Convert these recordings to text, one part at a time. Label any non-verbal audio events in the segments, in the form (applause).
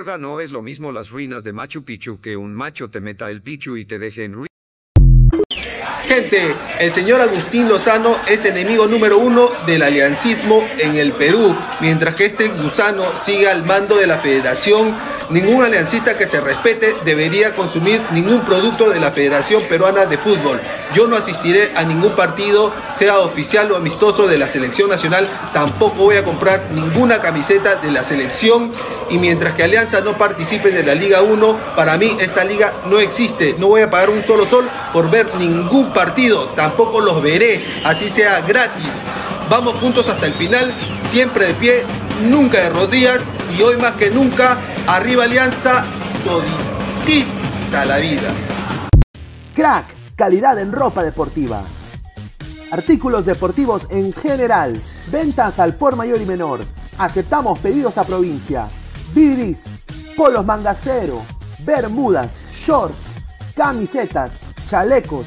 No es lo mismo las ruinas de Machu Picchu que un macho te meta el pichu y te deje en ruinas. Gente, el señor Agustín Lozano es enemigo número uno del aliancismo en el Perú, mientras que este gusano sigue al mando de la federación. Ningún aliancista que se respete debería consumir ningún producto de la Federación Peruana de Fútbol. Yo no asistiré a ningún partido, sea oficial o amistoso de la selección nacional. Tampoco voy a comprar ninguna camiseta de la selección. Y mientras que Alianza no participe de la Liga 1, para mí esta liga no existe. No voy a pagar un solo sol por ver ningún partido. Los veré, así sea gratis. Vamos juntos hasta el final, siempre de pie, nunca de rodillas y hoy más que nunca, arriba Alianza, toditita la vida. Crack, calidad en ropa deportiva. Artículos deportivos en general. Ventas al por mayor y menor. Aceptamos pedidos a provincia. Bidris, polos mangacero, bermudas, shorts, camisetas, chalecos,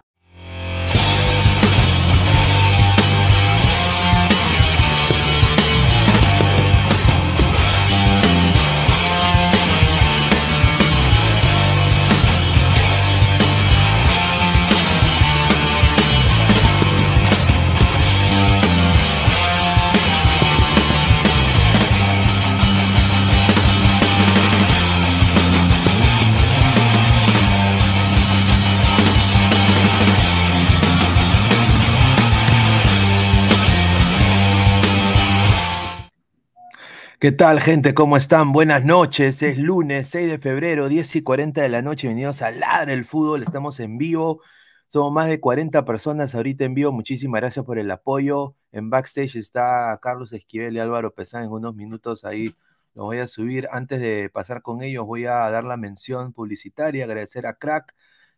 ¿Qué tal, gente? ¿Cómo están? Buenas noches. Es lunes 6 de febrero, 10 y 40 de la noche. Bienvenidos a Ladre el Fútbol. Estamos en vivo. Somos más de 40 personas ahorita en vivo. Muchísimas gracias por el apoyo. En backstage está Carlos Esquivel y Álvaro Pesán. En unos minutos ahí los voy a subir. Antes de pasar con ellos, voy a dar la mención publicitaria. Agradecer a Crack,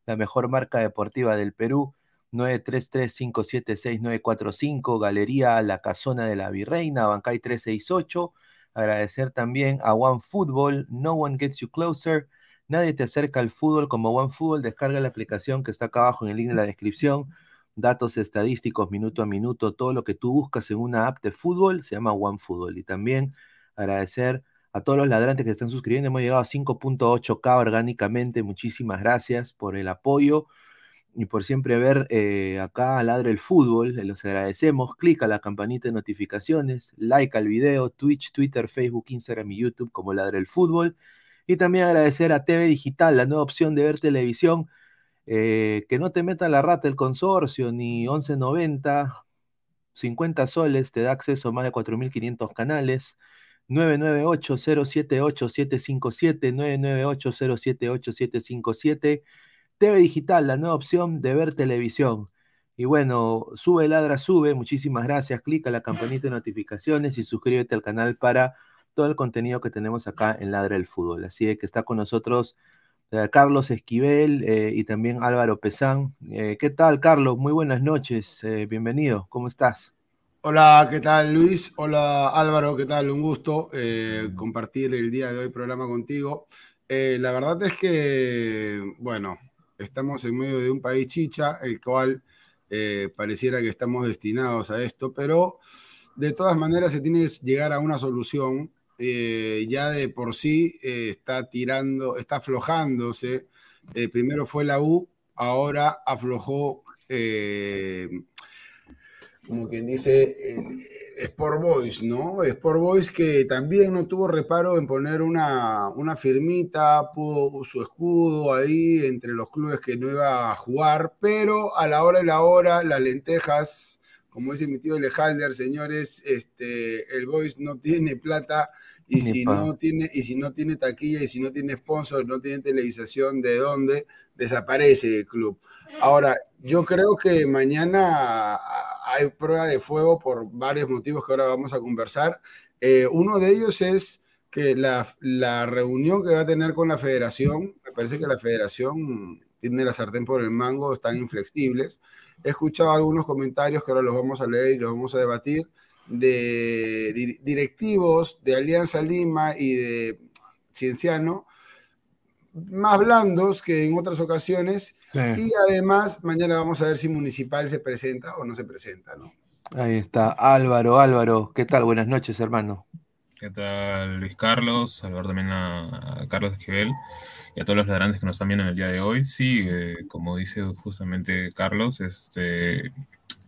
la mejor marca deportiva del Perú. 933-576-945, Galería La Casona de la Virreina, Bancay 368. Agradecer también a OneFootball, No One Gets You Closer. Nadie te acerca al fútbol como OneFootball. Descarga la aplicación que está acá abajo en el link de la descripción. Datos estadísticos minuto a minuto, todo lo que tú buscas en una app de fútbol se llama OneFootball. Y también agradecer a todos los ladrantes que están suscribiendo. Hemos llegado a 5.8K orgánicamente. Muchísimas gracias por el apoyo y por siempre ver eh, acá Ladre el Fútbol. los agradecemos. Clic a la campanita de notificaciones, like al video, Twitch, Twitter, Facebook, Instagram y YouTube como Ladre el Fútbol. Y también agradecer a TV Digital, la nueva opción de ver televisión, eh, que no te meta la rata el consorcio, ni 1190, 50 soles, te da acceso a más de 4.500 canales. 998-078-757, 998-078-757 TV Digital, la nueva opción de ver televisión. Y bueno, sube, ladra, sube. Muchísimas gracias. Clica la campanita de notificaciones y suscríbete al canal para todo el contenido que tenemos acá en Ladra el Fútbol. Así que está con nosotros eh, Carlos Esquivel eh, y también Álvaro Pesán. Eh, ¿Qué tal, Carlos? Muy buenas noches. bienvenido. ¿Cómo estás? Hola, ¿qué tal, Luis? Hola, Álvaro. ¿Qué tal? Un gusto compartir el día de hoy programa contigo. la verdad es que, bueno, estamos en medio de un país chicha, el cual eh, pareciera que estamos destinados a esto, pero de todas maneras se tiene que llegar a una solución. Eh, ya de por sí eh, está tirando, está aflojándose. primero fue la U, ahora aflojó como quien dice, eh, Sport Boys, ¿no? Sport Boys que también no tuvo reparo en poner una, una firmita, pudo su escudo ahí entre los clubes que no iba a jugar, pero a la hora y la hora, las lentejas, como dice mi tío Lejalder, señores, este, el Boys no tiene plata y si, no tiene, y si no tiene taquilla y si no tiene sponsor, no tiene televisación, ¿de dónde? Desaparece el club. Ahora, yo creo que mañana hay prueba de fuego por varios motivos que ahora vamos a conversar. Eh, uno de ellos es que la, la reunión que va a tener con la federación, me parece que la federación tiene la sartén por el mango, están inflexibles. He escuchado algunos comentarios que ahora los vamos a leer y los vamos a debatir de directivos de Alianza Lima y de Cienciano, más blandos que en otras ocasiones. Y además, mañana vamos a ver si Municipal se presenta o no se presenta, ¿no? Ahí está, Álvaro, Álvaro, ¿qué tal? Buenas noches, hermano. ¿Qué tal, Luis Carlos? Saludar también a, Carlos Esquivel y a todos los ladrantes que nos están viendo en el día de hoy. Sí, eh, como dice justamente Carlos, este,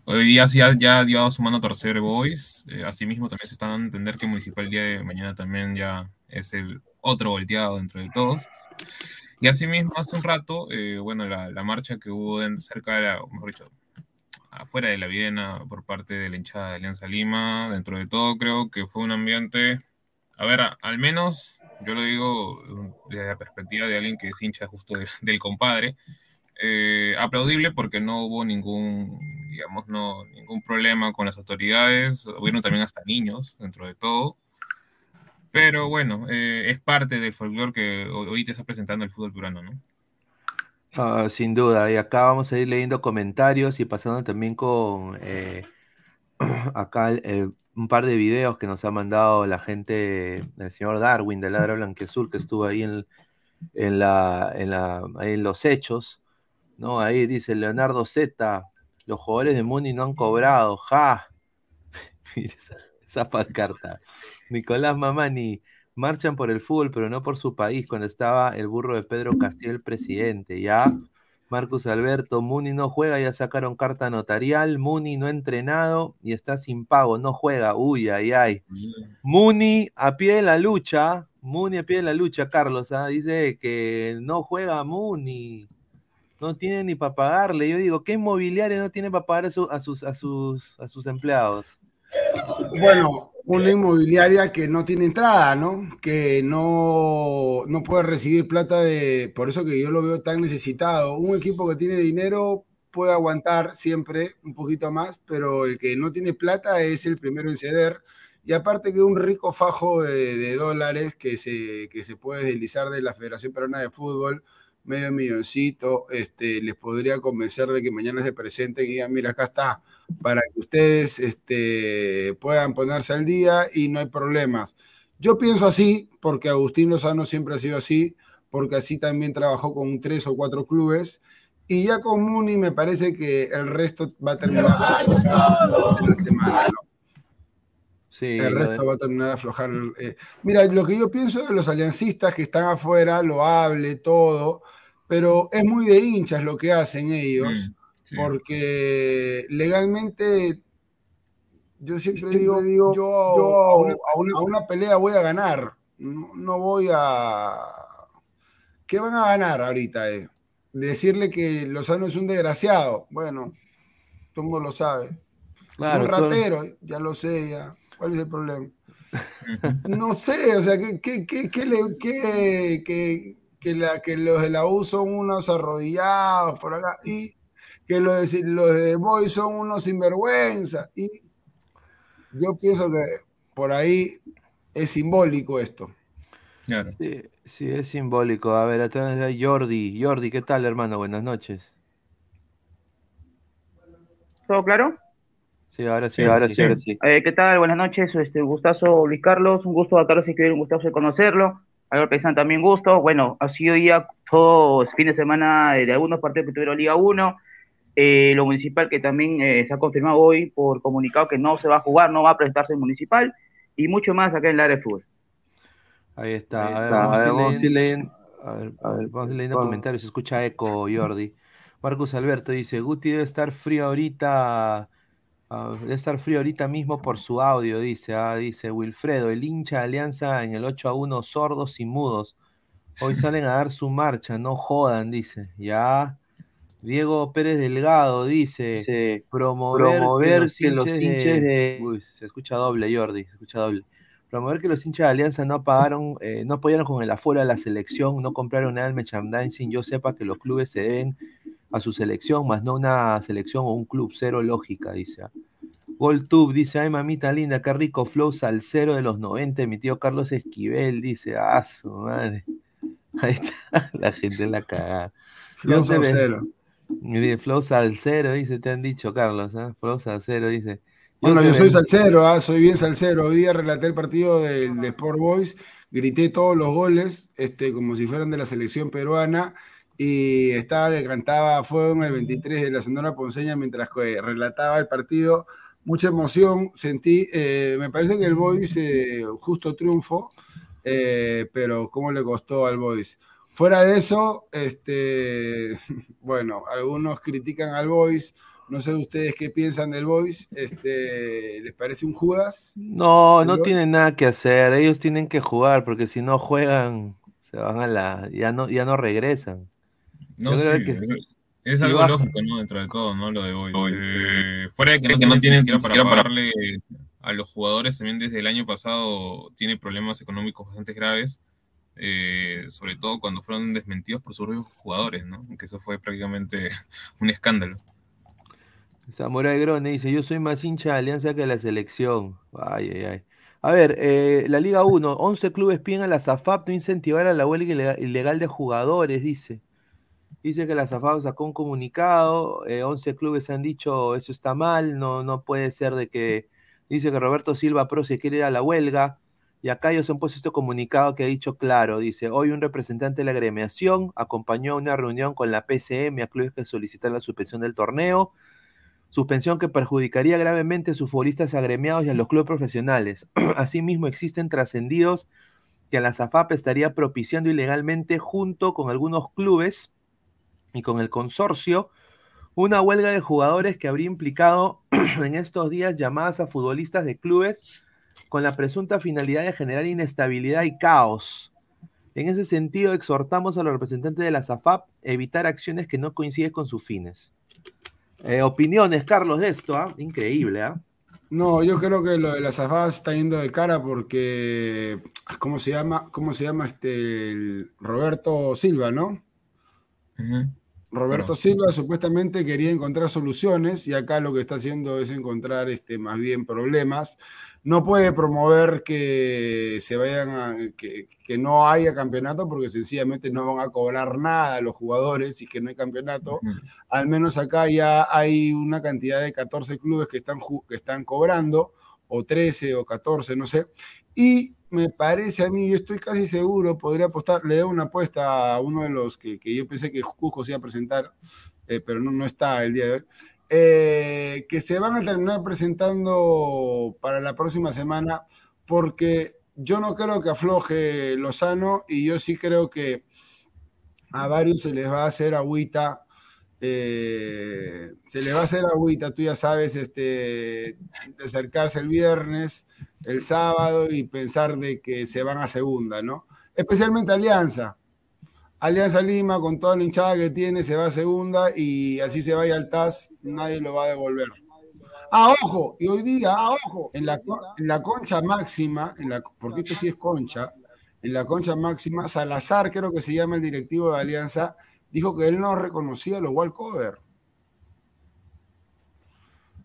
Hoy día sí ya, dio su mano a torcer Boys. Eh, asimismo, también se están dando a entender que Municipal el día de mañana también ya es el otro volteado dentro de todos. Y asimismo, hace un rato, eh, bueno, la, marcha que hubo cerca de la, mejor dicho, afuera de la Viena por parte de la hinchada de Alianza Lima, dentro de todo creo que fue un ambiente, a ver, al menos yo lo digo desde la perspectiva de alguien que es hincha justo (laughs) del compadre, eh, aplaudible porque no hubo ningún, digamos, no, ningún problema con las autoridades, bueno, también hasta niños dentro de todo. Pero bueno, eh, es parte del folclore que hoy te está presentando el fútbol peruano, ¿no? Ah, sin duda, y acá vamos a ir leyendo comentarios y pasando también con eh, (clears throat) acá un par de videos que nos ha mandado la gente, el señor Darwin de Ladra Blanquezul, que estuvo ahí en, en, la, en, la, en los hechos. No, ahí dice Leonardo Z, los jugadores de Muni no han cobrado, ja. (laughs) esa, pancarta. Nicolás Mamani, marchan por el fútbol, pero no por su país, cuando estaba el burro de Pedro Castillo el presidente, ¿ya? Marcus Alberto, Muni no juega, ya sacaron carta notarial, Muni no entrenado y está sin pago, no juega, uy, ay, ay. Muni a pie de la lucha, Muni a pie de la lucha, Carlos, ¿ah? dice que no juega Muni no tiene ni para pagarle. Yo digo, ¿qué inmobiliaria no tiene para pagar a, sus, a, sus, a sus empleados? Bueno, una inmobiliaria que no tiene entrada, ¿no? Que no, no puede recibir plata de... Por eso que yo lo veo tan necesitado. Un equipo que tiene dinero puede aguantar siempre un poquito más, pero el que no tiene plata es el primero en ceder. Y aparte que un rico fajo de, dólares que se, que se puede deslizar de la Federación Peruana de Fútbol medio milloncito, este, les podría convencer de que mañana se presenten y digan, mira, acá está, para que ustedes este, puedan ponerse al día y no hay problemas. Yo pienso así, porque Agustín Lozano siempre ha sido así, porque así también trabajó con tres o cuatro clubes, y ya con Muni me parece que el resto va a terminar la semana, el resto va a terminar de aflojar. Eh, mira, lo que yo pienso de los aliancistas que están afuera, lo hable, todo, pero es muy de hinchas lo que hacen ellos, mm, porque legalmente, yo siempre, digo, yo, a, una, pelea voy a ganar, no, voy a... ¿Qué van a ganar ahorita? Eh? Decirle que Lozano es un desgraciado, bueno, todo el mundo lo sabe. un ratero, ya lo sé, ya. ¿Cuál es el problema? No sé, o sea, que, que, que, que, que, la, que los de la U son unos arrodillados por acá y que los de, los de Boy son unos sinvergüenza. Y yo pienso que por ahí es simbólico esto. Claro. Sí, sí, es simbólico. A ver, atrás Jordi. Jordi, ¿qué tal, hermano? Buenas noches. ¿Todo claro? Sí, ahora sí, ahora sí. Eh, ¿Qué tal? Buenas noches, este, gustazo Luis Carlos, un gusto a Carlos escribir, un gustazo de conocerlo. A ver, también gusto. Bueno, ha sido ya todo fin de semana de algunos partidos que tuvieron Liga 1. Eh, lo municipal que también eh, se ha confirmado hoy por comunicado que no se va a jugar, no va a presentarse en municipal y mucho más acá en el área de fútbol. Ahí está. a ver, vamos, a ir leyendo, vamos a leyendo comentarios. Se escucha eco, Jordi. Marcus Alberto dice, Guti debe estar frío ahorita Ah, debe estar frío ahorita mismo por su audio, dice. Ah, dice Wilfredo, el hincha de Alianza en el 8 a 1, sordos y mudos. Hoy salen a dar su marcha, no jodan, dice. Ya. Diego Pérez Delgado dice: promover, que, los hinches, de... Uy, se escucha doble, Jordi, se escucha doble. Promover que los hinchas de Alianza no pagaron, eh, no apoyaron con el afuera de la selección, no compraron nada en merchandising. Yo sepa que los clubes se deben a su selección, más no una selección o un club, cero lógica, dice. GolTube dice, ay mamita linda, qué rico flow salsero de los 90, mi tío Carlos Esquivel, dice, ah, su madre. (laughs) Ahí está, la gente la caga. Flow salsero. Flow salsero, dice, te han dicho, Carlos, ¿eh? Flow salsero, dice. Bueno, yo soy salsero, ¿ah? soy bien salsero. Hoy día relaté el partido del de Sport Boys, grité todos los goles, este, como si fueran de la selección peruana, y estaba que cantaba Fuego en el 23 de la Sonora Ponceña mientras relataba el partido. Mucha emoción sentí. Eh, me parece que el Boys eh, justo triunfo, eh, pero ¿cómo le costó al Boys? Fuera de eso, este, (laughs) bueno, algunos critican al Boys. No sé ustedes qué piensan del Boys. Este, ¿Les parece un Judas? No, no tienen nada que hacer. Ellos tienen que jugar porque si no juegan, se van a la. Ya no, ya no regresan. No, sí, es, algo lógico, ¿no? Dentro de todo, ¿no? Lo de hoy. Eh, fuera de que no, tienen que para pagarle a los jugadores, también desde el año pasado tiene problemas económicos bastante graves. Eh, sobre todo cuando fueron desmentidos por sus jugadores, ¿no? Que eso fue prácticamente (laughs) un escándalo. Samurai Grone dice, yo soy más hincha de Alianza que de la selección. Ay, ay. A ver, eh, la Liga 1, 11 clubes piden a la SAFAP no incentivar a la huelga ilegal de jugadores, dice. Dice que la SAFAP sacó un comunicado, 11 eh, clubes han dicho eso está mal, no, no puede ser de que... Dice que Roberto Silva Pro se quiere ir a la huelga. Y acá ellos han puesto este comunicado que ha dicho claro, dice, hoy un representante de la agremiación acompañó a una reunión con la PCM a clubes que solicitan la suspensión del torneo, suspensión que perjudicaría gravemente a sus futbolistas agremiados y a los clubes profesionales. (clears throat) Asimismo, existen trascendidos que la SAFAP estaría propiciando ilegalmente junto con algunos clubes y con el consorcio una huelga de jugadores que habría implicado (clears throat) en estos días llamadas a futbolistas de clubes con la presunta finalidad de generar inestabilidad y caos. En ese sentido, exhortamos a los representantes de la SAFAP a evitar acciones que no coinciden con sus fines. Eh, opiniones, Carlos, de esto, ¿ah? increíble, ¿ah? No, yo creo que lo de la SAFAP está yendo de cara porque, ¿cómo se llama? ¿Cómo se llama este Roberto Silva, no? Roberto Silva supuestamente quería encontrar soluciones y acá lo que está haciendo es encontrar este, más bien problemas. No puede promover que se vayan a, que, no haya campeonato porque sencillamente no van a cobrar nada los jugadores y que no hay campeonato. Al menos acá ya hay una cantidad de 14 clubes que están, que están cobrando, o 13 o 14, no sé. Y me parece a mí, yo estoy casi seguro, podría apostar, le doy una apuesta a uno de los que, yo pensé que Cusco se iba a presentar, eh, pero no, no está el día de hoy, eh, que se van a terminar presentando para la próxima semana, porque yo no creo que afloje Lozano y yo sí creo que a varios se les va a hacer agüita. Eh, se les va a hacer agüita, tú ya sabes, este, acercarse el viernes, el sábado y pensar de que se van a segunda, ¿no? Especialmente Alianza. Alianza Lima, con toda la hinchada que tiene, se va a segunda y así se vaya al TAS, nadie lo va a devolver. Ah, ojo, y hoy día, ah, ojo, en la, en la concha máxima, en la, porque esto sí es concha, en la concha máxima, Salazar, creo que se llama el directivo de Alianza, dijo que él no reconocía los walkover.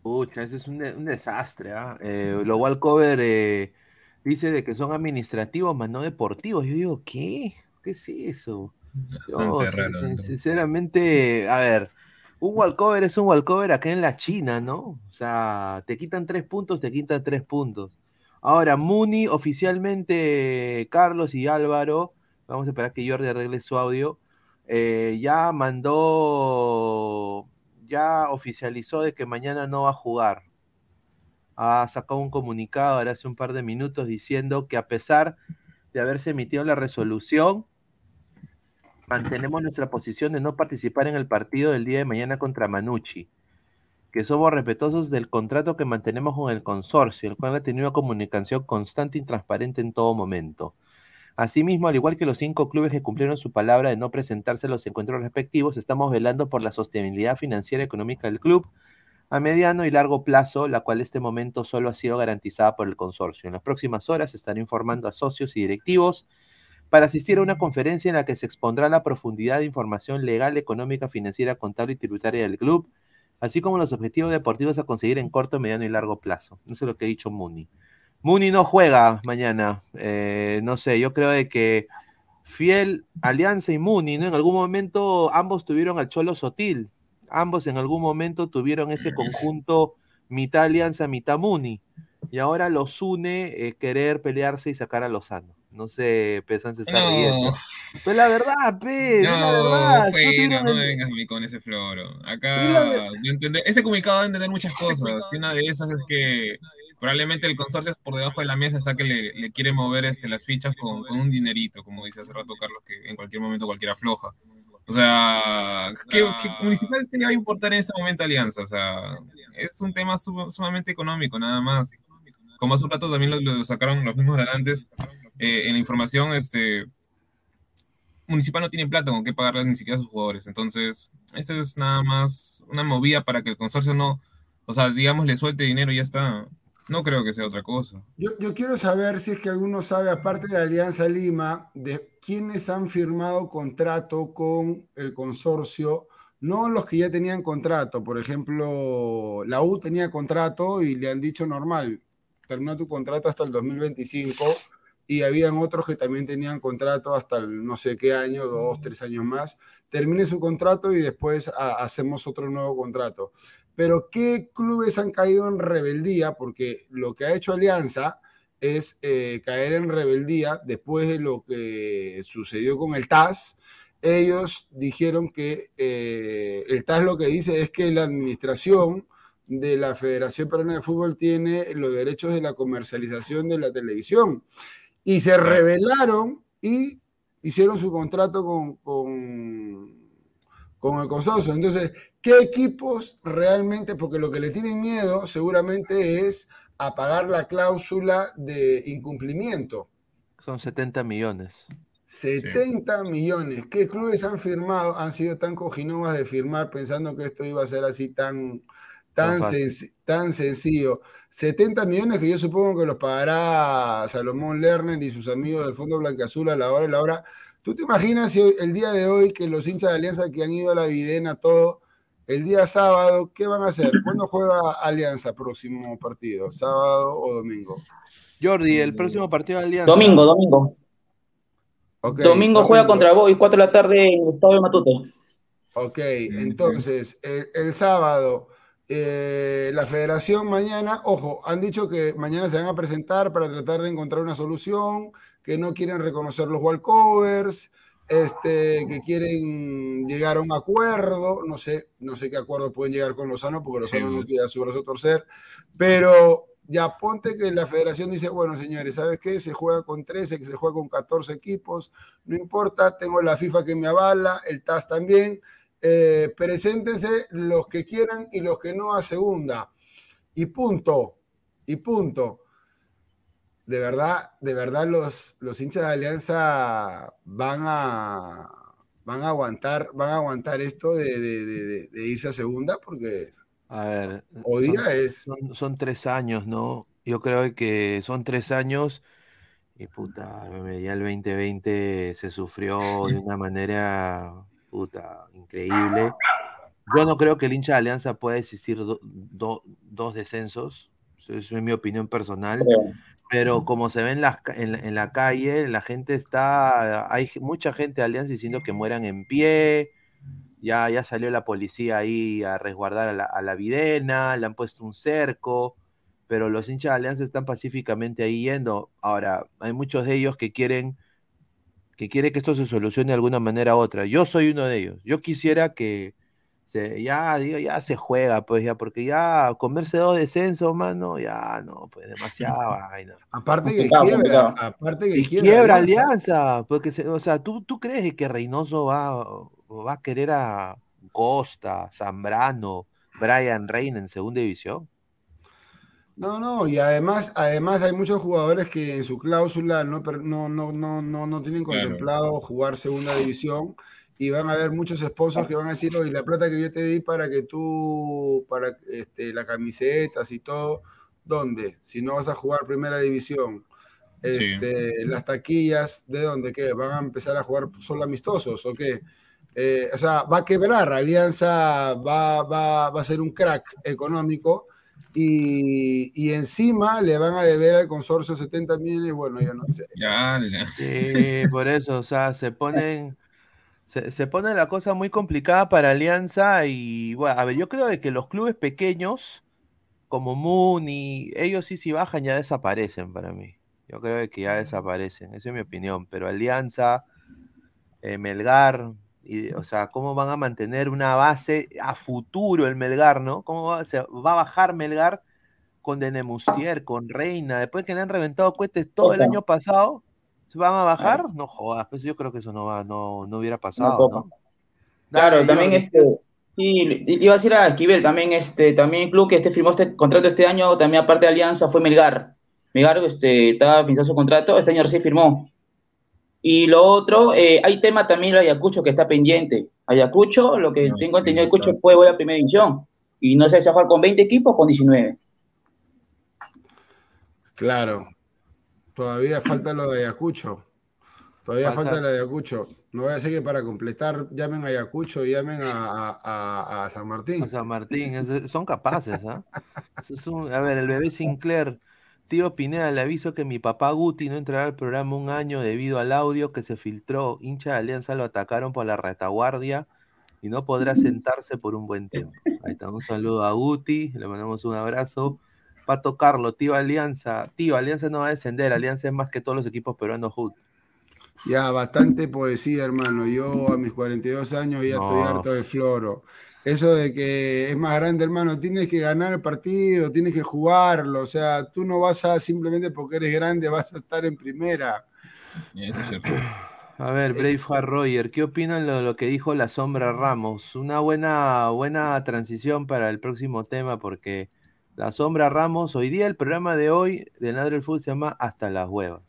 Pucha, ese es un, desastre. ¿ah? Eh, lo Walcover eh, dice de que son administrativos, más no deportivos. Yo digo, ¿qué? ¿Qué es eso? sinceramente, a ver, un walkover es un walkover acá en la China, ¿no? O sea, te quitan tres puntos, te quitan tres puntos. Ahora, Muni oficialmente, Carlos y Álvaro, vamos a esperar que Jordi arregle su audio, eh, ya mandó ya oficializó de que mañana no va a jugar. Ha sacado un comunicado ahora hace un par de minutos diciendo que a pesar de haberse emitido la resolución, mantenemos nuestra posición de no participar en el partido del día de mañana contra Manucci, que somos respetuosos del contrato que mantenemos con el consorcio, el cual ha tenido comunicación constante y transparente en todo momento. Asimismo, al igual que los cinco clubes que cumplieron su palabra de no presentarse a los encuentros respectivos, estamos velando por la sostenibilidad financiera y económica del club a mediano y largo plazo, la cual este momento solo ha sido garantizada por el consorcio. En las próximas horas estaré informando a socios y directivos para asistir a una conferencia en la que se expondrá la profundidad de información legal, económica, financiera, contable y tributaria del club, así como los objetivos deportivos a conseguir en corto, mediano y largo plazo. Eso es lo que ha dicho Muni. Muni no juega mañana, eh, no sé, yo creo de que Fiel, Alianza y Muni, ¿no? En algún momento ambos tuvieron al Cholo Sotil, ambos en algún momento tuvieron ese conjunto mitad Alianza, mitad Muni, y ahora los une eh, querer pelearse y sacar a Lozano. No sé, Pesan se está No. riendo. Pues la verdad, Pe, No, la verdad. no el- vengas a mí con ese floro. Acá, entender- ese comunicado va a entender muchas cosas. Y una de esas es que probablemente el consorcio por debajo de la mesa está que le, le quiere mover este, las fichas con, con un dinerito, como dice hace rato Carlos, que en cualquier momento cualquiera afloja. O sea, ¿qué, qué municipal te va a importar en este momento Alianza? O sea, es un tema sum- sumamente económico, nada más. Como hace un rato también lo, lo sacaron los mismos garantes eh, en la información, este, Municipal no tiene plata con qué pagarle ni siquiera a sus jugadores. Entonces, esto es nada más una movida para que el consorcio no, o sea, digamos, le suelte dinero y ya está. No creo que sea otra cosa. Yo, quiero saber si es que alguno sabe, aparte de Alianza Lima, de quiénes han firmado contrato con el consorcio, no los que ya tenían contrato. Por ejemplo, la U tenía contrato y le han dicho normal, termina tu contrato hasta el 2025 y habían otros que también tenían contrato hasta el no sé qué año, dos, tres años más. Termine su contrato y después hacemos otro nuevo contrato. Pero ¿qué clubes han caído en rebeldía? Porque lo que ha hecho Alianza es eh, caer en rebeldía después de lo que sucedió con el TAS. Ellos dijeron que eh, el TAS lo que dice es que la administración de la Federación Peruana de Fútbol tiene los derechos de la comercialización de la televisión. Y se rebelaron y hicieron su contrato con, con, con el consorcio. Entonces, ¿qué equipos realmente? Porque lo que le tienen miedo seguramente es a pagar la cláusula de incumplimiento. Son 70 millones. 70 millones. ¿Qué clubes han firmado? Han sido tan cojinovas de firmar pensando que esto iba a ser así tan, tan, Tan sencillo. 70 millones que yo supongo que los pagará Salomón Lerner y sus amigos del Fondo Blanqueazul a la hora de la hora. ¿Tú te imaginas si hoy- el día de hoy que los hinchas de Alianza que han ido a la Videna, todo, el día sábado, ¿qué van a hacer? ¿Cuándo juega Alianza próximo partido? ¿Sábado o domingo? Jordi, el próximo partido de Alianza. Domingo, domingo. Ok, domingo juega contra Boy, 4 de la tarde en Estadio Matute. Ok, entonces el, el sábado eh, la federación mañana, ojo, han dicho que mañana se van a presentar para tratar de encontrar una solución, que no quieren reconocer los walkovers, este, que quieren llegar a un acuerdo, no sé, no sé qué acuerdo pueden llegar con Lozano, porque Lozano no quiere su brazo torcer, pero ya ponte que la federación dice, bueno, señores, ¿sabes qué? Se juega con 13, que se juega con 14 equipos, no importa, tengo la FIFA que me avala, el TAS también, eh, preséntense los que quieran y los que no a segunda. Y punto, y punto. De verdad, de verdad los, los hinchas de Alianza van a, van a aguantar, van a aguantar esto de, de- de- de- de irse a segunda porque A ver, Hoy son, es- son, son tres años, ¿no? Yo creo que son tres años y puta, ya el 2020 se sufrió de una manera puta increíble. Yo no creo que el hincha de Alianza pueda existir do- do- dos descensos, eso es mi opinión personal. Pero como se ve en, las ca- en, la- en la calle, la gente está, hay mucha gente de Alianza diciendo que mueran en pie, ya, ya salió la policía ahí a resguardar a la, a la Videna, le han puesto un cerco, pero los hinchas de Alianza están pacíficamente ahí yendo. Ahora, hay muchos de ellos que quieren que quiere que esto se solucione de alguna manera u otra. Yo soy uno de ellos. Yo quisiera que se, ya, digo, ya se juega, pues ya, porque ya comerse dos descensos, mano, ya no, pues (laughs) demasiada vaina. aparte que Complicado, quiebra, complicado. aparte que Y quiebra, quiebra Alianza. Alianza, porque, se- o sea, ¿tú, tú crees que Reynoso va, va a querer a Costa, Zambrano, Brian Reina en segunda división? No, no, y además, además hay muchos jugadores que en su cláusula no, no, no, no, no, no tienen Claro. contemplado jugar segunda división y van a haber muchos sponsors que van a decir, oye, la plata que yo te di para que tú, para este, las camisetas y todo, ¿dónde? Si no vas a jugar primera división, este, las taquillas, ¿de dónde? ¿Qué? ¿Van a empezar a jugar solo amistosos o qué? eh, o sea, va a quebrar, Alianza va, va, va a ser un crack económico y, y, encima le van a deber al consorcio 70 millones, bueno, ya no sé. Ya, Sí, por eso, o sea, se ponen, se, se, pone la cosa muy complicada para Alianza y, bueno, a ver, yo creo de que los clubes pequeños, como Muni, ellos sí, si bajan ya desaparecen para mí. Yo creo que ya desaparecen, esa es mi opinión, pero Alianza, eh, Melgar, y, o sea, ¿cómo van a mantener una base a futuro el Melgar, no? ¿Cómo va, se, va a bajar Melgar con Denemustier, con Reina, después que le han reventado cohetes todo el año pasado? ¿Se van a bajar? No jodas, pues yo creo que eso no, va, no, no hubiera pasado, ¿no? ¿no? Claro, Dale, también este, sí, iba a decir a Esquivel, también este, también el club que este firmó este contrato este año, también aparte de Alianza, fue Melgar. Melgar este, estaba pinchando su contrato, este año recién firmó. Y lo otro, eh, hay tema también de Ayacucho que está pendiente. Ayacucho, lo que no, tengo sí, entendido, Ayacucho fue voy a primera división. Y no sé si va a jugar con 20 equipos o con 19. Claro. Todavía falta lo de Ayacucho. Todavía falta, falta lo de Ayacucho. No voy a decir que para completar llamen a Ayacucho y llamen a, a, a, San Martín. A San Martín, son capaces, ¿ah? ¿eh? a ver, el bebé Sinclair Tío Pineda, le aviso que mi papá Guti no entrará al programa un año debido al audio que se filtró. Hincha de Alianza lo atacaron por la retaguardia y no podrá sentarse por un buen tiempo. Ahí está, un saludo a Guti, le mandamos un abrazo. Pato Carlos, tío Alianza. Tío, Alianza no va a descender, Alianza es más que todos los equipos peruanos juntos. Ya, bastante poesía, hermano. Yo a mis 42 años ya no. estoy harto de floro eso de que es más grande, hermano, tienes que ganar el partido, tienes que jugarlo, o sea, tú no vas a simplemente porque eres grande, vas a estar en primera. A ver, Braveheart Roger, ¿qué opinan de lo que dijo la sombra Ramos? Una buena, buena transición para el próximo tema, porque la sombra Ramos, hoy día el programa de hoy de Nadre el Fútbol se llama Hasta las huevas.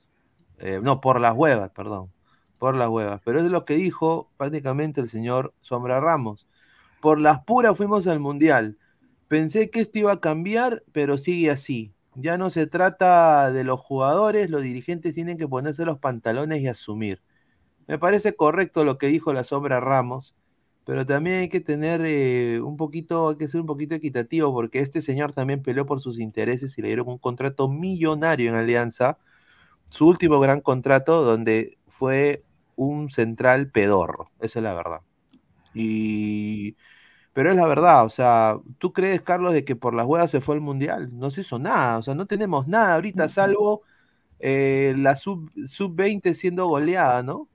Eh, no, por las huevas, perdón. Por las huevas. Pero es lo que dijo prácticamente el señor Sombra Ramos por las puras fuimos al Mundial. Pensé que esto iba a cambiar, pero sigue así. Ya no se trata de los jugadores, los dirigentes tienen que ponerse los pantalones y asumir. Me parece correcto lo que dijo la sombra Ramos, pero también hay que tener eh, un poquito, hay que ser un poquito equitativo, porque este señor también peleó por sus intereses y le dieron un contrato millonario en Alianza, su último gran contrato, donde fue un central pedorro, esa es la verdad. Y pero es la verdad, o sea, ¿tú crees, Carlos, de que por las huevas se fue al Mundial? No se hizo nada, o sea, no tenemos nada ahorita, salvo eh, la sub-20 sub siendo goleada, ¿no?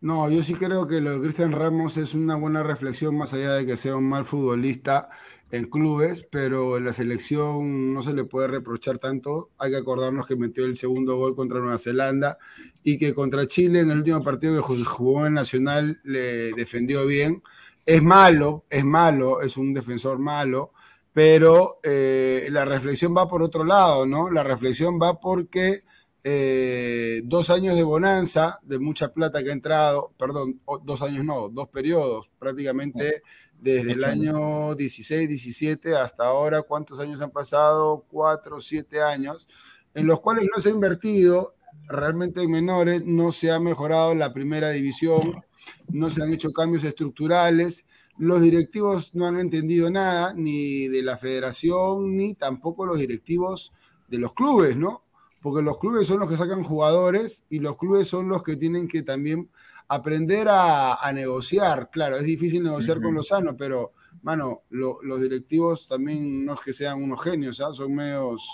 No, yo sí creo que lo de Cristian Ramos es una buena reflexión, más allá de que sea un mal futbolista en clubes, pero en la selección no se le puede reprochar tanto. Hay que acordarnos que metió el segundo gol contra Nueva Zelanda y que contra Chile en el último partido que jugó en Nacional le defendió bien es malo, es malo, es un defensor malo, pero eh, la reflexión va por otro lado, ¿no? La reflexión va porque eh, dos años de bonanza, de mucha plata que ha entrado, perdón, dos años no, dos periodos, prácticamente desde el año 16, 17 hasta ahora, ¿cuántos años han pasado? Cuatro, siete años, en los cuales no se ha invertido realmente en menores, no se ha mejorado la primera división, no se han hecho cambios estructurales, los directivos no han entendido nada, ni de la federación, ni tampoco los directivos de los clubes, ¿no? Porque los clubes son los que sacan jugadores y los clubes son los que tienen que también aprender a, a negociar. Claro, es difícil negociar uh -huh. con Lozano, pero, mano, lo, los directivos también no es que sean unos genios, ¿ah? son medios,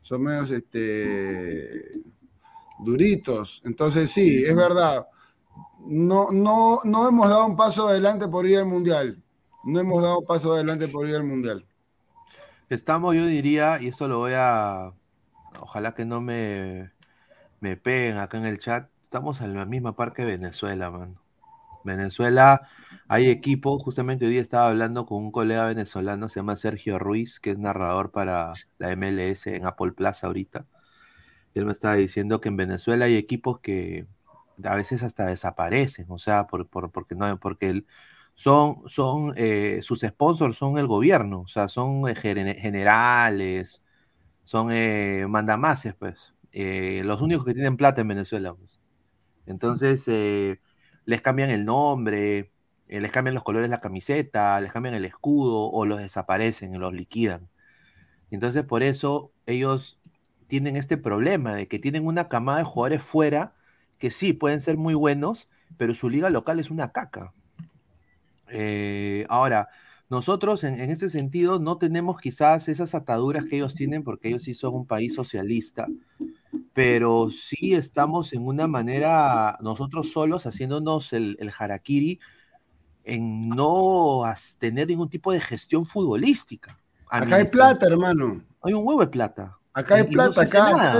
son medios, este, duritos. Entonces, sí, es verdad no, no, no hemos dado un paso adelante por ir al Mundial. No hemos dado un paso adelante por ir al Mundial. Estamos, yo diría, y eso lo voy a. Ojalá que no me, me peguen acá en el chat. Estamos en la misma par que Venezuela, man. Venezuela, hay equipo. Justamente hoy día estaba hablando con un colega venezolano, se llama Sergio Ruiz, que es narrador para la MLS en Apple Plaza ahorita. Él me estaba diciendo que en Venezuela hay equipos que a veces hasta desaparecen, o sea, por, por, porque no, porque son, son eh, sus sponsors son el gobierno, o sea, son eh, generales, son eh, mandamases, pues, eh, los únicos que tienen plata en Venezuela. Pues. Entonces, les cambian el nombre, eh, les cambian los colores de la camiseta, les cambian el escudo o los desaparecen, los liquidan. Entonces por eso ellos tienen este problema de que tienen una camada de jugadores fuera que sí pueden ser muy buenos, pero su liga local es una caca. Eh, ahora, nosotros en, en, este sentido no tenemos quizás esas ataduras que ellos tienen porque ellos sí son un país socialista, pero sí estamos en una manera, nosotros solos haciéndonos el, el harakiri en no tener ningún tipo de gestión futbolística. Acá hay plata, hermano. Hay un huevo de plata. Acá hay plata, no acá,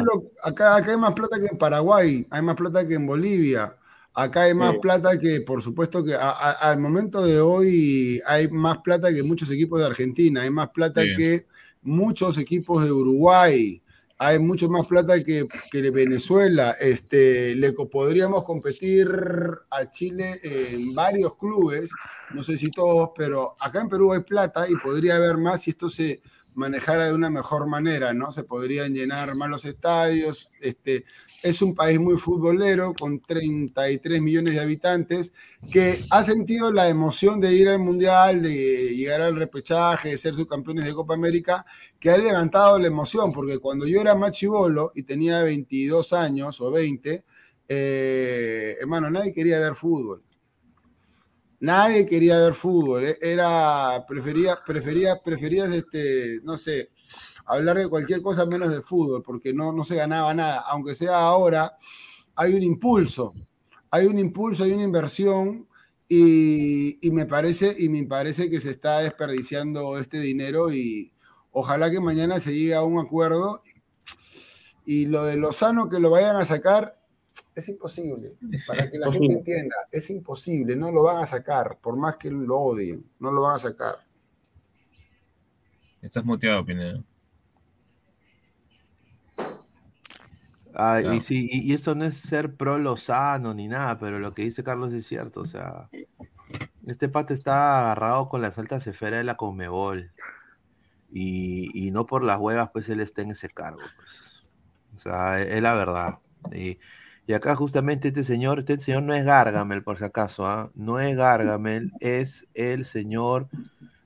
acá, acá, hay más plata que en Paraguay, hay más plata que en Bolivia, acá hay más sí. plata que, por supuesto, que a, a, al momento de hoy hay más plata que muchos equipos de Argentina, hay más plata que muchos equipos de Uruguay, hay mucho más plata que, que Venezuela. Este, le podríamos competir a Chile en varios clubes, no sé si todos, pero acá en Perú hay plata y podría haber más si esto se manejara de una mejor manera, ¿no? Se podrían llenar más los estadios. Este, es un país muy futbolero, con 33 millones de habitantes, que ha sentido la emoción de ir al Mundial, de llegar al repechaje, de ser subcampeones de Copa América, que ha levantado la emoción, porque cuando yo era machibolo y tenía 22 años o 20, eh, hermano, nadie quería ver fútbol. Nadie quería ver fútbol, era, prefería, prefería, prefería, este, no sé, hablar de cualquier cosa menos de fútbol, porque no, no se ganaba nada, aunque sea ahora, hay un impulso, hay un impulso, hay una inversión, y, y, me parece, y me parece que se está desperdiciando este dinero, y ojalá que mañana se llegue a un acuerdo, y lo de Lozano que lo vayan a sacar, es imposible, para que la gente entienda, es imposible, no lo van a sacar, por más que lo odien, no lo van a sacar. Estás muteado, Pineda. Ah, y, sí, y, y, esto no es ser pro Lozano ni nada, pero lo que dice Carlos es cierto, o sea, este pata está agarrado con las altas esferas de la Conmebol y, y, no por las huevas, pues él está en ese cargo, pues. o sea, es, es la verdad. Y, y acá justamente este señor, este señor no es Gargamel, por si acaso, ¿eh? no es Gargamel, es el señor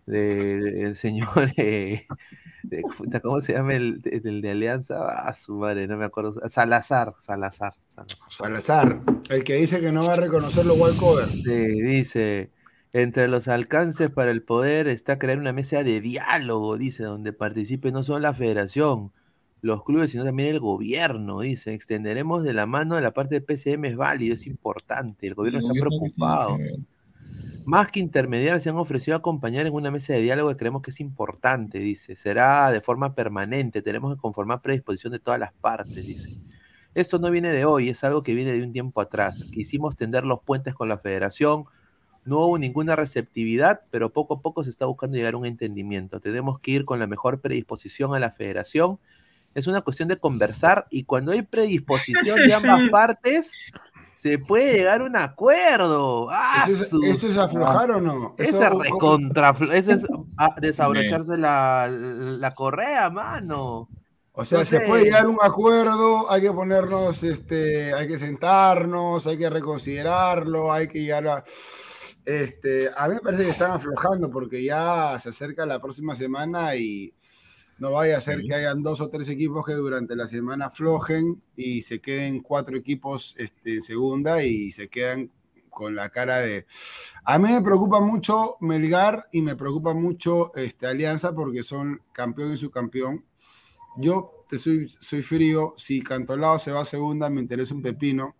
de el señor (laughs) eh, de, (laughs) ¿cómo se llama el, el de Alianza? A ah, su madre, no me acuerdo. Salazar, Salazar, Salazar. Salazar, el que dice que no va a reconocer los walkover. Sí, dice, entre los alcances para el poder está crear una mesa de diálogo, dice, donde participe no solo la federación, los clubes, sino también el gobierno, dice. Extenderemos de la mano de la parte del PCM, es válido, es importante. El gobierno el está gobierno preocupado. Más que intermediar, se han ofrecido a acompañar en una mesa de diálogo que creemos que es importante, dice. Será de forma permanente, tenemos que conformar predisposición de todas las partes, dice. Esto no viene de hoy, es algo que viene de un tiempo atrás. Quisimos tender los puentes con la federación, no hubo ninguna receptividad, pero poco a poco se está buscando llegar a un entendimiento. Tenemos que ir con la mejor predisposición a la federación es una cuestión de conversar y cuando hay predisposición (laughs) de ambas partes, se puede llegar a un acuerdo. ¡Ah, ¿Eso, es, ¿Eso, es, aflojar o no? Eso, es recontra, eso es (laughs) desabrocharse la, la, correa, mano. O sea, no sé. se puede llegar a un acuerdo, hay que ponernos, este, hay que sentarnos, hay que reconsiderarlo, hay que llegar a... Este, a mí me parece que están aflojando porque ya se acerca la próxima semana y no vaya a ser que hayan dos o tres equipos que durante la semana aflojen y se queden cuatro equipos este, en segunda y se quedan con la cara de... A mí me preocupa mucho Melgar y me preocupa mucho este, Alianza porque son campeón y subcampeón. Yo te soy, soy frío, si Cantolao se va a segunda me interesa un pepino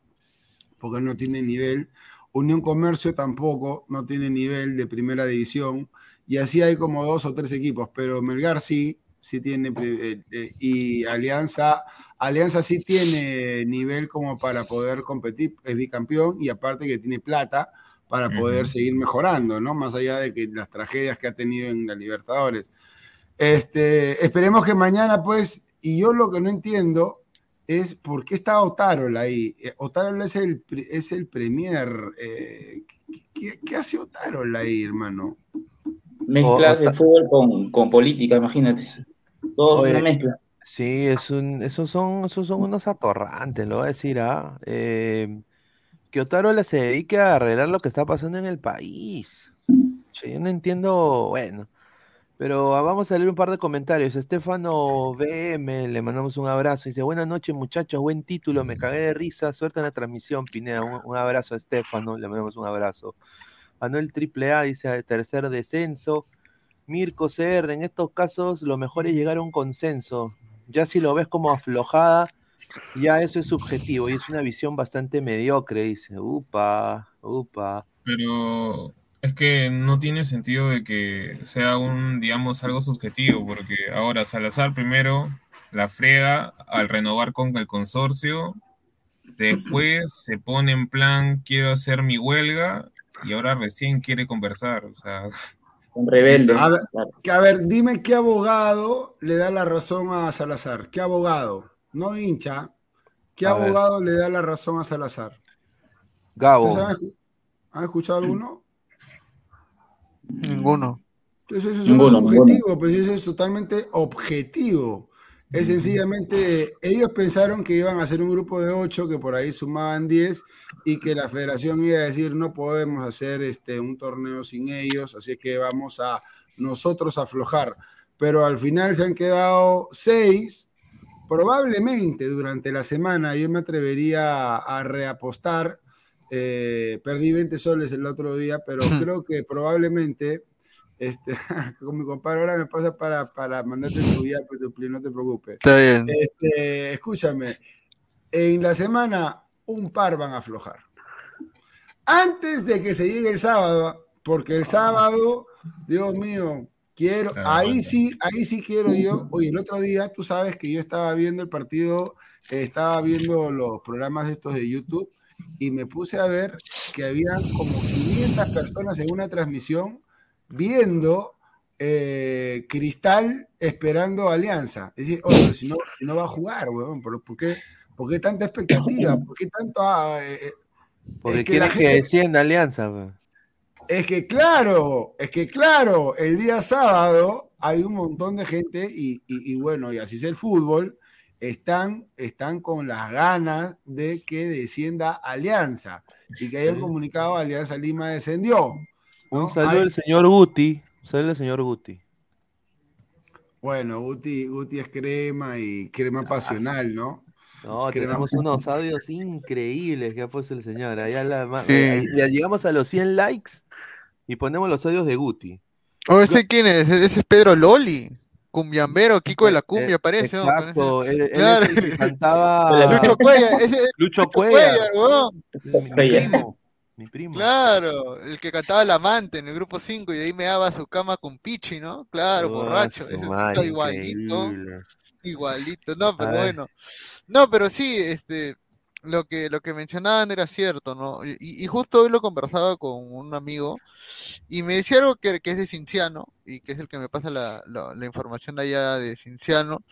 porque no tiene nivel. Unión Comercio tampoco, no tiene nivel de primera división. Y así hay como dos o tres equipos, pero Melgar sí, sí tiene, eh, eh, y Alianza, Alianza sí tiene nivel como para poder competir, es bicampeón y aparte que tiene plata para poder uh -huh. seguir mejorando, ¿no? Más allá de que las tragedias que ha tenido en la Libertadores. Este, esperemos que mañana, pues, y yo lo que no entiendo es por qué está Otárola ahí. Eh, Otárola es el, es el premier. Eh, ¿qué, ¿qué, hace Otárola ahí, hermano? Mezclas de fútbol con, con política, imagínate. Todo Oye, una mezcla. Sí, es un, esos, son, esos son unos atorrantes, lo voy a decir. ¿ah? Eh, que Otarola se dedique a arreglar lo que está pasando en el país. Yo no entiendo, bueno. Pero ah, vamos a leer un par de comentarios. Estefano BM, le mandamos un abrazo. Dice, buenas noches muchachos, buen título, me cagué de risa, suerte en la transmisión, Pineda. Un, un abrazo a Estefano, le mandamos un abrazo. Anuel AAA dice, tercer descenso. Mirko CR, en estos casos lo mejor es llegar a un consenso. Ya si lo ves como aflojada, ya eso es subjetivo y es una visión bastante mediocre, dice. Upa, upa. Pero es que no tiene sentido de que sea un, digamos, algo subjetivo, porque ahora Salazar primero la frega al renovar con el consorcio, después se pone en plan, quiero hacer mi huelga, y ahora recién quiere conversar, o sea... Un rebelde. A ver, claro. que, a ver, dime qué abogado le da la razón a Salazar. ¿Qué abogado? No hincha. ¿Qué A ver. abogado le da la razón a Salazar? Gabo. ¿Ustedes han, escu- han escuchado alguno? Ninguno. Entonces eso Ninguno, es subjetivo, pues eso es totalmente objetivo. Es sencillamente, ellos pensaron que iban a hacer un grupo de ocho, que por ahí sumaban 10, y que la federación iba a decir, no podemos hacer este, un torneo sin ellos, así que vamos a nosotros aflojar. Pero al final se han quedado seis, probablemente durante la semana yo me atrevería a reapostar. eh, perdí 20 soles el otro día, pero creo que probablemente este, (laughs) con mi compadre ahora me pasa para, para mandarte tu ya, pues, tu no te preocupes. Está bien. Este, escúchame, en la semana un par van a aflojar. Antes de que se llegue el sábado, porque el sábado, Dios mío, quiero, Claro, ahí bueno. sí, ahí sí quiero yo. Oye, el otro día, tú sabes que yo estaba viendo el partido, eh, estaba viendo los programas estos de YouTube y me puse a ver que habían como 500 personas en una transmisión viendo eh, Cristal esperando Alianza. Es decir, oye, si no, si no va a jugar, weón, ¿por, por qué, por qué tanta expectativa? (laughs) ¿Por qué tanto... ah, eh, eh, Porque es que que descienda Alianza. es que claro, es que claro, el día sábado hay un montón de gente y, y- y bueno, y así es el fútbol, están, están con las ganas de que descienda Alianza y que hayan comunicado Alianza Lima descendió. Un saludo al señor Guti. Un saludo al señor Guti. bueno, Guti, Guti es crema y crema pasional, ¿no? No, Crema. tenemos unos audios increíbles que ha puesto el señor. Allá la, ma- Sí. ahí ya llegamos a los 100 likes y ponemos los audios de Guti. ¿O ese quién es? Ese es Pedro Loli. Cumbiambero, Kiko de la cumbia, Eh, parece. ¿no? Exacto. Él Claro. es el que cantaba Lucho Cuellar, ese es Lucho Lucho Cuellar, Cuellar, weón. mi, mi Cuellar. primo. Mi primo. Claro, el que cantaba La Amante en el grupo 5 y de ahí me daba su cama con Pichi, ¿no? Claro, Oh, borracho. Ese puta igualito, increíble. igualito. No, pero A ver. bueno. No, pero sí, este, lo que, lo que mencionaban era cierto, ¿no? Y, y justo hoy lo conversaba con un amigo y me decía algo que, que es de Cinciano y que es el que me pasa la, la- la información allá de Cinciano.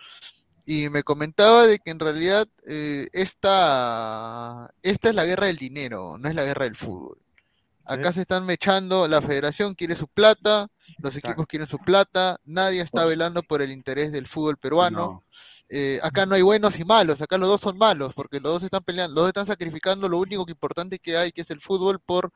Y me comentaba de que en realidad eh, esta, esta es la guerra del dinero, no es la guerra del fútbol. Acá se están mechando, la federación quiere su plata, los Exacto. equipos quieren su plata, nadie está velando por el interés del fútbol peruano. No. Eh, acá no hay buenos y malos, acá los dos son malos, porque los dos están peleando, los dos están sacrificando lo único que importante que hay, que es el fútbol, por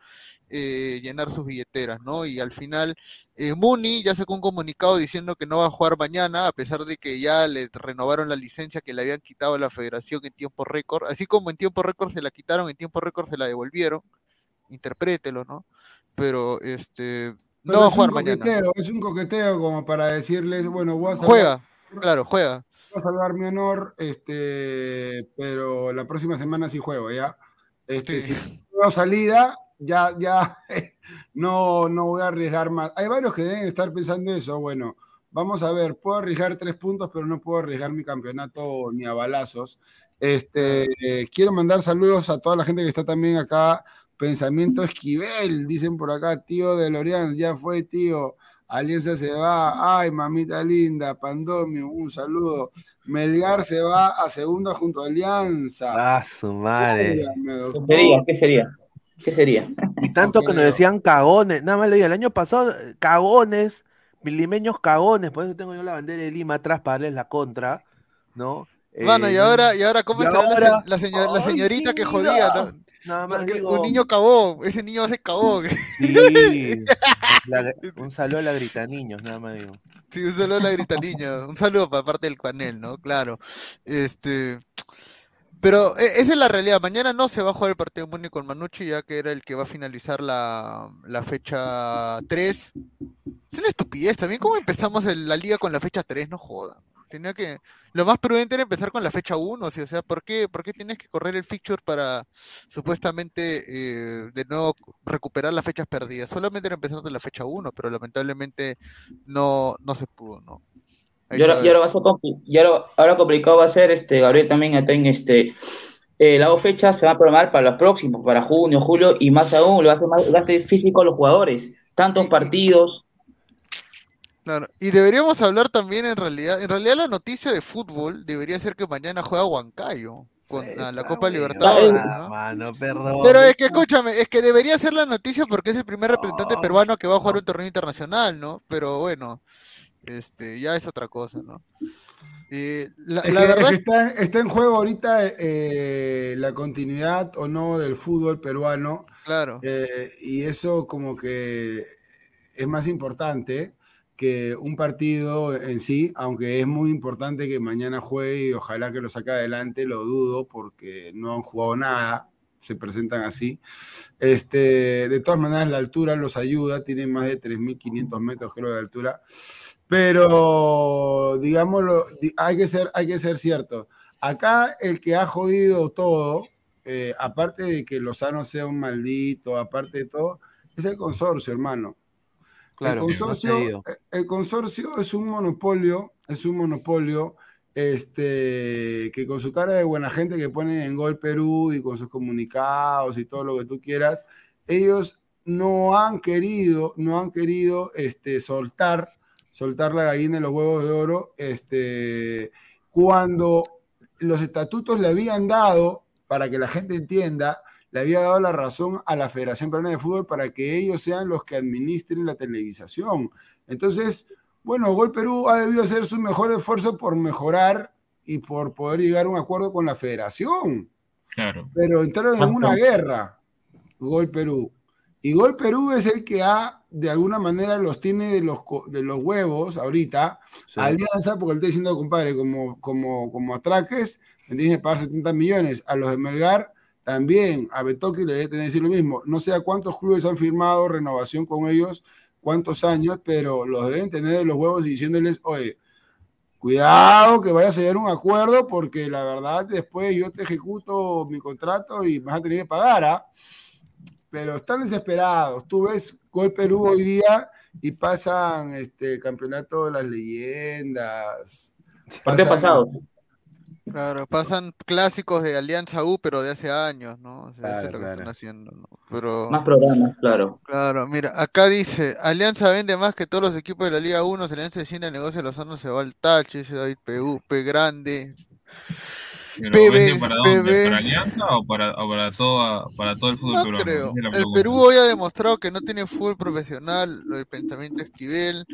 eh, llenar sus billeteras, ¿no? Y al final, eh, Muni ya sacó un comunicado diciendo que no va a jugar mañana, a pesar de que ya le renovaron la licencia que le habían quitado a la federación en tiempo récord, así como en tiempo récord se la quitaron, en tiempo récord se la devolvieron, interprételo, ¿no? Pero este no Pero va a es un jugar mañana. coqueteo, es un coqueteo como para decirles, bueno, voy a Juega, claro, juega. A salvar mi honor, este, pero la próxima semana sí juego, ¿ya? Este, Sí. si no salida, ya, ya, (laughs) no, no voy a arriesgar más. Hay varios que deben estar pensando eso, bueno, vamos a ver, puedo arriesgar tres puntos, pero no puedo arriesgar mi campeonato ni a balazos. Este, eh, quiero mandar saludos a toda la gente que está también acá. Pensamiento Esquivel, dicen por acá, tío de Lorian, ya fue tío. Alianza se va, ay mamita linda, Pandomio, un saludo. Melgar se va a segunda junto a Alianza. Ah, su madre. ¿Qué sería? ¿Qué sería? ¿Qué sería? Y tanto que nos decían cagones. Nada más le digo, el año pasado, cagones, limeños cagones. Por eso tengo yo la bandera de Lima atrás para darles la contra, ¿no? Bueno, y Eh, ahora, y ahora, ¿cómo y estará la, ahora- la señor- la Ay, señorita que jodía, ¿no? Nada más Que- digo, Un niño cagó, ese niño hace cagó. sí, (laughs) la- un saludo a la grita niños, nada más digo. Sí, un saludo a la grita niña, un saludo para parte del panel, ¿no? Claro. Este, pero e- esa es la realidad. Mañana no se va a jugar el partido Muni con Manucci, ya que era el que va a finalizar la, la fecha 3. Es una estupidez también. ¿Cómo empezamos el- la liga con la fecha 3? No joda. Tenía que. Lo más prudente era empezar con la fecha 1. ¿sí? O sea, ¿por qué, por qué tienes que correr el fixture para supuestamente eh, de nuevo recuperar las fechas perdidas? Solamente era empezar con la fecha 1, pero lamentablemente no, no se pudo, ¿no? Y ahora, y ahora va a ser y ahora, ahora complicado va a ser, este, Gabriel también en este, eh, las dos fechas se van a programar para los próximos, para junio, julio, y más aún, lo va a hacer más gasto físico a los jugadores. Tantos partidos, Claro, y deberíamos hablar también en realidad, en realidad la noticia de fútbol debería ser que mañana juega Huancayo con a la Copa Libertadores, ¿no? Mano, perdón. Pero es que escúchame, es que debería ser la noticia porque es el primer representante No. peruano que va a jugar un torneo internacional, ¿no? Pero bueno, este, ya es otra cosa, ¿no? Eh, la, Es la que, verdad es que está, está en juego ahorita eh, la continuidad o no del fútbol peruano claro, eh, y eso como que es más importante que un partido en sí, aunque es muy importante que mañana juegue y ojalá que lo saque adelante, lo dudo porque no han jugado nada, se presentan así. Este, de todas maneras, la altura los ayuda, tienen más de 3.500 metros de altura, pero digámoslo, di- hay que ser, hay que ser cierto. Acá el que ha jodido todo, eh, aparte de que Lozano sea un maldito, aparte de todo, es el consorcio, hermano. Claro, el, consorcio, ido. el consorcio es un monopolio, es un monopolio este, que con su cara de buena gente que ponen en Gol Perú y con sus comunicados y todo lo que tú quieras, ellos no han querido, no han querido este, soltar, soltar la gallina de los huevos de oro, este, cuando los estatutos le habían dado, para que la gente entienda, le había dado la razón a la Federación Peruana de Fútbol para que ellos sean los que administren la televisación. Entonces, bueno, Gol Perú ha debido hacer su mejor esfuerzo por mejorar y por poder llegar a un acuerdo con la federación. Claro. Pero entraron en una guerra, Gol Perú. Y Gol Perú es el que ha, de alguna manera, los tiene de los, de los huevos ahorita. Sí. Alianza, porque le estoy diciendo, compadre, como, como, como atraques, me tienes que pagar 70 millones. A los de Melgar también, a Betoque le debe tener que decir lo mismo. No sé a cuántos clubes han firmado renovación con ellos, cuántos años, pero los deben tener de los huevos y diciéndoles, oye, cuidado que vayas a a un acuerdo porque la verdad después yo te ejecuto mi contrato y vas a tener que pagar, ¿ah? Pero están desesperados. Tú ves Gol Perú hoy día y pasan este campeonato de las leyendas. pasan- pasados. Claro, pasan clásicos de Alianza U, pero de hace años, ¿no? O sea, eso es lo que claro. están haciendo, ¿no? Pero Más programas, claro. Claro, mira, acá dice, Alianza vende más que todos los equipos de la Liga 1, si Alianza desciende el negocio de Lozano se va al tache, dice David PU, P grande. Pero PB, ¿vende para dónde? PB. ¿Para Alianza o para, o para, toda, para todo el fútbol No peruano? creo. El. Perú hoy ha demostrado que no tiene fútbol profesional, lo del pensamiento Esquivel.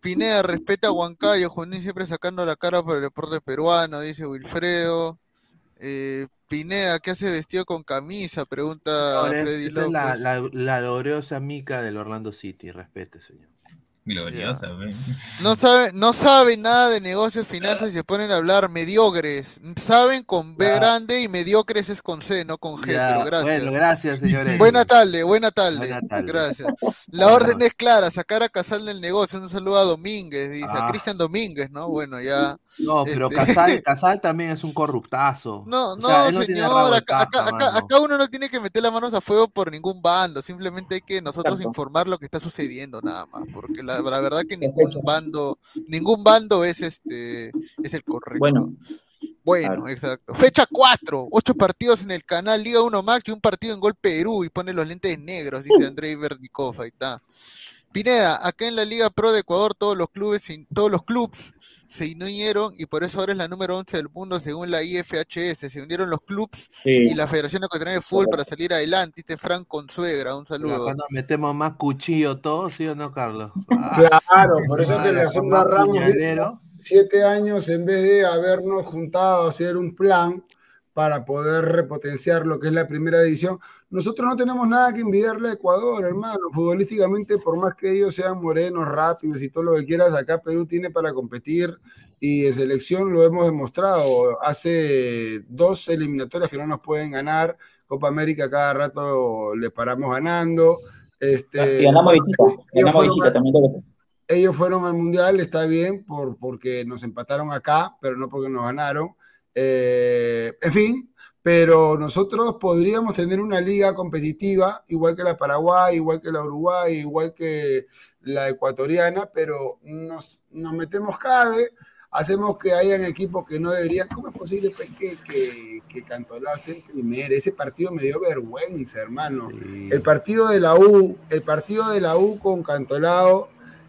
Pineda respeta a Huancayo, Junín siempre sacando la cara por el deporte peruano, dice Wilfredo. Eh, Pineda, ¿qué hace vestido con camisa? Pregunta Ahora, Freddy es la, López. la, la gloriosa mica del Orlando City, respete, señor. Gloriosa. No sabe, no saben nada de negocios, finanzas y se ponen a hablar mediocres. Saben con B Ya. grande y mediocres es con C, no con G, Ya, pero gracias. Bueno, gracias, señores. Buena tarde, buena tarde. Buena tarde. Gracias. (laughs) La orden es clara, sacar a Casal del negocio. Un saludo a Domínguez, dice, a Ah. Cristian Domínguez, ¿no? Bueno, ya. No, pero Este- Casal, (laughs) Casal también es un corruptazo. No, O no, sea, señor, acá, acá, acá, acá uno no tiene que meter las manos a fuego por ningún bando, simplemente hay que nosotros Exacto. informar lo que está sucediendo nada más, porque la, la verdad que ningún bando, ningún bando es este, es el correcto. Bueno, Bueno, exacto. Fecha 4, 8 partidos en el canal Liga 1 Max y un partido en Gol Perú y pone los lentes negros, dice Andrei Vernikov, ahí está. Pineda, acá en la Liga Pro de Ecuador todos los clubes, se- todos los clubs se unieron y por eso ahora es la número 11 del mundo según la IFHS. Se unieron los clubs sí. y la Federación Ecuatoriana de Fútbol para salir adelante. Este Frank Consuegra, un saludo. acá nos metemos más cuchillo todos, ¿sí o no, Carlos? (laughs) Ah, Claro, por eso segunda más Ramos siete años en vez de habernos juntado a hacer un plan para poder repotenciar lo que es la primera división. Nosotros no tenemos nada que envidiarle a Ecuador, hermano. Futbolísticamente, por más que ellos sean morenos, rápidos y todo lo que quieras, acá Perú tiene para competir y en selección lo hemos demostrado. Hace dos eliminatorias que no nos pueden ganar. Copa América cada rato le paramos ganando. Este, y ganamos visita, ganamos visita también. Ellos fueron al Mundial, está bien, por, porque nos empataron acá, pero no porque nos ganaron. Eh, en fin, pero nosotros podríamos tener una liga competitiva, igual que la Paraguay, igual que la Uruguay, igual que la ecuatoriana, pero nos, nos metemos cabe, hacemos que hayan equipos que no deberían. ¿Cómo es posible pues, que, que, que Cantolao esté en primera? Ese partido me dio vergüenza, hermano. Sí. El partido de la U, el partido de la U con Cantolao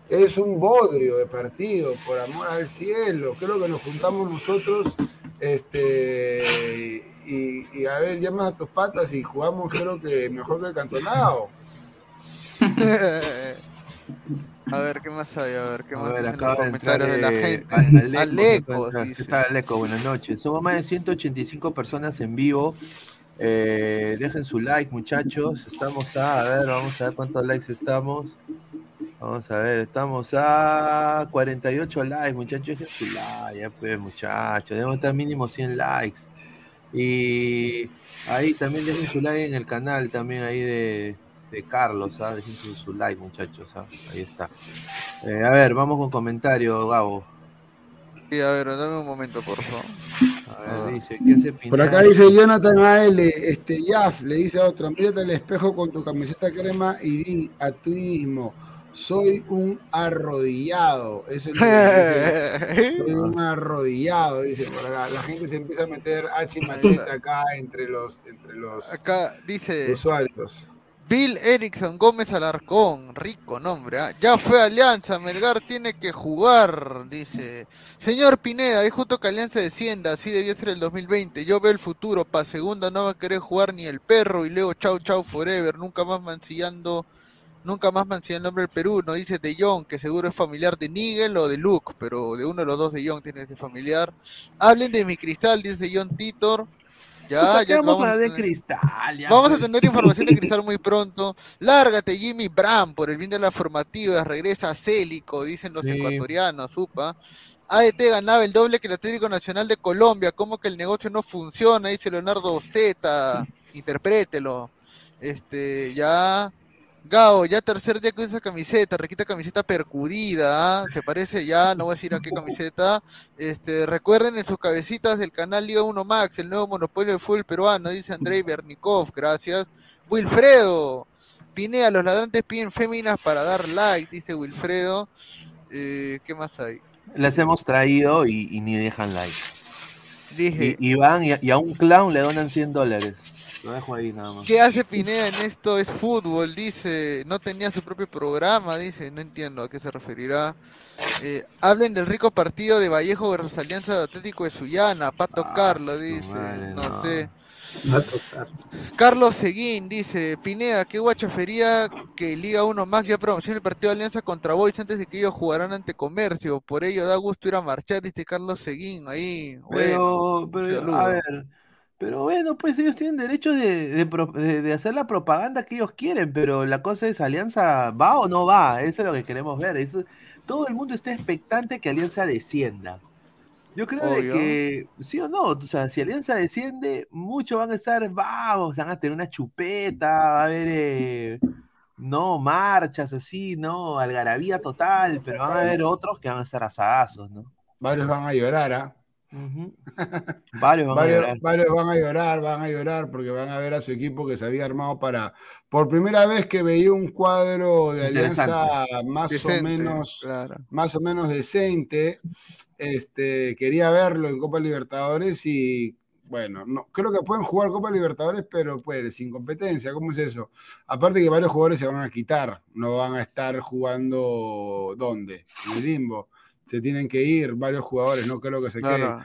es un bodrio de partido, por amor al cielo. Creo que nos juntamos nosotros este, y, y a ver, llamas a tus patas y jugamos, creo que mejor que el Cantolao. A ver, ¿qué más hay? A ver, ¿qué A más ver, acaba los de entrar comentarios de la eh, gente? Aleco, Aleco, ¿qué dice. tal, Aleco? Buenas noches. Somos más de 185 personas en vivo. Eh, dejen su like, muchachos. Estamos a, a ver, vamos a ver cuántos likes estamos. Vamos a ver, estamos a 48 likes, muchachos. Dejen su like, ya pues, muchachos. Debemos estar mínimo 100 likes. Y ahí también dejen su like en el canal también ahí de, de Carlos, ¿ah? Dejen su, like, muchachos. ¿ah? Ahí está. Eh, a ver, vamos con comentario, Gabo. Sí, a ver, dame un momento, por favor. A ver, dice, ¿qué hace Por acá dice Jonathan AL, este Yaf, le dice a otro, mírate al espejo con tu camiseta crema y di a tu mismo, soy un arrodillado. Eso es lo que dice, (laughs) soy un arrodillado, dice por acá. La gente se empieza a meter H y machete acá entre los, entre los Acá dice usuarios. Bill Erickson Gómez Alarcón, rico nombre, ¿ah? ya fue Alianza, Melgar tiene que jugar, dice. Señor Pineda, es justo que Alianza descienda, así debió ser el 2020. Yo veo el futuro, pa' segunda no va a querer jugar ni el perro y luego chau chau forever, nunca más mancillando, nunca más mancillando el nombre del Perú, no dice de Jong, que seguro es familiar de Nigel o de Luke, pero de uno de los dos de Jong tiene que ser familiar. Hablen de mi cristal, dice John Titor. Ya, Puta, ¿qué ya vamos a vamos hablar de tener- cristal. ya, Vamos a pues. tener información de Cristal muy pronto. Lárgate, Jimmy Bram, por el bien de las formativas. Regresa a Célico, dicen los Sí. ecuatorianos, supa. ADT ganaba el doble que el Atlético Nacional de Colombia. ¿Cómo que el negocio no funciona? Dice Leonardo Z. Interprételo. Este, ya. Gao, ya tercer día con esa camiseta, requita camiseta percudida, ¿ah? se parece ya, no voy a decir a qué camiseta. Este, recuerden en sus cabecitas del canal Liga 1 Max, el nuevo monopolio del fútbol peruano, dice Andrei Bernikov, gracias. Wilfredo, Pinea, los ladrantes piden féminas para dar like, dice Wilfredo. Eh, ¿Qué más hay? Las hemos traído y, y ni dejan like. Dije, Y, y van y a, y a un clown le donan 100 dólares. Lo dejo ahí nada más. ¿qué hace Pineda en esto? Es fútbol, dice. No tenía su propio programa, dice. No entiendo a qué se referirá. Eh, hablen del rico partido de Vallejo versus Alianza Atlético de Sullana. Pato Ah, Carlos, dice. madre, no, no. sé. Carlos Seguín dice, Pineda, qué guachafería que Liga 1 Max ya promociona el partido de Alianza contra Boys antes de que ellos jugaran ante Comercio. Por ello da gusto ir a marchar, dice Carlos Seguín ahí. Bueno, Pero, a ver, pero bueno, pues ellos tienen derecho de, de pro- de- de hacer la propaganda que ellos quieren, pero la cosa es, ¿Alianza va o no va? Eso es lo que queremos ver. Eso- todo el mundo está expectante que Alianza descienda. Yo creo de Obvio. que, sí o no, o sea, si Alianza desciende, muchos van a estar, vamos, van a tener una chupeta, va a haber, eh, no, marchas así, no, algarabía total, pero van a haber otros que van a estar asadazos, ¿no? Varios van a llorar, ¿ah? (laughs) Varios van a Varios, llorar. varios van a llorar, van a llorar porque van a ver a su equipo que se había armado para, por primera vez que veía un cuadro de alianza más Decente, o menos, claro. más o menos decente. Este, quería verlo en Copa Libertadores y bueno, no, creo que pueden jugar Copa Libertadores, pero pues sin competencia, ¿cómo es eso? Aparte que varios jugadores se van a quitar, no van a estar jugando ¿dónde? En el limbo. Se tienen que ir varios jugadores, no creo que se queden. Claro.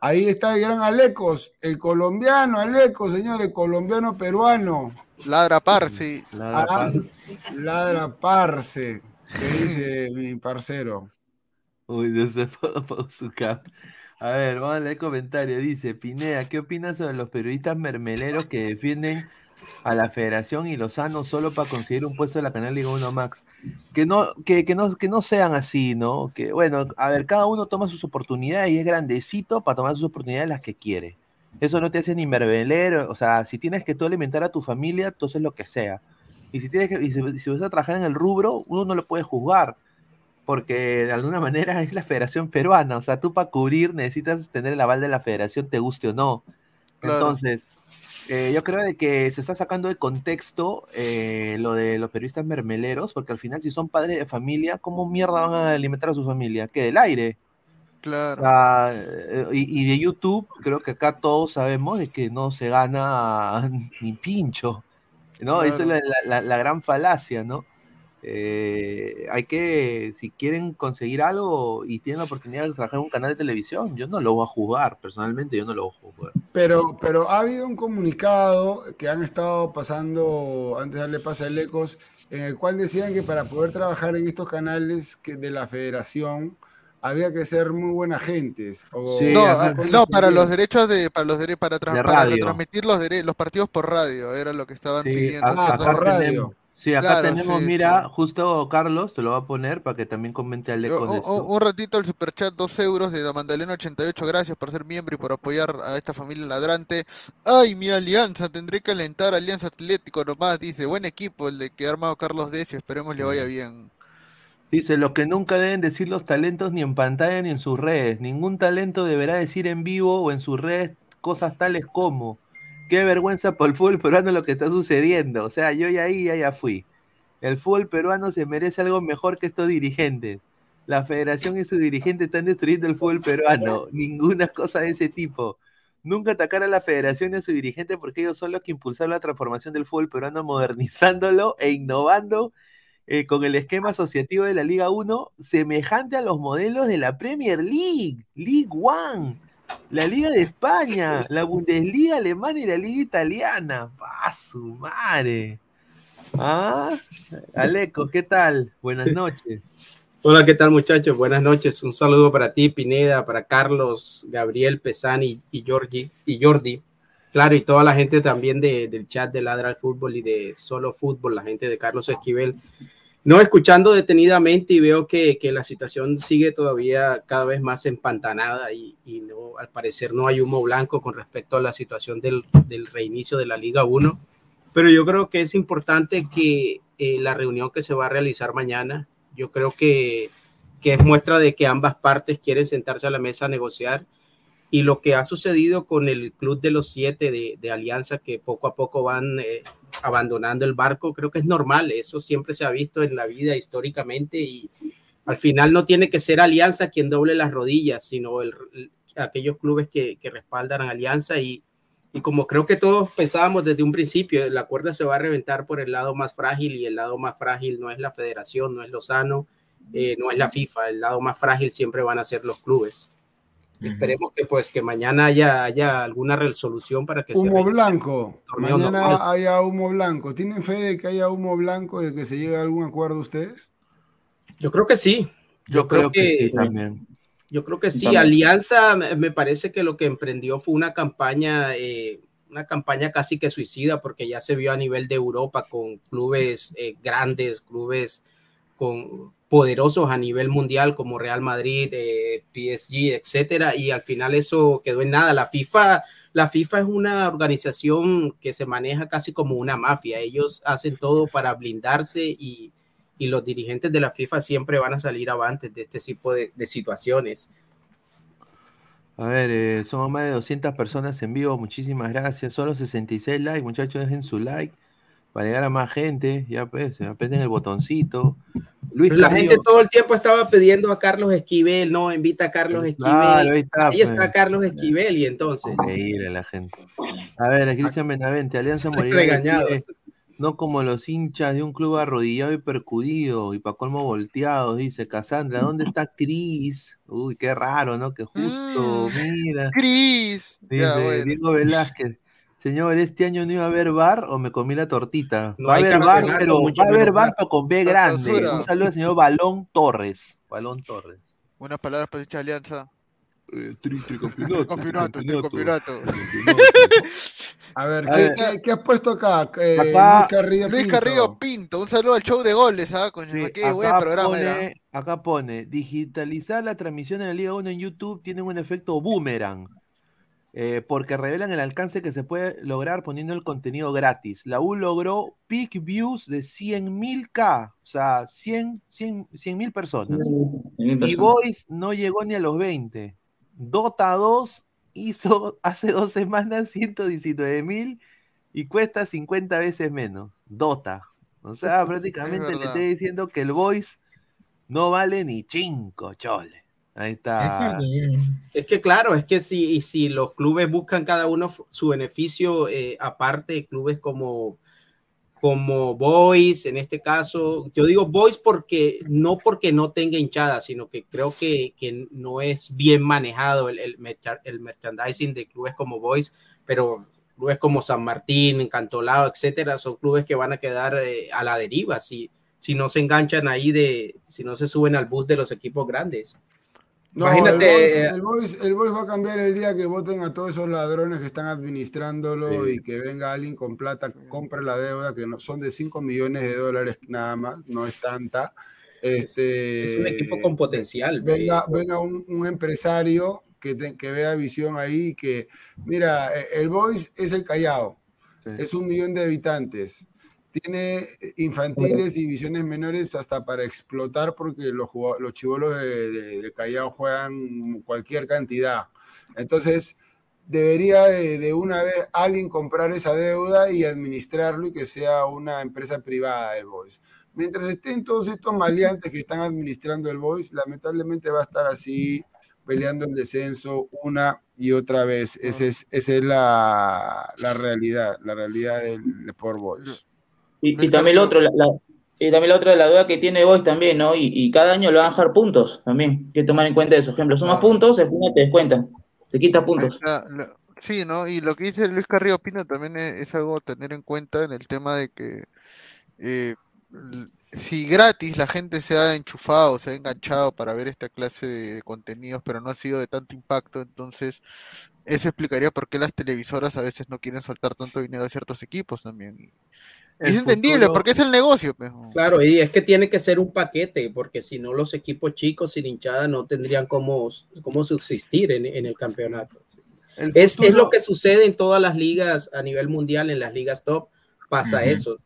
Ahí está el gran Alecos, el colombiano Alecos, señores, colombiano peruano. Ladra Parsi. La Ah, paz. ladra parce, que dice mi parcero. Uy, no se su cap. A ver, vamos a leer comentario. Dice, Pineda, ¿qué opinas sobre los periodistas mermeleros que defienden a la federación y Lozano solo para conseguir un puesto de la Canal Liga 1 Max? Que no, que, que no, que no sean así, ¿no? Que bueno, a ver, cada uno toma sus oportunidades y es grandecito para tomar sus oportunidades las que quiere. Eso no te hace ni mermelero, o sea, si tienes que tú alimentar a tu familia, entonces lo que sea. Y si tienes que, y si, si vas a trabajar en el rubro, uno no lo puede juzgar porque de alguna manera (laughs) es la Federación Peruana, o sea, tú para cubrir necesitas tener el aval de la Federación, te guste o no. Claro. Entonces, eh, yo creo de que se está sacando de contexto eh, lo de los periodistas mermeleros, porque al final si son padres de familia, ¿cómo mierda van a alimentar a su familia? ¿Qué? ¿Del aire? Claro. eh, y, y de YouTube, creo que acá todos sabemos de que no se gana (laughs) ni pincho, ¿no? Esa es la- la- la gran falacia, ¿no? Eh, hay que, si quieren conseguir algo y tienen la oportunidad de trabajar en un canal de televisión, yo no lo voy a jugar, personalmente yo no lo voy a jugar. Pero, pero ha habido un comunicado que han estado pasando, antes de darle pase al Ecos, en el cual decían que para poder trabajar en estos canales que de la federación había que ser muy buenas gentes. o- Sí, No, ah, no, para los derechos de, para los para, tra- De para radio. retransmitir los dere- los partidos por radio, era lo que estaban Sí, pidiendo. ciertas por radio. tenemos, sí, acá Claro, tenemos, sí, mira, sí. justo Carlos, te lo va a poner para que también comente al eco de un, esto. un- un ratito el superchat, dos euros de Damandalena 88, gracias por ser miembro y por apoyar a esta familia ladrante. Ay, mi alianza, tendré que alentar a Alianza Atlético nomás, dice, buen equipo el de que ha armado Carlos Decio, esperemos le vaya bien. Dice, lo que nunca deben decir los talentos ni en pantalla ni en sus redes. Ningún talento deberá decir en vivo o en sus redes cosas tales como, qué vergüenza por el fútbol peruano lo que está sucediendo. O sea, yo ya ahí ya, ya fui. El fútbol peruano se merece algo mejor que estos dirigentes. La federación y sus dirigentes están destruyendo el fútbol peruano. Ninguna cosa de ese tipo. Nunca atacar a la federación y a sus dirigentes porque ellos son los que impulsaron la transformación del fútbol peruano, modernizándolo e innovando eh, con el esquema asociativo de la Liga 1, semejante a los modelos de la Premier League, League One, la Liga de España, la Bundesliga alemana y la Liga italiana. ¡Pa su madre! ¿Ah? Aleco, ¿qué tal? Buenas noches. Hola, ¿qué tal muchachos? Buenas noches. Un saludo para ti, Pineda, para Carlos, Gabriel, Pesani y Jordi, y Jordi. Claro, y toda la gente también de- del chat de Ladra al Fútbol y de Solo Fútbol, la gente de Carlos Esquivel. No, escuchando detenidamente y veo que, que la situación sigue todavía cada vez más empantanada y, y no, al parecer no hay humo blanco con respecto a la situación del, del reinicio de la Liga 1. Pero yo creo que es importante que eh, la reunión que se va a realizar mañana, yo creo que, que es muestra de que ambas partes quieren sentarse a la mesa a negociar. Y lo que ha sucedido con el Club de los Siete de, de Alianza, que poco a poco van eh, abandonando el barco, creo que es normal. Eso siempre se ha visto en la vida históricamente y al final no tiene que ser Alianza quien doble las rodillas, sino el- el- aquellos clubes que, que respaldan a Alianza y, y como creo que todos pensábamos desde un principio, la cuerda se va a reventar por el lado más frágil y el lado más frágil no es la federación, no es Lozano, eh, no es la FIFA, el lado más frágil siempre van a ser los clubes. Esperemos que pues que mañana haya, haya alguna resolución para que se Humo reinicie. blanco. Mañana normal. haya humo blanco. ¿Tienen fe de que haya humo blanco y de que se llegue a algún acuerdo ustedes? Yo creo que sí. Yo, creo, que, sí también. Yo creo que sí. También. Alianza me me parece que lo que emprendió fue una campaña, eh, una campaña casi que suicida, porque ya se vio a nivel de Europa con clubes eh, grandes, clubes con poderosos a nivel mundial como Real Madrid, eh, PSG, etcétera, y al final eso quedó en nada. La FIFA, la FIFA es una organización que se maneja casi como una mafia. Ellos hacen todo para blindarse y, y los dirigentes de la FIFA siempre van a salir avantes de este tipo de, de situaciones. A ver, eh, somos más de 200 personas en vivo, muchísimas gracias. Solo 66 likes, muchachos, dejen su like para llegar a más gente. Ya pues, aprieten el botoncito. Luis la gente todo el tiempo estaba pidiendo a Carlos Esquivel, no, invita a Carlos Esquivel. Claro, ahí está, Ahí está pues. Carlos Esquivel y entonces. Increíble la gente. A ver, Cristian Benavente, Alianza Morirá no como los hinchas de un club arrodillado y percudido y para colmo volteados, dice Cassandra. ¿Dónde está Cris? Uy, qué raro, ¿no? Que justo, mira. Cris. Ya, Dice bueno. Diego Velázquez. Señor, ¿este año no iba a haber bar o me comí la tortita? No va a hay haber bar, pero mucho va a haber bar, pero con B grande. Un saludo al señor Balón Torres. Balón Torres. Unas palabras para dicha alianza. eh, tri- tricampeonato, Campeonato, tricampeonato, campeonato. A ver, ¿qué, está. qué- qué has puesto acá? Eh, Acá- Luis Carrillo Luis Pinto. Carrillo Pinto, un saludo al show de goles, ¿ah? Coño, Sí, qué buen programa era. pone, acá pone, digitalizar la transmisión en la Liga 1 en YouTube tiene un efecto boomerang, eh, porque revelan el alcance que se puede lograr poniendo el contenido gratis. La U logró peak views de 100.000K, o sea, 100 mil personas. Y Boys no llegó ni a los 20. Dota 2 hizo (laughs) hace dos semanas 119 mil y cuesta 50 veces menos. Dota. O sea, (laughs) prácticamente le estoy diciendo que el Boys no vale ni cinco, chole. Ahí está. Es que claro, es que si, si los clubes buscan cada uno su beneficio, eh, aparte, clubes como, como Boys, en este caso, yo digo Boys porque no porque no tenga hinchada, sino que creo que, que no es bien manejado el, el, mercha- el merchandising de clubes como Boys, pero clubes como San Martín, Cantolao, etcétera, son clubes que van a quedar eh, a la deriva si, si no se enganchan ahí de, si no se suben al bus de los equipos grandes. No, Imagínate- el Boys, el, Boys va a cambiar el día que voten a todos esos ladrones que están administrándolo Sí. y que venga alguien con plata, compre la deuda, que no son de 5 millones de dólares nada más, no es tanta. Este, Es un equipo con potencial. venga, eh, venga un, un empresario que, te- que vea visión ahí, que mira, eh, el Boys es el Callao, Sí. es un millón de habitantes, tiene infantiles, divisiones menores hasta para explotar porque los, los chivolos de, de- de Callao juegan cualquier cantidad. Entonces, debería de, de una vez alguien comprar esa deuda y administrarlo y que sea una empresa privada el Boys. Mientras estén todos estos maleantes que están administrando el Boys, lamentablemente va a estar así peleando el descenso una y otra vez. Esa es, esa es la, la realidad, la realidad del Sport Boys. Y, y también lo otro, la, la- y también la otra la duda que tiene Boys también, ¿no? Y, y cada año lo van a dejar puntos también. Hay que tomar en cuenta eso. Ejemplo, sumas puntos, el final te descuentan. Te quita puntos. lo- Sí, ¿no? Y lo que dice Luis Carrillo Pino también es, es algo a tener en cuenta en el tema de que eh, si gratis la gente se ha enchufado, se ha enganchado para ver esta clase de contenidos, pero no ha sido de tanto impacto, entonces eso explicaría por qué las televisoras a veces no quieren soltar tanto dinero a ciertos equipos también. Es entendible, porque es el negocio, pues. Claro, y es que tiene que ser un paquete, porque si no los equipos chicos sin hinchada no tendrían cómo, cómo subsistir en, en el campeonato. El Es, es lo que sucede en todas las ligas a nivel mundial, en las ligas top, pasa eso.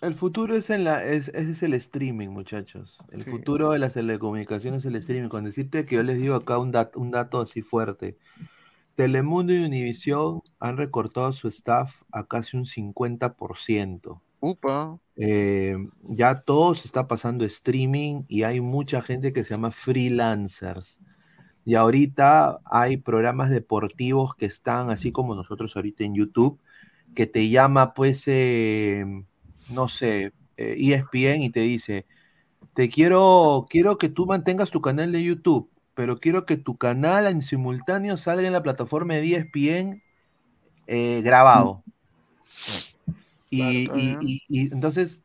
El futuro es, en la, es, es el streaming, muchachos. El Sí. futuro de las telecomunicaciones es el streaming. Con decirte que yo les digo acá un, dat- un dato así fuerte. Telemundo y Univisión han recortado su staff a casi un 50%. Upa. Eh, ya todo se está pasando streaming y hay mucha gente que se llama freelancers. Y ahorita hay programas deportivos que están así como nosotros ahorita en YouTube, que te llama pues, eh, no sé, eh, ESPN y te dice, te quiero, quiero que tú mantengas tu canal de YouTube, pero quiero que tu canal en simultáneo salga en la plataforma de ESPN eh, grabado. Y, Claro, y- y- y entonces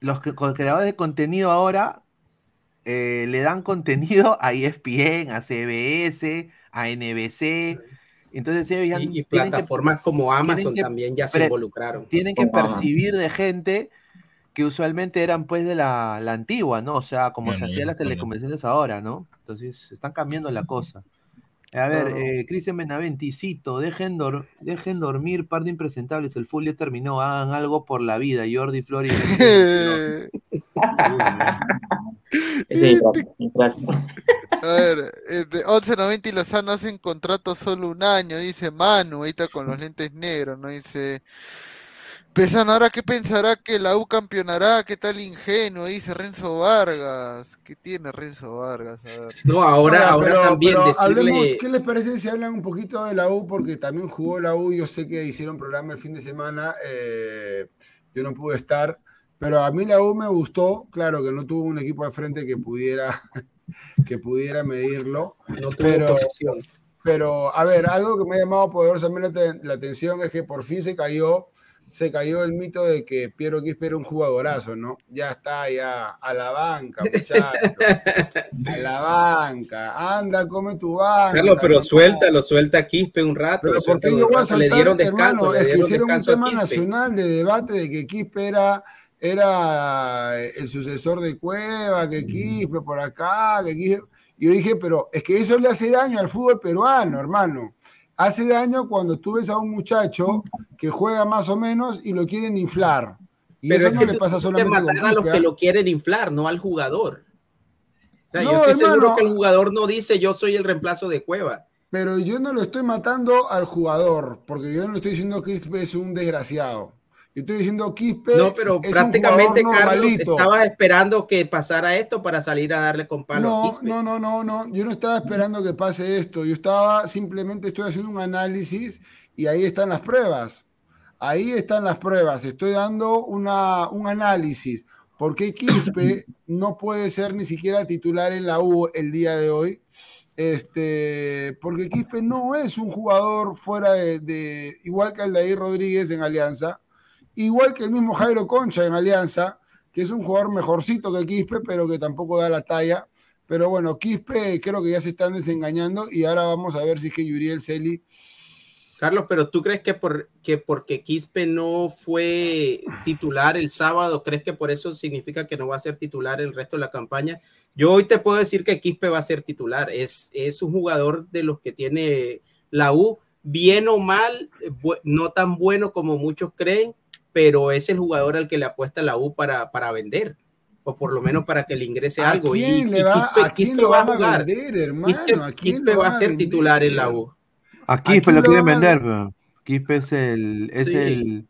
los que, con- creadores de contenido ahora eh, le dan contenido a ESPN, a CBS, a NBC. Entonces ellos ya Y, y tienen que- plataformas como Amazon que también ya se involucraron. tienen que Amazon. percibir de gente que usualmente eran pues de la, la antigua, ¿no? O sea, como se hacían las bueno. teleconversaciones ahora, ¿no? Entonces están cambiando la cosa. A ver, eh, Cristian Benaventi, cito, dejen, dor- dejen dormir, par de impresentables, el full ya terminó, hagan algo por la vida, Jordi Flores. (laughs) (laughs) A ver, eh, de 11.90 y Lozano hacen contrato solo un año, dice Manu, ahí está con los lentes negros, ¿no? Dice, Pesan, ahora qué pensará que la U campeonará, qué tal ingenuo, dice Renzo Vargas. ¿Qué tiene Renzo Vargas? A ver. No, ahora, ahora pero- también pero decirle. hablemos, ¿qué les parece si hablan un poquito de la U? Porque también jugó la U, yo sé que hicieron programa el fin de semana, eh, yo no pude estar, pero a mí la U me gustó, claro que no tuvo un equipo al frente que pudiera, (laughs) que pudiera medirlo, no pero- pero a ver, algo que me ha llamado poderosamente la, la atención es que por fin se cayó, se cayó el mito de que Piero Quispe era un jugadorazo, ¿no? Ya está, ya, a la banca, muchachos. a la banca, anda, come tu banca. Carlos, pero papá. suéltalo, suelta a Quispe un rato. Pero ¿por qué suéltalo yo voy a. Le dieron descanso, hermano? le Es que hicieron un tema nacional de debate de que Quispe era, era el sucesor de Cueva, que Quispe por acá, que Quispe... Yo dije, pero es que eso le hace daño al fútbol peruano, hermano. Hace daño cuando tú ves a un muchacho que juega más o menos y lo quieren inflar. Y Pero eso es no que le pasa solamente a los que lo quieren inflar, no al jugador. O sea, No, yo estoy seguro que el jugador no dice yo soy el reemplazo de Cueva. Pero yo no lo estoy matando al jugador, porque yo no le estoy diciendo que es un desgraciado. Yo estoy diciendo Quispe No, pero es un prácticamente jugador Carlos estaba esperando que pasara esto para salir a darle con palo a No, Quispe. no, no, no, no. Yo no estaba esperando que pase esto. Yo estaba simplemente estoy haciendo un análisis y ahí están las pruebas. Ahí están las pruebas. Estoy dando una, un análisis. ¿Por qué Quispe (coughs) no puede ser ni siquiera titular en la U el día de hoy? Este, porque Quispe no es un jugador fuera de, de- igual que Aldair Rodríguez en Alianza, igual que el mismo Jairo Concha en Alianza, que es un jugador mejorcito que Quispe, pero que tampoco da la talla. Pero bueno, Quispe creo que ya se están desengañando y ahora vamos a ver si es que Yuriel Celi. Carlos, pero ¿tú crees que, por, que porque Quispe no fue titular el sábado, crees que por eso significa que no va a ser titular el resto de la campaña? Yo hoy te puedo decir que Quispe va a ser titular. Es, es un jugador de los que tiene la U, bien o mal, eh, no tan bueno como muchos creen, pero es el jugador al que le apuesta la U para, para vender, o por lo menos para que le ingrese ¿A algo. Y, quién le y va, Quispe, a quién Quispe lo va a van a jugar. vender, hermano? Quispe, ¿A quién Quispe lo va a ser titular en la vender? U. A ¿A Quispe quién lo lo quieren a vender, pero Quispe es el, es Sí. el,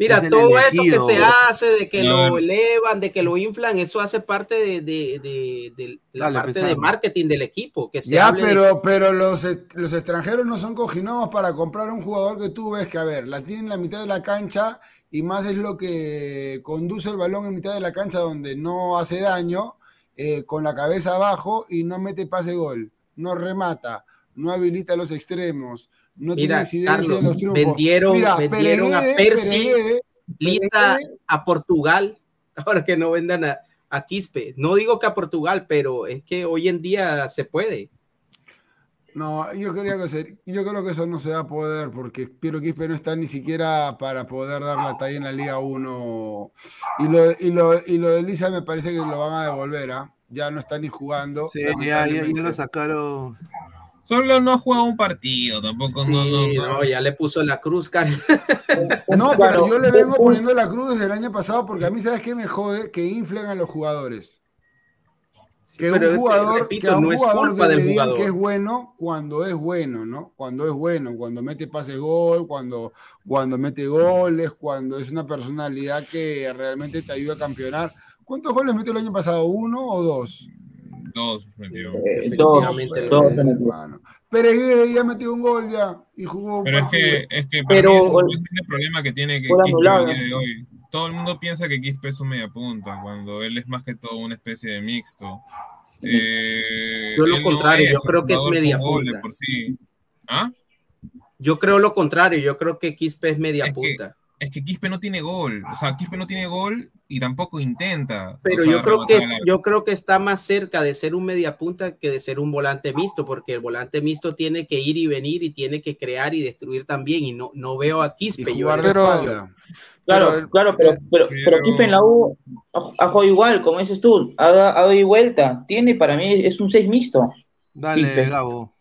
Mira, es el todo eso que se hace, de que No. lo elevan, de que lo inflan, eso hace parte de, de- de- de la Dale, parte pesado. de marketing del equipo. Que se Ya, hable de pero, pero los, los extranjeros no son cojinados para comprar un jugador que tú ves que, a ver, la tiene en la mitad de la cancha y más es lo que conduce el balón en mitad de la cancha donde no hace daño, eh, con la cabeza abajo y no mete pase gol, no remata, no habilita los extremos, no tiene Mira, incidencia Carlos, en los triunfos. vendieron, Mira, vendieron a Percy, Pereguede, Lista Pereguede, a Portugal, (laughs) ahora que no vendan a, a Quispe. No digo que a Portugal, pero es que hoy en día se puede. No, yo quería que se- yo creo que eso no se va a poder porque Piero Quispe no está ni siquiera para poder dar la talla en la Liga 1. Y lo, y lo, y lo de Lisa me parece que lo van a devolver, ¿ah? Ya no está ni jugando. Sí, ya, ya, ya lo sacaron. Solo no ha jugado un partido, tampoco. no, no, Sí, no. no, ya le puso la cruz, Carlos. (laughs) No, pero yo le vengo poniendo la cruz desde el año pasado porque a mí, ¿sabes qué me jode? Que inflen a los jugadores. Que Pero, un jugador, repito, que a un no es jugador culpa le del jugador. que es bueno cuando es bueno, ¿no? Cuando es bueno, cuando mete pase gol, cuando, cuando mete goles, cuando es una personalidad que realmente te ayuda a campeonar. ¿Cuántos goles metió el año pasado? ¿Uno o dos? Dos, metió. Eh, dos, Definitivamente dos, hermano. Peregué ya metió un gol ya y jugó un Pero es que, es que para Pero- mí es el problema que tiene que de hoy. Todo el mundo piensa que Quispe es un mediapunta, cuando él es más que todo una especie de mixto. Eh, Yo lo no contrario, yo creo que es media punta. por sí. ¿Ah? Yo creo lo contrario, yo creo que Quispe es media Es que- punta. Es que Quispe no tiene gol. O sea, Quispe no tiene gol y tampoco intenta. Pero o sea, yo creo que yo creo que está más cerca de ser un media punta que de ser un volante mixto, porque el volante mixto tiene que ir y venir y tiene que crear y destruir también. Y no, no veo a Quispe. Yo Pero-. Claro, Pero el- claro, pero, pero, pero pero- Quispe en la U ha, igual, como dices tú, ha dado y vuelta. Tiene, para mí, es un 6 mixto. Dale, Quispe. Gabo.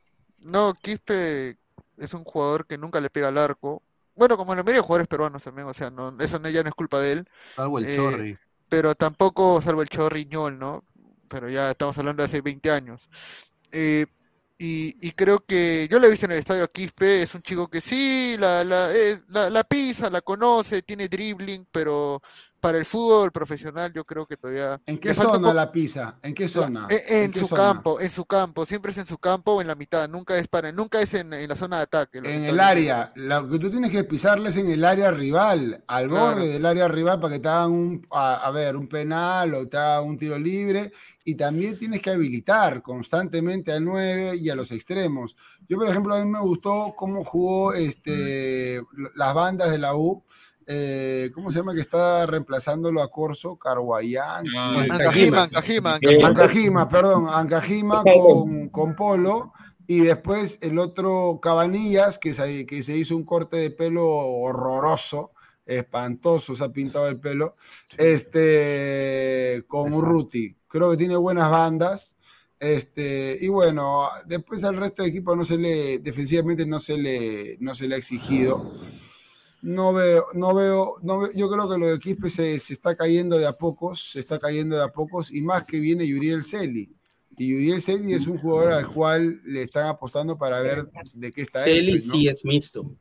No, Quispe es un jugador que nunca le pega al arco. Bueno, como la mayoría de jugadores peruanos también, o sea, no, eso no- ya no es culpa de él, Salvo el Eh, Chorri. pero tampoco, salvo el Chorriñol, ¿no? Pero ya estamos hablando de hace 20 años. Eh, y, y creo que yo lo he visto en el estadio Quispe, es un chico que sí, la, la, es- la, la pisa, la conoce, tiene dribbling, pero para el fútbol profesional yo creo que todavía ¿En qué zona la pisa? ¿En qué zona? En, su zona? campo, en su campo, siempre es en su campo o en la mitad, nunca es para, nunca es en, en la zona de ataque. En el área, lo que tú tienes que pisarles en el área rival, al Claro. borde del área rival para que te hagan un, a, a ver, un penal o te hagan un tiro libre y también tienes que habilitar constantemente al 9 y a los extremos. Yo, por ejemplo, a mí me gustó cómo jugó este, las bandas de la U eh, ¿cómo se llama? Que está reemplazándolo a Corso, Carguayán. Ah, Ancajima, Ancajima, Ancajima. Ancajima, perdón, Ancajima con, con Polo. Y después el otro Cabanillas, que se, que se hizo un corte de pelo horroroso, espantoso, se ha pintado el pelo, este, con Urruti. Creo que tiene buenas bandas. Este, y bueno, después al resto de equipo no se le, defensivamente no se le, no se le ha exigido. No veo, no veo, no veo- yo creo que lo de Quispe se, se está cayendo de a pocos, se está cayendo de a pocos, y más que viene Yuriel Celi. Y Yuriel Celi es un jugador al cual le están apostando para ver de qué está Celi hecho. ¿no? sí es mixto.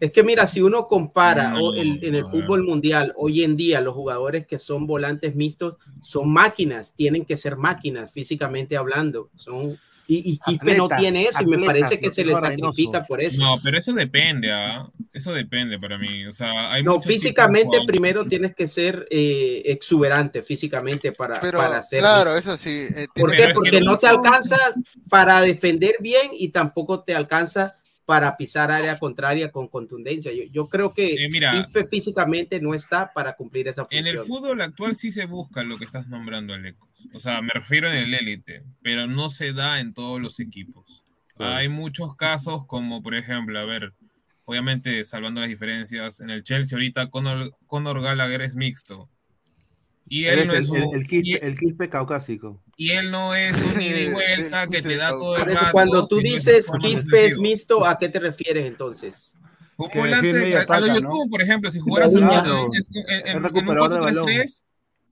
Es que mira, si uno compara No, o el- en el a fútbol mundial, hoy en día los jugadores que son volantes mixtos son máquinas, tienen que ser máquinas físicamente hablando. Son, y, y Quispe no Atletas, tiene eso y me atletas, parece que se le sacrifica Reynoso. por eso. No, pero eso depende, ¿ah? Eso depende para mí. O sea, hay No, tipos físicamente primero tienes que ser eh, exuberante físicamente para, Pero, para hacer claro, eso. eso sí. eh, ¿Por qué? Porque que no te alcanza para defender bien y tampoco te alcanza para pisar área contraria con contundencia. Yo, yo creo que Eh, mira. Quispe físicamente no está para cumplir esa En función. el fútbol actual sí se busca lo que estás nombrando, Alecos. O sea, me refiero en el élite, pero no se da en todos los equipos. Claro. Hay muchos casos como, por ejemplo, a ver, obviamente salvando las diferencias, en el Chelsea ahorita Conor, Conor Gallagher es mixto. Y él, no es el, el, un- el y, quispe, el quispe caucásico. Y él no es un ida y (laughs) vuelta que te da todo el rato, cuando tú dices Quispe es mixto, ¿a qué te refieres entonces? Un volante a- lo ¿no? YouTube, por ejemplo, si jugaras en, Claro. en- en- en- Es en un recuperador de 4-3-3,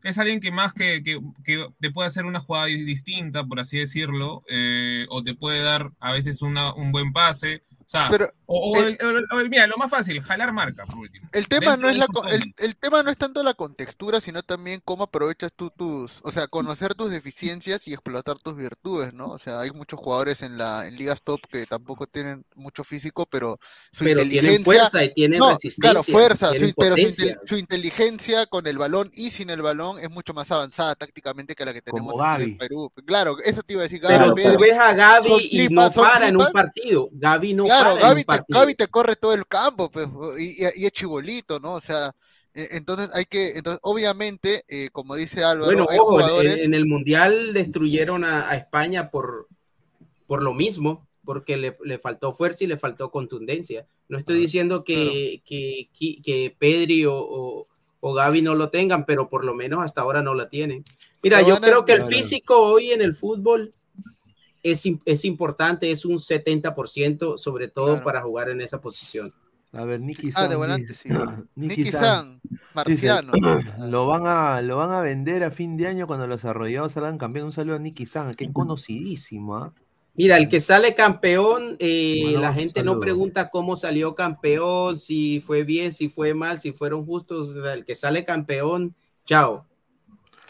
es alguien que más que, que, que te puede hacer una jugada distinta, por así decirlo, eh, o te puede dar a veces una, un buen pase. O sea, Pero o, o el- el- o el- mira, lo más fácil, jalar marca, por último. El tema Dentro no es la el, tema no es tanto la contextura, sino también cómo aprovechas tú tus, o sea, conocer tus deficiencias y explotar tus virtudes, ¿no? O sea, hay muchos jugadores en la en ligas top que tampoco tienen mucho físico, pero su Pero tienen inteligencia fuerza y tienen no, resistencia. claro, fuerza, tienen pero su, inteligencia con el balón y sin el balón es mucho más avanzada tácticamente que la que tenemos Como en Perú. Claro, eso te iba a decir, Pero Gavi, tú ves a Gaby y no para en un partido. Gaby no Claro, para en Gaby un te, partido. Gaby te corre todo el campo, pues, y, es chibolito, ¿no? O sea, e- entonces hay que, entonces, obviamente, eh, como dice Álvaro, Bueno, hay ojo, en- jugadores, en, el Mundial destruyeron a, a España por, por lo mismo, porque le, le faltó fuerza y le faltó contundencia. No estoy diciendo que, que, que, que Pedri o, o, o Gaby no lo tengan, pero por lo menos hasta ahora no la tienen. Mira, yo a- creo que el Claro. físico hoy en el fútbol es, es importante, es un 70%, sobre todo Claro. para jugar en esa posición. A ver, Nicky ah, San de volante, sí. (clears throat) Nicky San dice, Marciano. (clears throat) lo van a lo van a vender a fin de año cuando los arrollados salgan campeón. Un saludo a Nicky San, que es conocidísimo, ¿ah? Mira, el que sale campeón, eh, Bueno, la gente no pregunta cómo salió campeón, si fue bien, si fue mal, si fueron justos. el que sale campeón, chao.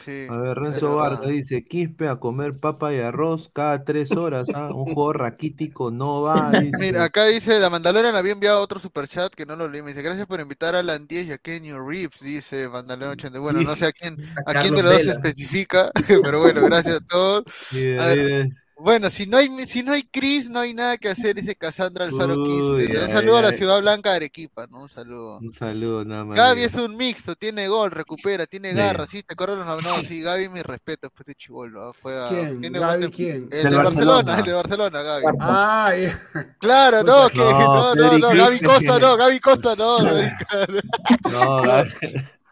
Sí, A ver, Renzo. Vargas dice, Quispe a comer papa y arroz cada tres horas, ¿ah? Un juego raquítico no va, (laughs) dice. Mira, acá dice, la Mandalorian había enviado otro superchat que no lo leí. Me dice, gracias por invitar a Alan 10 y a Kenny Reeves, dice Mandalorian 80. Bueno, no sé a quién, (laughs) a quién de los dos se especifica, (laughs) pero bueno, gracias a todos. Sí, A ver, ve. Bueno, si no hay si no hay Chris, no hay nada que hacer, dice Cassandra Alfaro Uy, Quispe. Un ay, saludo a la ay. Ciudad Blanca de Arequipa, ¿no? Un saludo. Un saludo nada más. Gaby es un mixto, tiene gol, recupera, tiene Sí. garra, sí, te acuerdas los no, sí, Gaby, mi respeto, pues de chivolo, ¿ah? fue a, ¿Quién? tiene ¿Gaby buen- quién? El de Barcelona, Barcelona. el de Barcelona, Gaby. Ah, ya. Claro, no, que No, no, no, no, Gaby Costa no, Gaby Costa no, (laughs) no, No, Gaby.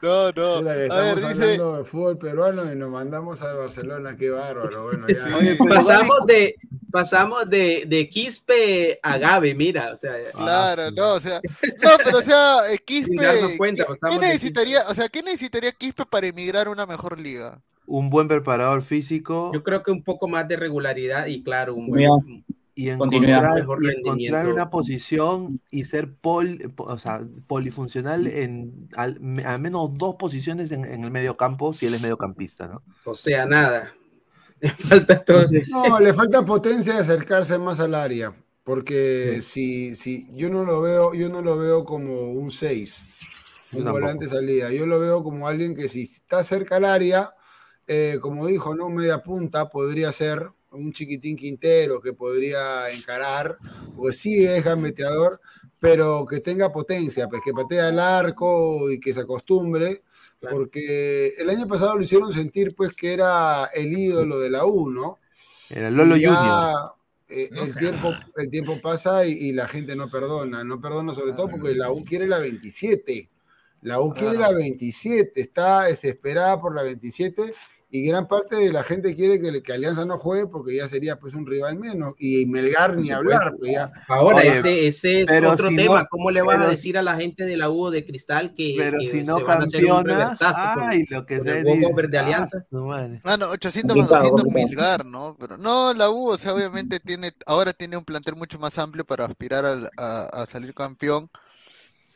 No, no. Que A ver, estamos dice, hablando de fútbol peruano y nos mandamos al Barcelona, qué bárbaro. Bueno, ya. Oye, pero Pasamos de, pasamos de, de Quispe a Gaby, mira, o sea, Claro, Ah, no, o sea, no, pero o sea, eh, Quispe, cuenta, ¿qué, necesitaría, o sea, qué necesitaría Quispe para emigrar a una mejor liga? un buen preparador físico yo creo que un poco más de regularidad y claro, un Mira. Y encontrar, y una posición y ser pol, po- o sea, polifuncional en al, me- al menos dos posiciones en, en el medio campo si él es mediocampista, ¿no? o sea, nada. (laughs) Falta todo. Entonces, No, le falta potencia de acercarse más al área, porque si, si yo no lo veo, yo no lo veo como un 6, Yo un tampoco. volante salida. Yo lo veo como alguien que si está cerca al área, eh, como dijo, no media punta, podría ser un chiquitín Quintero que podría encarar, pues sí es gambeteador, pero que tenga potencia, pues que patea el arco y que se acostumbre, porque el año pasado lo hicieron sentir pues que era el ídolo de la U, ¿no? Era Lolo ya, Junior. eh, No el, tiempo, el tiempo pasa y, y la gente no perdona, no perdona sobre todo porque la U quiere la 27. La U quiere la 27, está desesperada por la 27 y gran parte de la gente quiere que, que Alianza no juegue porque ya sería pues un rival menos y Melgar ni hablar, pues ya. Ahora, Oye, ese, ese es pero otro si tema. no- ¿Cómo le vas pero- a decir a la gente de la U de Cristal que, Pero que si no se van a hacer un ay, lo que con se el walkover de Alianza? Ah, su madre. Ah, no, 800 más Complicado, 200 complicado. Milgar, ¿no? Pero no, la U, o sea, obviamente tiene, ahora tiene un plantel mucho más amplio para aspirar al- a, a salir campeón.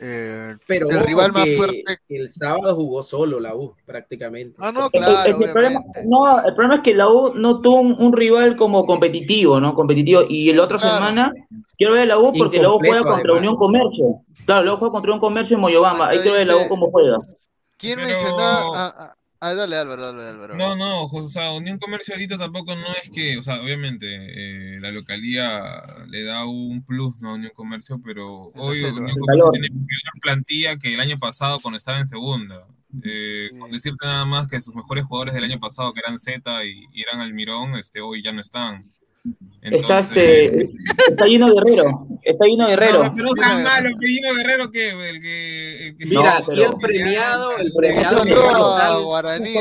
Eh, Pero el rival más fuerte. el sábado jugó solo la U, prácticamente. Ah, no, claro, es el, problema, obviamente. no, el problema es que la U no tuvo un, un rival como competitivo, ¿no? Competitivo. Y la otra Claro. semana quiero ver a la U porque la U juega contra además. Unión Comercio. Claro, la U juega contra Unión Comercio en Moyobamba. Ahí quiero ver la U cómo juega. ¿Quién Pero- mencionaba? Ah, ah, dale, Álvaro, dale, Álvaro. No, no, o sea, Unión Comercio ahorita tampoco no es que, o sea, obviamente eh, la localía le da un plus ¿no? a Unión Comercio, pero hoy. Unión Comercio tiene peor plantilla que el año pasado cuando estaba en segunda. Eh, Sí. Con decirte nada más que sus mejores jugadores del año pasado, que eran Z y, y eran Almirón, este, hoy ya no están. Está, Entonces- este, está lleno de Guerrero. Está lleno de Guerrero. No, pero no seas malo, Pellino Guerrero, que el que. el que- Mira, No, aquí pero- el premiado, el premiado Cristal. Guaraní.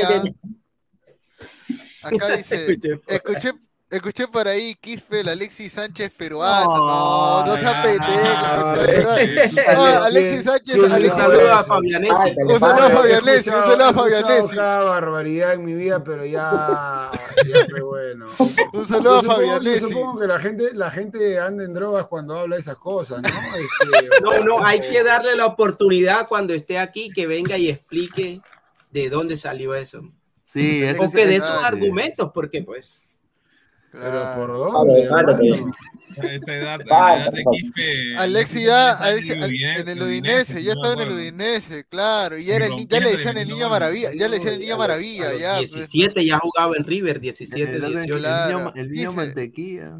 Acá dice, (laughs) escuché, escuché por ahí Quispe, el Alexis Sánchez peruano. No, no, sea pendejo. No, Alexis Sánchez, ¿Quién Un Alexis saludo a? Fabianesi. Un saludo a Fabianesi, un saludo a Fabianesi. cada barbaridad en mi vida, pero ya, ya fue bueno. Un saludo a Fabianesi. supongo que la gente, la gente anda en drogas cuando habla de esas cosas, ¿no? (laughs) Este, No, no, hay que darle la oportunidad cuando esté aquí que venga y explique de dónde salió eso. Sí, O que dé ese- sus argumentos, porque pues. Pero Claro. ¿por dónde, Claro, claro, hermano? A esta edad, a Vale, la edad de por favor. Quispe. Alexis yo ya en el Udinese, ya estaba en el. Udinese, claro, y, era el, ni- ya le decían el niño maravilla, ya le decían el niño maravilla, ya. pues. 17 ya jugaba en River, 17, el, otro- el 18. Claro. niño, el niño Dice- mantequilla.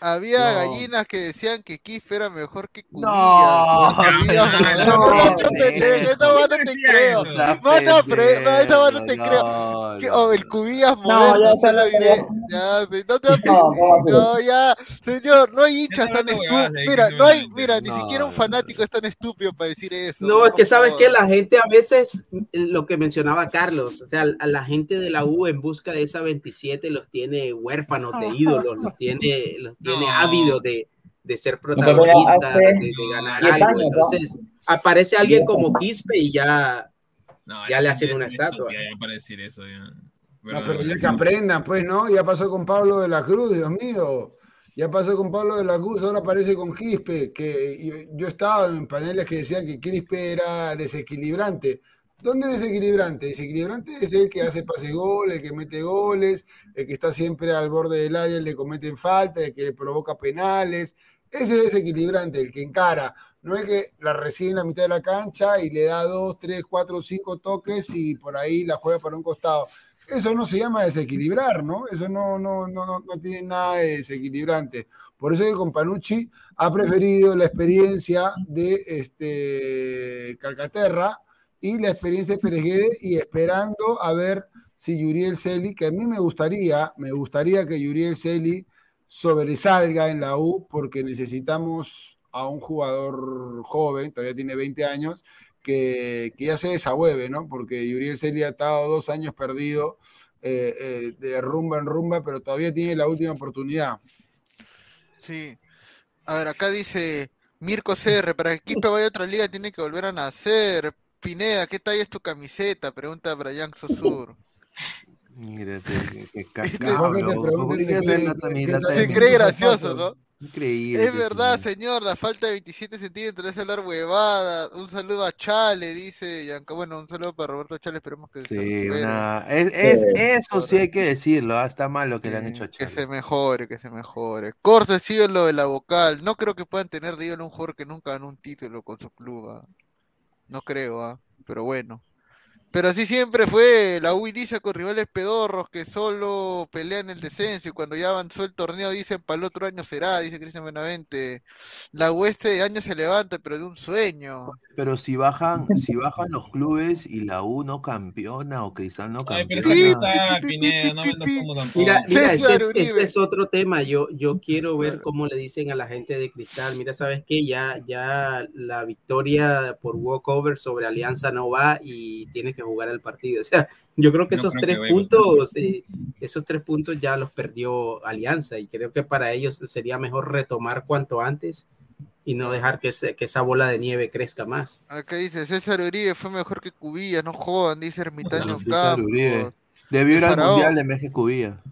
Había No. gallinas que decían que Quispe era mejor que Cubillas. No, no, no, no, no, pendejo, esta no, te creo. Mata, esta no te no, creo. No. oh, el Cubillas No, moderno, se lo diré. Ya, no te No, ¿cómo no, ya, señor, no hay hinchas tan estúpidos. Mira, no hay, mira, ni No, siquiera un no, fanático es tan estúpido para decir eso. No, es que sabes que la gente a veces, lo que mencionaba Carlos, o sea, a la gente de la U en busca de esa 27 los tiene huérfanos de ídolos, los tiene, los tiene No. ávidos de, de ser pero protagonistas, hace de, de ganar 10 algo. años, ¿no? Entonces, aparece alguien 10 como. Quispe y ya, No, Ya le hacen es una estatua. Ya para decir eso, ya. No, pero ya que aprendan, pues, ¿no? Ya pasó con Pablo de la Cruz, Dios mío. Ya pasó con Pablo de la Cruz, ahora aparece con Quispe, que yo, yo estaba en paneles que decían que Quispe era desequilibrante. ¿Dónde es desequilibrante? Desequilibrante es el que hace pase gol, el que mete goles, el que está siempre al borde del área, que cometen falta, el que le provoca penales. Ese es desequilibrante, el que encara, no el que la recibe en la mitad de la cancha y le da dos, tres, cuatro, cinco toques y por ahí la juega para un costado. Eso no se llama desequilibrar, ¿no? Eso no, no, no, no, tiene nada de desequilibrante. Por eso que con Panucci ha preferido la experiencia de este Calcaterra y la experiencia de Pérez Guedes y esperando a ver si Yuriel Celi, que a mí me gustaría, me gustaría que Yuriel Celi sobresalga en la U porque necesitamos a un jugador joven, todavía tiene 20 años, que, que ya se desahueve, ¿no? Porque Yuriel Celi ha estado dos años perdido eh, eh, de rumba en rumba, pero todavía tiene la última oportunidad. Sí. A ver, acá dice Mirko CR, para que Quispe vaya a otra liga tiene que volver a nacer. Pineda, ¿qué talla es tu camiseta? Pregunta Brian Sosur. Mírate, que, que que te cabrón. pregunten ¿Cómo que qué- qué- (laughs) tan- Se cree gracioso. ¿no? Increíble. Es que verdad, señor, la falta de 27 centímetros es hablar huevada. Un saludo a Chale, dice Yanka. Bueno, un saludo para Roberto Chale, esperemos que se Sí, recupere. una- es, es- Sí, eso sí hay que decirlo, ah, está mal lo que le han hecho a que Chale. se mejore, que se mejore. Corta es ídolo de la vocal. No creo que puedan tener de ídolo un jugador que nunca ganó un título con su club. ¿ah? No creo, ¿ah? pero bueno. Pero así siempre fue, la U inicia con rivales pedorros que solo pelean el descenso y cuando ya avanzó el torneo dicen para el otro año será, dice Cristian Benavente. La U este año se levanta, pero de un sueño. Pero si bajan, si bajan los clubes y la U no campeona o Cristal no Ay, pero campeona. Pineda, no tampoco. Mira, mira, ese es, ese es otro tema. Yo, yo quiero ver Claro. cómo le dicen a la gente de Cristal. Mira, sabes que ya, ya la victoria por walkover sobre Alianza no va y tienes que jugar el partido. O sea, yo creo que No esos creo tres puntos, eh, esos tres puntos ya los perdió Alianza y creo que para ellos sería mejor retomar cuanto antes y no dejar que, se- que esa bola de nieve crezca más. Acá dice César Uribe fue mejor que Cubillas, no jodan, dice Ermitaño César Uribe. Campos. Debió ir al mundial de México Cubilla.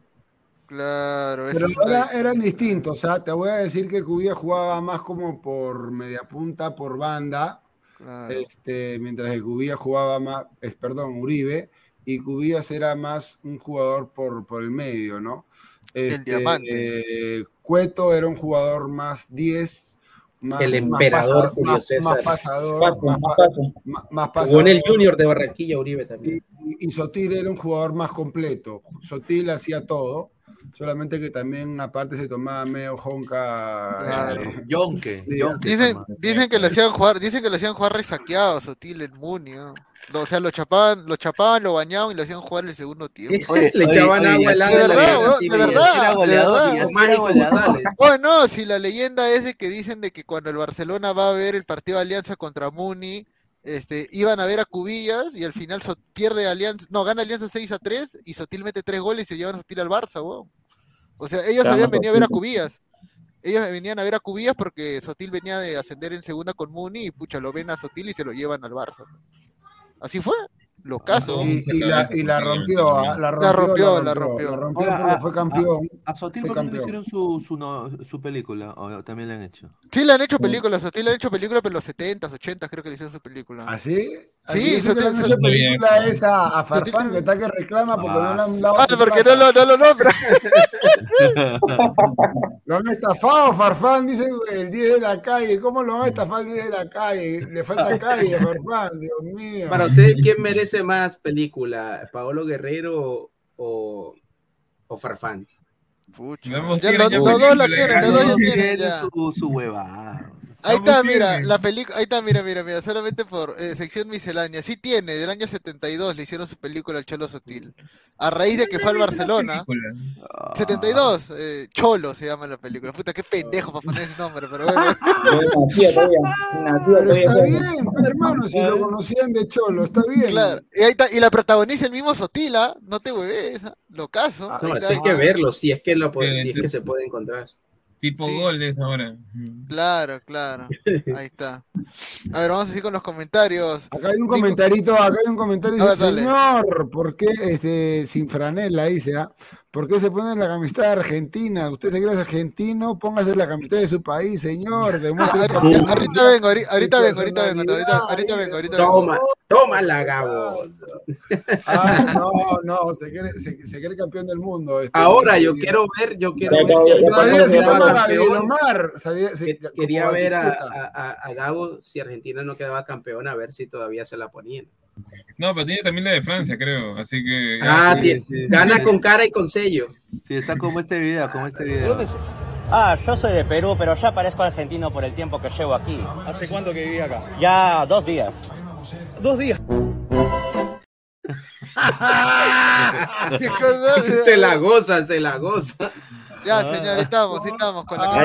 Claro, Pero ahora eran distintos, ¿ah? Te voy a decir que Cubilla jugaba más como por media punta, por banda, claro. este, mientras que Cubilla jugaba más, es, perdón, Uribe, y Cubillas era más un jugador por, por el medio, ¿no? Este, diamante. eh, Cueto era un jugador más 10, más, El emperador más- pasador, más, más Jugó en el. Junior de Barranquilla, Uribe también. Y, y Sotil era un jugador más completo. Sotil hacía todo, solamente que también aparte se tomaba medio jonca. Claro. eh, Yonke. (laughs) Sí, Yonke Dicen, dicen que le hacían jugar, dicen que le hacían jugar resaqueado, Sotil, el Muni, ¿no? Lo- O sea, lo chapaban, lo chapaban, lo bañaban y lo hacían jugar el segundo tiempo. (laughs) Oye, Le echaban agua helada sí De verdad, sí, de verdad, era de goleador, verdad. goleador. Bueno, (laughs) si la leyenda es de que dicen de que cuando el Barcelona va a ver el partido de Alianza contra Muni, este, iban a ver a Cubillas y al final So- pierde Alianza, no, gana Alianza 6 a 3 y Sotil mete 3 goles y se llevan a Sotil al Barça, weón. O sea, ellos Claro, habían venido a ver a. Cubillas. Ellos venían a ver a Cubillas porque Sotil venía de ascender en segunda con Muni y pucha, lo ven a Sotil y se lo llevan al Barça. Así fue, lo caso. Y, y la, y la rompió, ah, la rompió, La rompió, la rompió. la rompió Ahora, porque a- fue campeón. A Sotil, Fue ¿por qué no hicieron su, su, no- su película? ¿O también le han hecho? Sí, le han hecho películas, Sotil le han hecho películas, pero en los 70s, 80s creo que le hicieron su película. ¿Así? Sí, Aquí Sotil- que le han hecho Sotil- película es a, Farfán, que está que reclama porque Ah, no le han dado Ah, porque no lo, no lo nombra. (laughs) Lo han estafado, Farfán, dice el 10 de la calle. ¿Cómo lo van a estafar el 10 de la calle? Le falta calle a Farfán, Dios mío. Para ustedes, ¿quién merece más película? ¿Paolo Guerrero o, o Farfán? Pucha. Ya los dos la ya los dos ya tienen su, su huevada. Ahí está, mira, la película, ahí está, mira, mira, mira, solamente por eh, sección miscelánea. Sí tiene, del año 72 le hicieron su película al Cholo Sotil. A raíz de que fue al Barcelona. Película. Ah. 72, eh, Cholo se llama la película. Puta, qué pendejo para poner ese nombre, pero bueno. (laughs) Pero está bien, pues, hermano, si lo conocían de Cholo, está bien. Claro. Y, ahí está, y la protagoniza el mismo Sotila, no te hueves, ¿ah? lo caso. Ah, No, hay que verlo, si es que, lo puede- si es que se puede encontrar. Tipo Sí. goles ahora. Claro, claro. (laughs) Ahí está. A ver, vamos a seguir con los comentarios. Acá hay un Nico- comentarito, acá hay un comentario, dice, señor, ¿por qué, este, sin franela, dice, ah? ¿Por qué se pone la camiseta de Argentina? Usted se cree argentino, póngase la camiseta de su país, señor, Ah, ahorita, vengo, ahorita, vengo, ahorita vengo, ahorita, vengo, ahorita. Toma, toma la Gabo. Ah, no, no, se cree, se, se cree campeón del mundo. este, Ahora yo quiero ver, yo quiero Ya, ver ya, si ya, Argentina Quería ver a, a, a- a Gabo si Argentina no quedaba campeón, a ver si todavía se la ponían. No, pero tiene también la de Francia, creo. Así que. Ah, sí, gana sí. con cara y con sello. Sí, está (laughs) como este video, como este video. Ah, yo soy de Perú, pero ya parezco argentino por el tiempo que llevo aquí. ¿Hace cuánto que viví acá? Ya dos días. Dos días. (laughs) Se la goza, se la goza. Ya, señor, estamos, estamos con la Ah,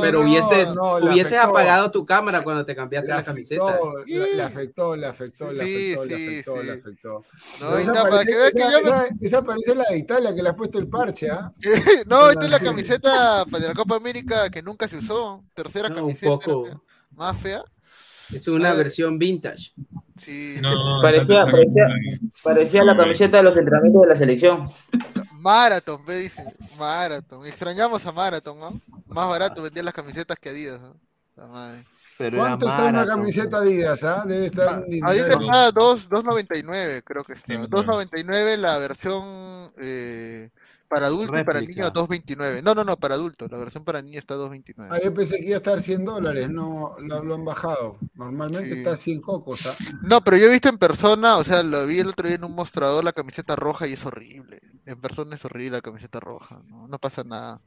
pero- no, hubieses, no, le hubieses afectó. apagado tu cámara cuando te cambiaste Le la camiseta. afectó, le, le afectó, le afectó, le Sí, afectó, le sí, afectó, sí. le afectó. No, esa está, para parece- que veas que esa- yo esa- esa parece la de Italia que le has puesto el parche, ¿ah? No, esta es la camiseta de la Copa América que nunca se usó. Tercera No, un camiseta. Más fea. Es una Ah. versión vintage. Sí. No, no, Parecía- parecía- Parecía la camiseta de los entrenamientos de la selección. Marathon, ve, dice. Marathon. Extrañamos a Marathon, ¿no? Más barato vendían las camisetas que Adidas, ¿no? La madre. Pero ¿Cuánto está una camiseta Adidas? ah? Debe estar Ahorita está 2, 2.99, creo que está. Sí, 2.99 la versión eh, para adulto y para Réplica. niño 2.29. No, no, no, para adulto. La versión para niño está 2.29. Ah, yo pensé que iba a estar 100 dólares, no lo, lo han bajado. Normalmente Sí. está 100 cocos. ¿ah? No, pero yo he visto en persona, o sea, lo vi el otro día en un mostrador la camiseta roja y es horrible. En persona es horrible la camiseta roja, no, no pasa nada.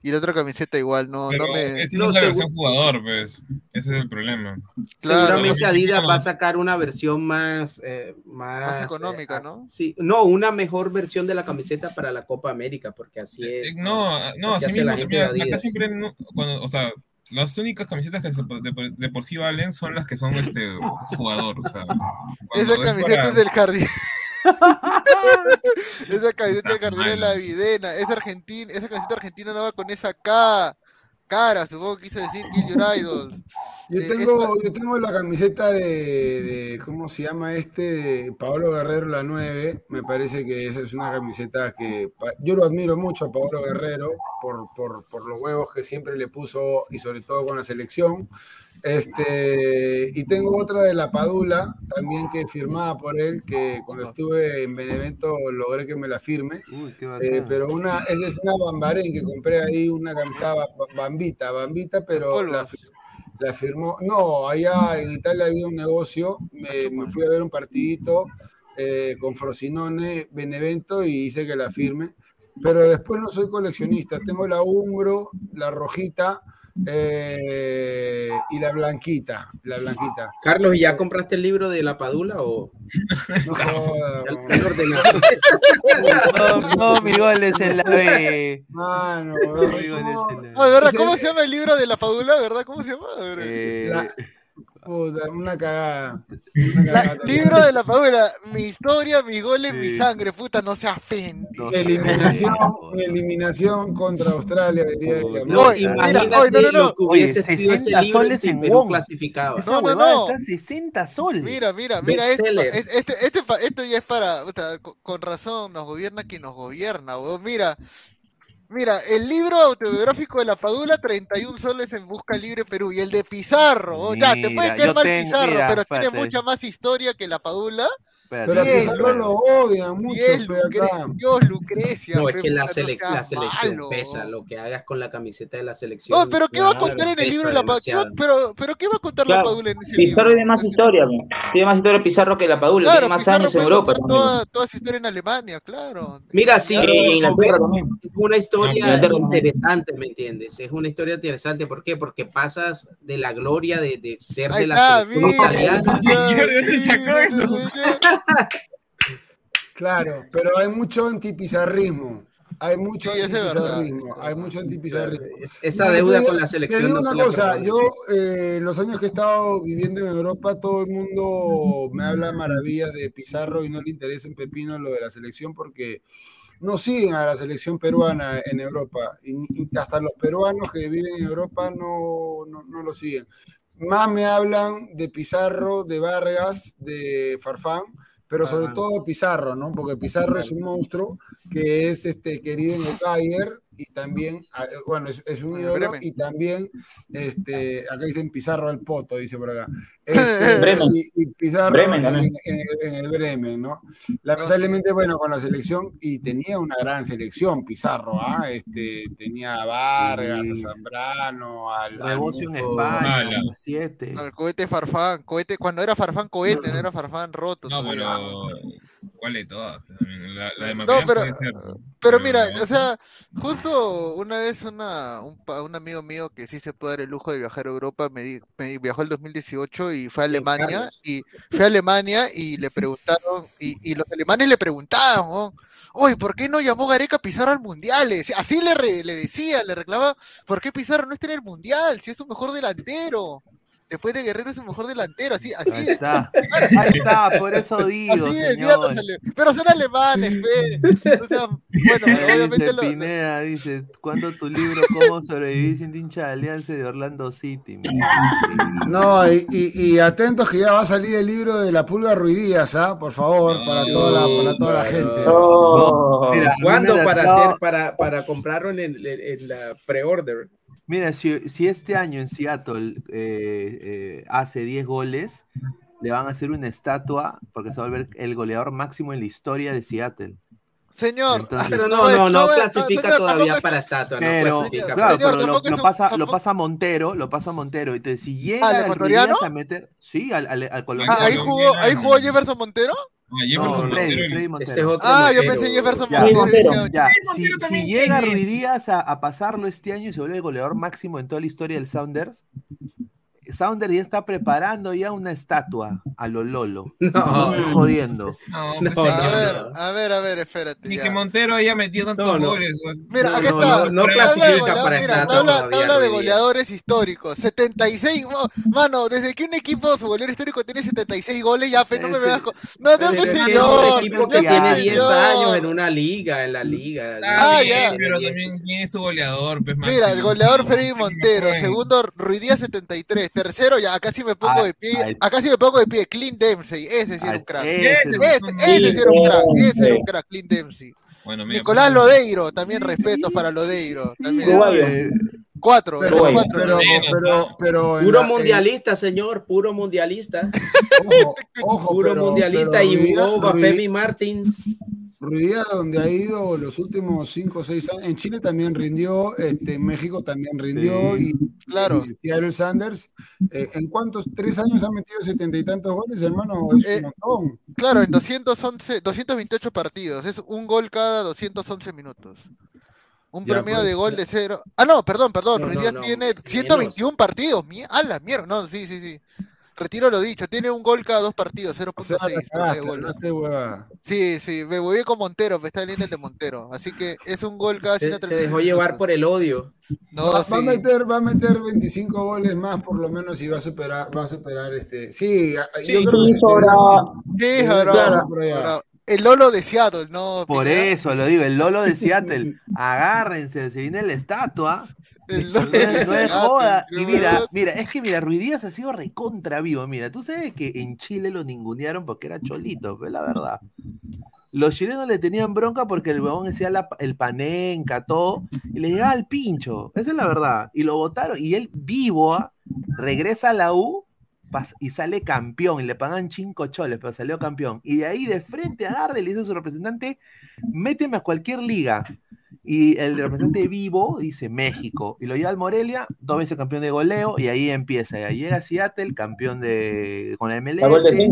Y la otra camiseta igual, no, Pero no me... esa no, es la versión jugador, pues. Ese es el problema. Claro. Seguramente Adidas va a sacar una versión más, eh, más, Más eh, económica, ah, ¿no? Sí, no, una mejor versión de la camiseta para la Copa América, porque así Eh, es. No, no, así así hace la mismo. gente de mira, acá Adidas. siempre, no- cuando, o sea, las únicas camisetas que de, por- de por sí valen son las que son este jugador, o sea. (laughs) Esa es camiseta para- es del jardín. (laughs) esa camiseta del jardín es la videna. Esa argentina, esa camiseta argentina no va con esa K. Cara, supongo que quiso decir Kill Your Idols. Yo Eh, tengo, yo tengo la camiseta de, de, ¿cómo se llama este? De Paolo Guerrero, la 9. Me parece que esa es una camiseta que yo lo admiro mucho a Paolo Guerrero por, por, por los huevos que siempre le puso y sobre todo con la selección. Este, y tengo otra de la Padula, también que firmada por él, que cuando estuve en Benevento logré que me la firme. Uy, qué Eh, pero una, esa es una bambarén que compré ahí, una camiseta ba- ba- bambita, bambita, pero la, firmó. No, allá en Italia había un negocio, me, me fui a ver un partidito eh, con Frosinone, Benevento, y hice que la firme. Pero después no soy coleccionista, tengo la Umbro, la rojita eh, y la blanquita, la blanquita. Carlos, ¿y ya compraste el libro de la Padula o No no. mi gol es en la B. Mano, no. Ah, ¿verdad? ¿Cómo se llama el libro de la Padula? ¿Verdad? ¿Cómo se llama? Eh, La- puta, una cagada. (laughs) Una La- cagada. libro de la Padula. Mi historia, mis goles, mi Sí. sangre. Puta, no seas pendejo. Eliminación, eliminación contra Australia del día de hoy. No, imagínate no, no, no. Oye, sido ese 60 libro soles en Perú. Esa No, no, no. está 60 soles. Mira, mira, mira, este, este, pa- esto ya es para, puta, con razón, nos gobierna quien nos gobierna, weón. Mira, mira, el libro autobiográfico de la Padula, 31 soles en Busca Libre Perú, y el de Pizarro, weón. ya, te puede Mira, caer mal Pizarro, mira, pero tiene mucha más historia que la Padula, Espérate, Pero Bien, Pizarro lo odian mucho. Lucre- Dios, Lucrecia, No, es que la, selec- la selección malo, pesa, lo que hagas con la camiseta de la selección. No, pero ¿qué va a contar en el libro de la Padula? Pero, pero ¿qué va a contar la Claro, Padula en ese Pizarro libro? tiene más historia, tiene más historia Pizarro que la Padula, Claro, tiene más Pizarro años en Europa toda, toda su historia en Alemania, claro. Mira, sí, sí, ves, también. es una historia también. interesante, ¿me entiendes? Es una historia interesante, ¿por qué? Porque pasas de la gloria de, de ser Ahí de la selección italiana. (laughs) Claro, pero hay mucho antipizarrismo. Hay mucho Sí, antipizarrismo. Hay mucho antipizarrismo. Es- Esa deuda con la Te selección no se cosa, yo eh, los años que he estado viviendo en Europa, todo el mundo me habla maravillas de Pizarro y no le interesa un pepino lo de la selección porque no siguen a la selección peruana en Europa. Y, y hasta los peruanos que viven en Europa no, no, no lo siguen. Más me hablan de Pizarro, de Vargas, de Farfán, pero sobre todo Pizarro, ¿no? Porque Pizarro es un monstruo que es este, querido en el Tiger y también, ah, eh, bueno, es, es un ídolo Bremen. y también, este, acá dicen Pizarro al poto, dice por acá. (laughs) Este, Bremen. y, y Pizarro Bremen en, también. en el- en el Bremen, ¿no? Lamentablemente, bueno, con la selección, y tenía una gran selección, Pizarro, ¿ah? Este, tenía a Vargas, Sí. a Zambrano, al, Mundo. España, Mala. 7. Al cohete Farfán, cohete, cuando era Farfán cohete, no era Farfán roto. No, todavía. pero. ¿Cuál de todas? La, la de No, pero, pero mira, no. o sea, justo una vez una, un, pa- un amigo mío que sí se puede dar el lujo de viajar a Europa, me, di- me viajó el 2018 y fue a Alemania, y fue a Alemania y le preguntaron, y, y los alemanes le preguntaban, "Oh, oye, ¿por qué no llamó Gareca Pizarro al Mundial? Así le, re- le decía, le reclamaba, ¿por qué Pizarro no está en el Mundial? Si es un mejor delantero. Después de Guerrero es un mejor delantero, así, así Ahí está. (laughs) Ahí está, por eso digo, Así decían los señor. ale- Pero son alemanes, fe. (laughs) O sea, bueno, Ahí obviamente dice lo- Pineda, dice, ¿cuándo tu libro Cómo sobrevivir sin hincha de Alianza de Orlando City? No, y, y- y atentos que ya va a salir el libro de la Pulga Ruidías, ¿ah? Por favor, para toda la, para toda la gente. Oh, Mira, ¿Cuándo para hacer, para, para comprarlo en, el- en- en la pre-order? Mira, si, si este año en Seattle eh, eh, hace 10 goles, le van a hacer una estatua porque se va a volver el goleador máximo en la historia de Seattle. Señor, Entonces- Pero no, no, no, no no, clasifica señor, todavía tampoco para estatua, no Pero, clasifica claro, Señor, pero lo, lo pasa, lo pasa Montero, lo pasa Montero. Entonces, si llega ¿Al ecuatoriano? A meter, sí, al, al, al colombiano. Ah, ahí jugó, ahí jugó Jefferson Montero. Ah, Jefferson No, Freddy, Montero. Freddy Este Montero. es otro Ah, yo pensé Jefferson Ya, Montero. Ya, si, Montero si también llega. Ruidías a, a pasarlo este año y se vuelve el goleador máximo en toda la historia del Sounders, Sounders ya está preparando ya una estatua a lo Lolo. (laughs) No, Estoy jodiendo. (laughs) No, No, pues, A señor. ver, a ver, a ver, espérate. Ni ya. que Montero haya metido tantos No, no. goles. Mira, No, aquí no, está. no, no clasifica goleadores- para mira, estatua tabla, todavía, tabla de goleadores históricos. 76. mo- Mano, desde que un equipo, su goleador histórico, tiene 76 goles, ya, fe, no me veas con. No, no, señor. un equipo no, que tiene pues, 10 señor. años en una liga, en la liga. Ah, bien, ya. pero también tiene su goleador. Pues, Mira, el goleador Freddy No, Montero, no, segundo Ruidía 73, tercero ya acá sí me pongo Ah, de pie, ah, acá sí me pongo de pie, Clint Dempsey, ese sí era un crack. ese- Ese, ese sí era un crack, ese era un crack, Clint Dempsey. Bueno, mira, Nicolás pues, Lodeiro, también respetos para Lodeiro, también. Eh, Cuatro, Pero, cuatro. pero, pero, pero Puro la- mundialista, señor, puro mundialista. ojo, ojo, Puro pero- mundialista pero y jugó Bafemi Martins. Ruidías, donde ha ido los últimos 5 o 6 años, en Chile también rindió, este, en México también rindió, Sí. y Claro. Seattle Sanders, eh, ¿en cuántos? ¿Tres años ha metido setenta y tantos goles, hermano? Es Eh, un montón. Claro, en 211, 228 partidos, es un gol cada 211 minutos. Un Ya, promedio pues, de gol ya. de cero. Ah, no, perdón, perdón. No, no, Ruidías no, tiene menos. 121 partidos. Mi- A la mierda. No, sí, sí, sí. Retiro lo dicho. Tiene un gol cada dos partidos, O sea, 0.6 la promedio cagaste, de goles. hablaste huevada. Sí, sí. Me voy con Montero, me está el de Montero. Así que es un gol cada Se, se 136 dejó llevar por el odio. No, va, sí. va a meter, va a meter 25 goles más por lo menos y va a superar, va a superar este. Sí, a- yo creo que Sí, se. Sí. El Lolo de Seattle, ¿no? Por eso lo digo, el Lolo de Seattle. Agárrense, se viene la estatua. No es, no es Seattle, joda. Y mira, mira, es que mira, Ruidías ha sido recontra vivo. Mira, tú sabes que en Chile lo ningunearon porque era cholito, pero la verdad. Los chilenos le tenían bronca porque el huevón decía la- el panenca, todo, y le llegaba al pincho. Esa es la verdad. Y lo votaron. Y él vivo, ¿ah? regresa a la U y sale campeón. Y le pagan cinco choles, pero salió campeón. Y de ahí de frente agarra y le dice a su representante, méteme a cualquier liga. Y el representante vivo dice México. Y lo lleva al Morelia, dos veces campeón de goleo, y ahí empieza. Y ahí llega a Seattle, campeón de con la MLS. De.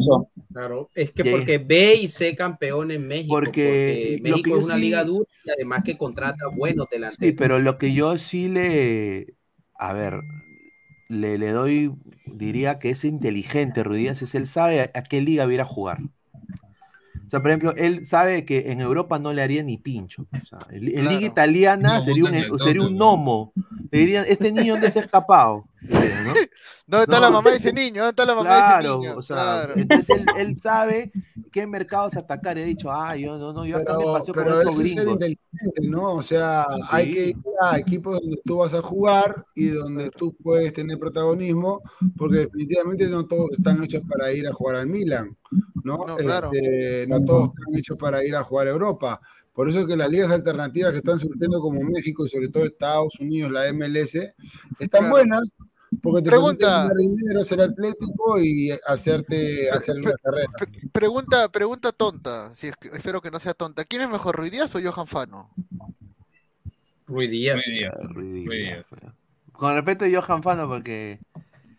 Claro, es que Y ahí- porque B y C campeón en México. Porque Porque, lo que México yo es una sí- liga dura y además que contrata buenos Sí, delanteros. pero lo que yo sí le. A ver, le, le doy. Diría que es inteligente, Ruidías, es él sabe a, a qué liga va a ir a jugar. O sea, por ejemplo, él sabe que en Europa no le haría ni pincho. O sea, en, Claro. liga italiana No, sería un, bótale, sería un gnomo. Le dirían, este niño dónde se ha escapado. ¿no? (laughs) ¿Dónde está No. la mamá de ese niño? ¿Dónde está la mamá de Claro, ese niño? o sea, Claro. entonces él, él sabe qué mercados atacar. He dicho, ah, yo no, no, yo acá me Pero, paseo con pero estos eso es ser gringos. inteligente, ¿no? O sea, hay Sí. que ir a equipos donde tú vas a jugar y donde tú puedes tener protagonismo, porque definitivamente no todos están hechos para ir a jugar al Milan, ¿no? No, claro. Este, no todos están hechos para ir a jugar a Europa. Por eso es que las ligas alternativas que están surgiendo como México y sobre todo Estados Unidos, la MLS, están Claro. buenas porque te Pregunta. dinero, ser atlético y hacerte hacer una carrera. Pre- Pregunta, pregunta tonta, si es que, espero que no sea tonta. ¿Quién es mejor, Ruidías o Johan Fano? Ruiz Díaz. Ruiz Díaz. Ruiz Díaz. Con respeto a Johan Fano, porque.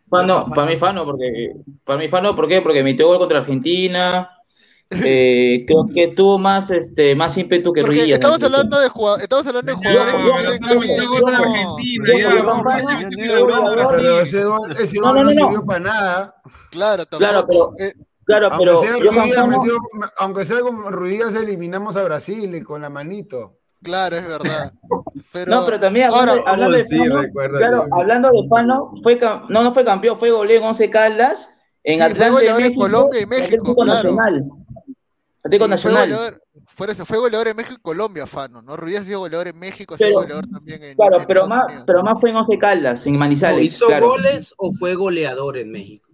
Fano, para mí Fano, porque para mí Fano, ¿por qué? Porque metió gol contra Argentina. eh, creo que tuvo más este más ímpetu que Ruiz estamos hablando de jugadores, estamos hablando de jugadores que pero. Pero ese gol, No, gol no, no, no, no. sirvió para nada. Claro, Claro, tampoco. pero- eh, Claro, Aunque pero sea Fano, metió- aunque sea como Ruidías eliminamos a Brasil y con la manito. Claro, es verdad. (laughs) Pero, no, pero también hablando, ahora, de- hablando de sí, Fano, claro, hablando de Fano, fue no, no fue campeón, fue goleo en Once Caldas, en Sí, fue Atlanta de goleador en México, Colombia y México, claro. Nacional. Atlético sí, fue Nacional. goleador, por eso, fue goleador en México y Colombia, Fano, ¿no? Ha sido goleador en México, ha sido Pero- goleador también en, Claro, en pero más, Unidos. pero más fue en Once Caldas, en Manizales. ¿Hizo claro. goles o fue goleador en México?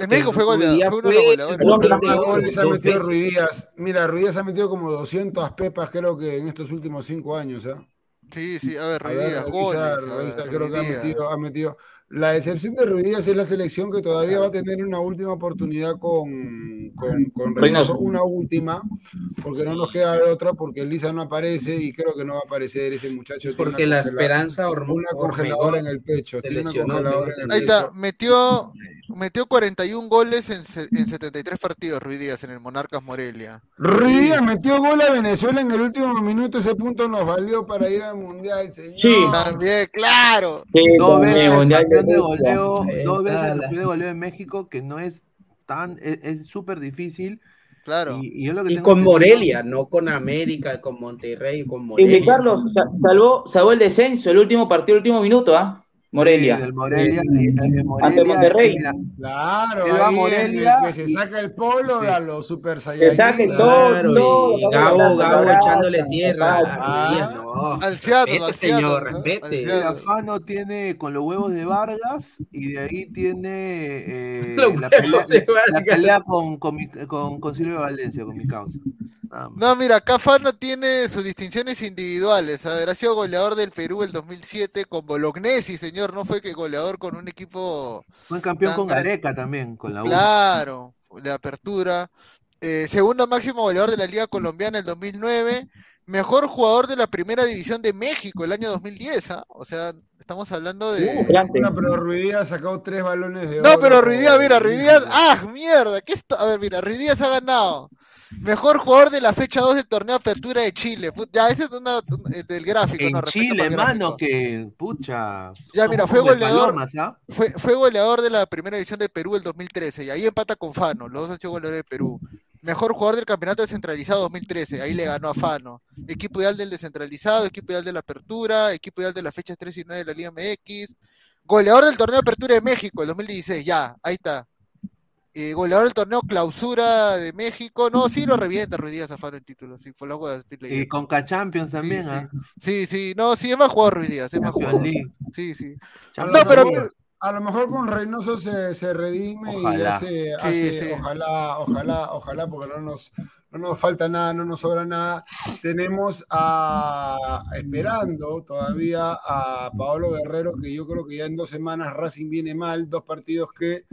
Porque México fue Ruiz goleador, Díaz fue uno de. Ruidías. Mira, Ruidías ha metido como 200 pepas, creo que en estos últimos cinco años. ¿ah? Sí, sí, a ver, revisa, goles, a creo que ha metido, ha metido. La decepción de Ruiz Díaz es la selección que todavía va a tener una última oportunidad con, con, con Reynoso. Una última, porque no nos queda de otra, porque Lisa no aparece y creo que no va a aparecer ese muchacho. Porque la esperanza horm- Una congeladora en el pecho, tiene una congeladora en el Ahí está, pecho. metió, metió 41 goles en, en 73 partidos Ruiz Díaz en el Monarcas Morelia. Ruiz Díaz metió gol a Venezuela en el último minuto, ese punto nos valió para ir al Mundial, señor. Sí. También, claro. Sí, Dos veces el Mundial de campeón de goleo, dos veces campeón de goleo en México, que no es tan, es súper difícil. Claro. Y, y yo lo que Y tengo con Morelia, no con América, con Monterrey, con Y Morelia. mi Carlos sa- salvó, salvó el descenso, el último partido, el último minuto, ¿ah? Morelia. Sí, del Morelia, Sí. de Morelia, Ante Monterrey. mira, Claro, Él va a Morelia el que se saca el polo Sí. a los Super Saiyajin. todo, Claro, todo, y todo, Gabo, Gabo echándole tierra. no. Al Seattle, Respete, al señor, respete. Afano tiene con los huevos de Vargas y de ahí tiene eh, la, pelea, de la Vargas. pelea con, con, mi- con, con Silvio Valencia, con mi causa. No, mira, acá Fano tiene sus distinciones individuales. A ver, ha sido goleador del Perú el 2007 con Bolognesi, señor. No fue que goleador con un equipo Fue campeón con Gareca también, con la U. Claro, de apertura. Eh, segundo máximo goleador de la Liga Colombiana el 2009. Mejor jugador de la Primera División de México el año 2010. ¿ah? O sea, estamos hablando de. Grande. No, pero Ruiz Díaz ha sacado tres balones de No, oro. pero Ruiz Díaz, mira. Líquido. ¡Ah, mierda! ¿Qué está? A ver, mira, Ruiz Díaz ha ganado. Mejor jugador de la fecha 2 del torneo Apertura de Chile. Ya, ese es una, eh, del gráfico, En no, Chile, mano, que pucha. Ya, mira, fue goleador. palomas, ¿ah? Fue, fue goleador de la primera división de Perú el 2013 y ahí empata con Fano, los dos han sido goleadores de Perú. Mejor jugador del campeonato descentralizado 2013, ahí le ganó a Fano. Equipo ideal del descentralizado, equipo ideal de la apertura, equipo ideal de las fechas 3 y 9 de la Liga MX. Goleador del torneo de apertura de México el 2016, ya, ahí está. Eh, goleador del torneo clausura de México, no, sí lo revienta Ruiz Díaz a Fano el título, sí, fue la hueá, Y con K-Champions también, sí. ¿ah? Sí, sí, no, sí, es más jugador Ruiz Díaz, es más jugador. League. Sí, sí. No, pero- a lo mejor con Reynoso se, se redime y Ojalá. hace, Sí, sí. ojalá, ojalá, ojalá, porque no nos, no nos falta nada, no nos sobra nada. Tenemos a, esperando todavía a Paolo Guerrero, que yo creo que ya en dos semanas Racing viene mal, dos partidos que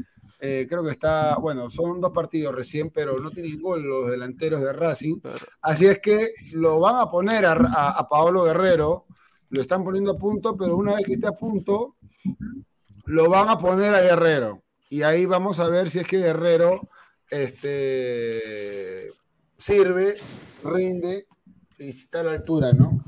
eh, creo que está, bueno, son dos partidos recién, pero no tienen gol los delanteros de Racing. Así es que lo van a poner a, a, a Paolo Guerrero, lo están poniendo a punto, pero una vez que esté a punto, lo van a poner a Guerrero. Y ahí vamos a ver si es que Guerrero este, sirve, rinde y está a la altura, ¿no?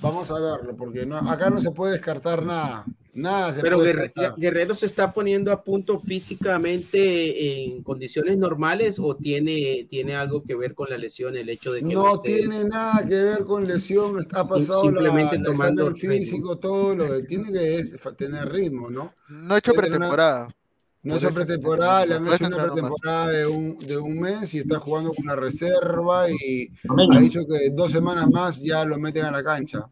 Vamos a verlo, porque no, acá no se puede descartar nada. Nada se Pero Guerre- descartar. Guerrero se está poniendo a punto físicamente en condiciones normales o tiene, tiene algo que ver con la lesión, el hecho de que No esté- tiene nada que ver con lesión, está pasado simplemente la, el tomando ritmo. físico, todo lo que tiene que es tener ritmo, ¿no? No ha hecho pretemporada. No eso, pretemporada, le han no es hecho una pretemporada de un, de un mes y está jugando con una reserva y ha dicho que dos semanas más ya lo meten a la cancha.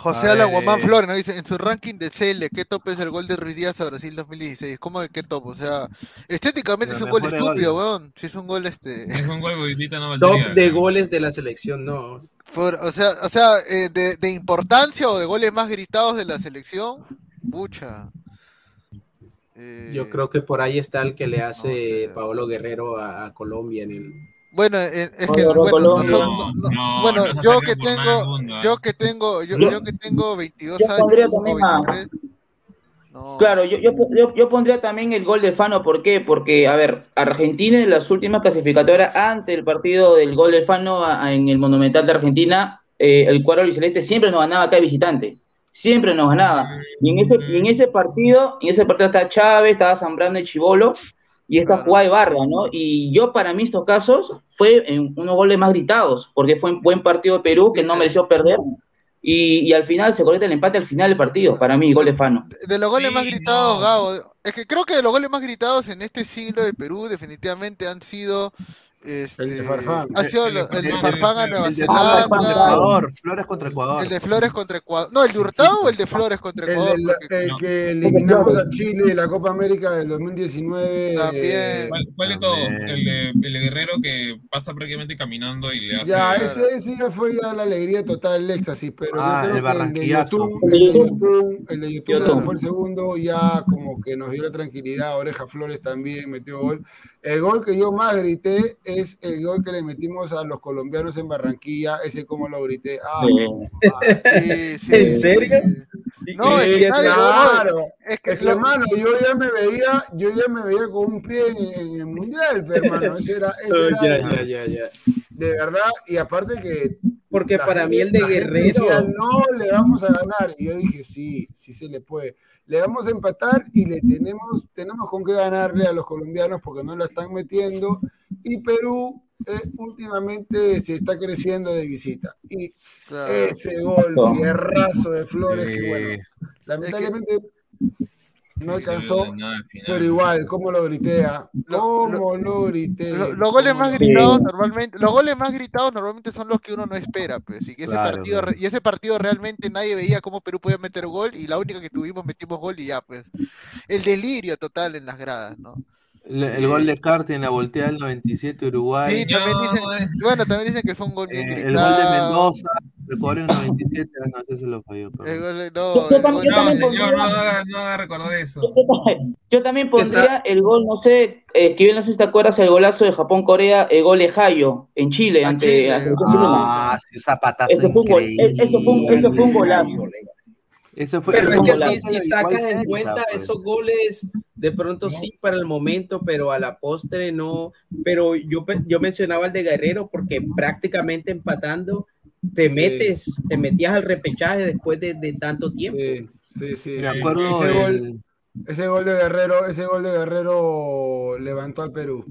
José A Alan ver, Guamán eh. Flores nos dice, en su ranking de CL, ¿qué top es el gol de Ruiz Díaz a Brasil 2016? ¿Cómo de qué top? O sea, estéticamente es un gol estúpido, weón. Si es un gol este... (laughs) Es un gol ahorita no top de goles de la selección, no. por- o sea, o sea eh, de, de importancia o de goles más gritados de la selección, pucha. Eh, Yo creo que por ahí está el que le hace no sé. Paolo Guerrero a, a Colombia en el. Bueno, eh, es que no, bueno, nosotros- no- No, yo que tengo, mundo, ¿eh? yo que tengo, yo, Yo- yo que tengo 22 yo pondría años o también a- 23, no. Claro, yo, yo, yo, yo pondría también el gol de Fano, ¿por qué? Porque, a ver, Argentina en las últimas clasificatorias, antes del partido del gol de Fano a- a- en el Monumental de Argentina, eh, el cuadro albiceleste siempre nos ganaba acá de visitante, siempre nos ganaba. Y en ese, y en ese partido, en ese partido está Chávez, estaba Zambrano y Chivolo, y esta Claro. jugada de Barra, ¿no? Y yo, para mí, estos casos, fue en unos goles más gritados, porque fue un buen partido de Perú que no mereció perder, y, y al final se conecta el empate al final del partido, para mí, gol de Fano. De los goles Sí, más gritados, no. Gabo, es que creo que de los goles más gritados en este siglo de Perú definitivamente han sido Este, El de Farfán. Ha sido El de el Farfán, a el Nueva El de Zelanda. Flores contra Ecuador. Flores contra Ecuador. El de Flores contra Ecuador. No, el de Hurtado o el de Flores contra El, Ecuador. el no. que eliminamos a Chile de la Copa América del 2019. También. eh, ¿Cuál, cuál de todo? El de, el Guerrero que pasa prácticamente caminando y le hace. Ya, ese, ese ya fue ya la alegría total, el éxtasis, pero Ah, yo el creo que el de barranquillazo. YouTube, El de el de YouTube. El de YouTube fue el segundo, ya como que nos dio la tranquilidad, Oreja Flores también metió gol. El gol que yo más grité es el gol que le metimos a los colombianos en Barranquilla, ese como lo grité. Ah, Sí. madre. Sí, (laughs) sí, ¿En serio? sí. No, es Sí, que nadie- claro. Es que Es que, lo- hermano, yo ya me veía, yo ya me veía con un pie en, en el mundial, pero, (laughs) hermano, ese era, ese Oh, era ya, ya, ya, ya. de verdad, y aparte que Porque la para gente- mí el de Guerrero. decía, no le vamos a ganar. Y yo dije, sí, sí se le puede. Le vamos a empatar y le tenemos, tenemos con qué ganarle a los colombianos porque no la están metiendo. Y Perú eh, últimamente se está creciendo de visita. Y claro. ese gol, fierrazo de Flores, que bueno, lamentablemente no alcanzó. Sí. Pero igual, ¿cómo lo grité? Lo- ¿Cómo lo grité? Lo- los goles ¿Cómo más gritados Sí. normalmente, los goles más gritados normalmente son los que uno no espera, pues, y que ese Claro, partido claro. y ese partido realmente nadie veía cómo Perú podía meter gol y la única que tuvimos metimos gol y ya, pues. El delirio total en las gradas, ¿no? El, el gol de Carti en la volteada del 97 Uruguay. Sí, también No, dicen, eh. bueno, también dicen que fue un gol bien Eh, el gol de Mendoza, Ecuador en 97, ah, no, ese se lo falló. perdón. El gol de- no, Yo- yo el también- gol- yo No, también señor, pondría- no haga, no haga recordar eso. Yo también pondría el gol, no sé, eh, que bien no sé si te acuerdas, el golazo de Japón-Corea, el gol de Hayo en Chile, A ante Chile. Ah, sí, zapatazo Ese gol, fue un- ese fue un golazo. Ese fue Pero ese es que si, si sacas en cuenta pues. esos goles, de pronto sí para el momento, pero a la postre no. Pero yo, yo mencionaba el de Guerrero porque prácticamente empatando te Sí. metes, te metías al repechaje después de, de tanto tiempo. Sí, sí, sí. Me sí. acuerdo Ese gol, el- Ese gol de Guerrero, ese gol de Guerrero levantó al Perú.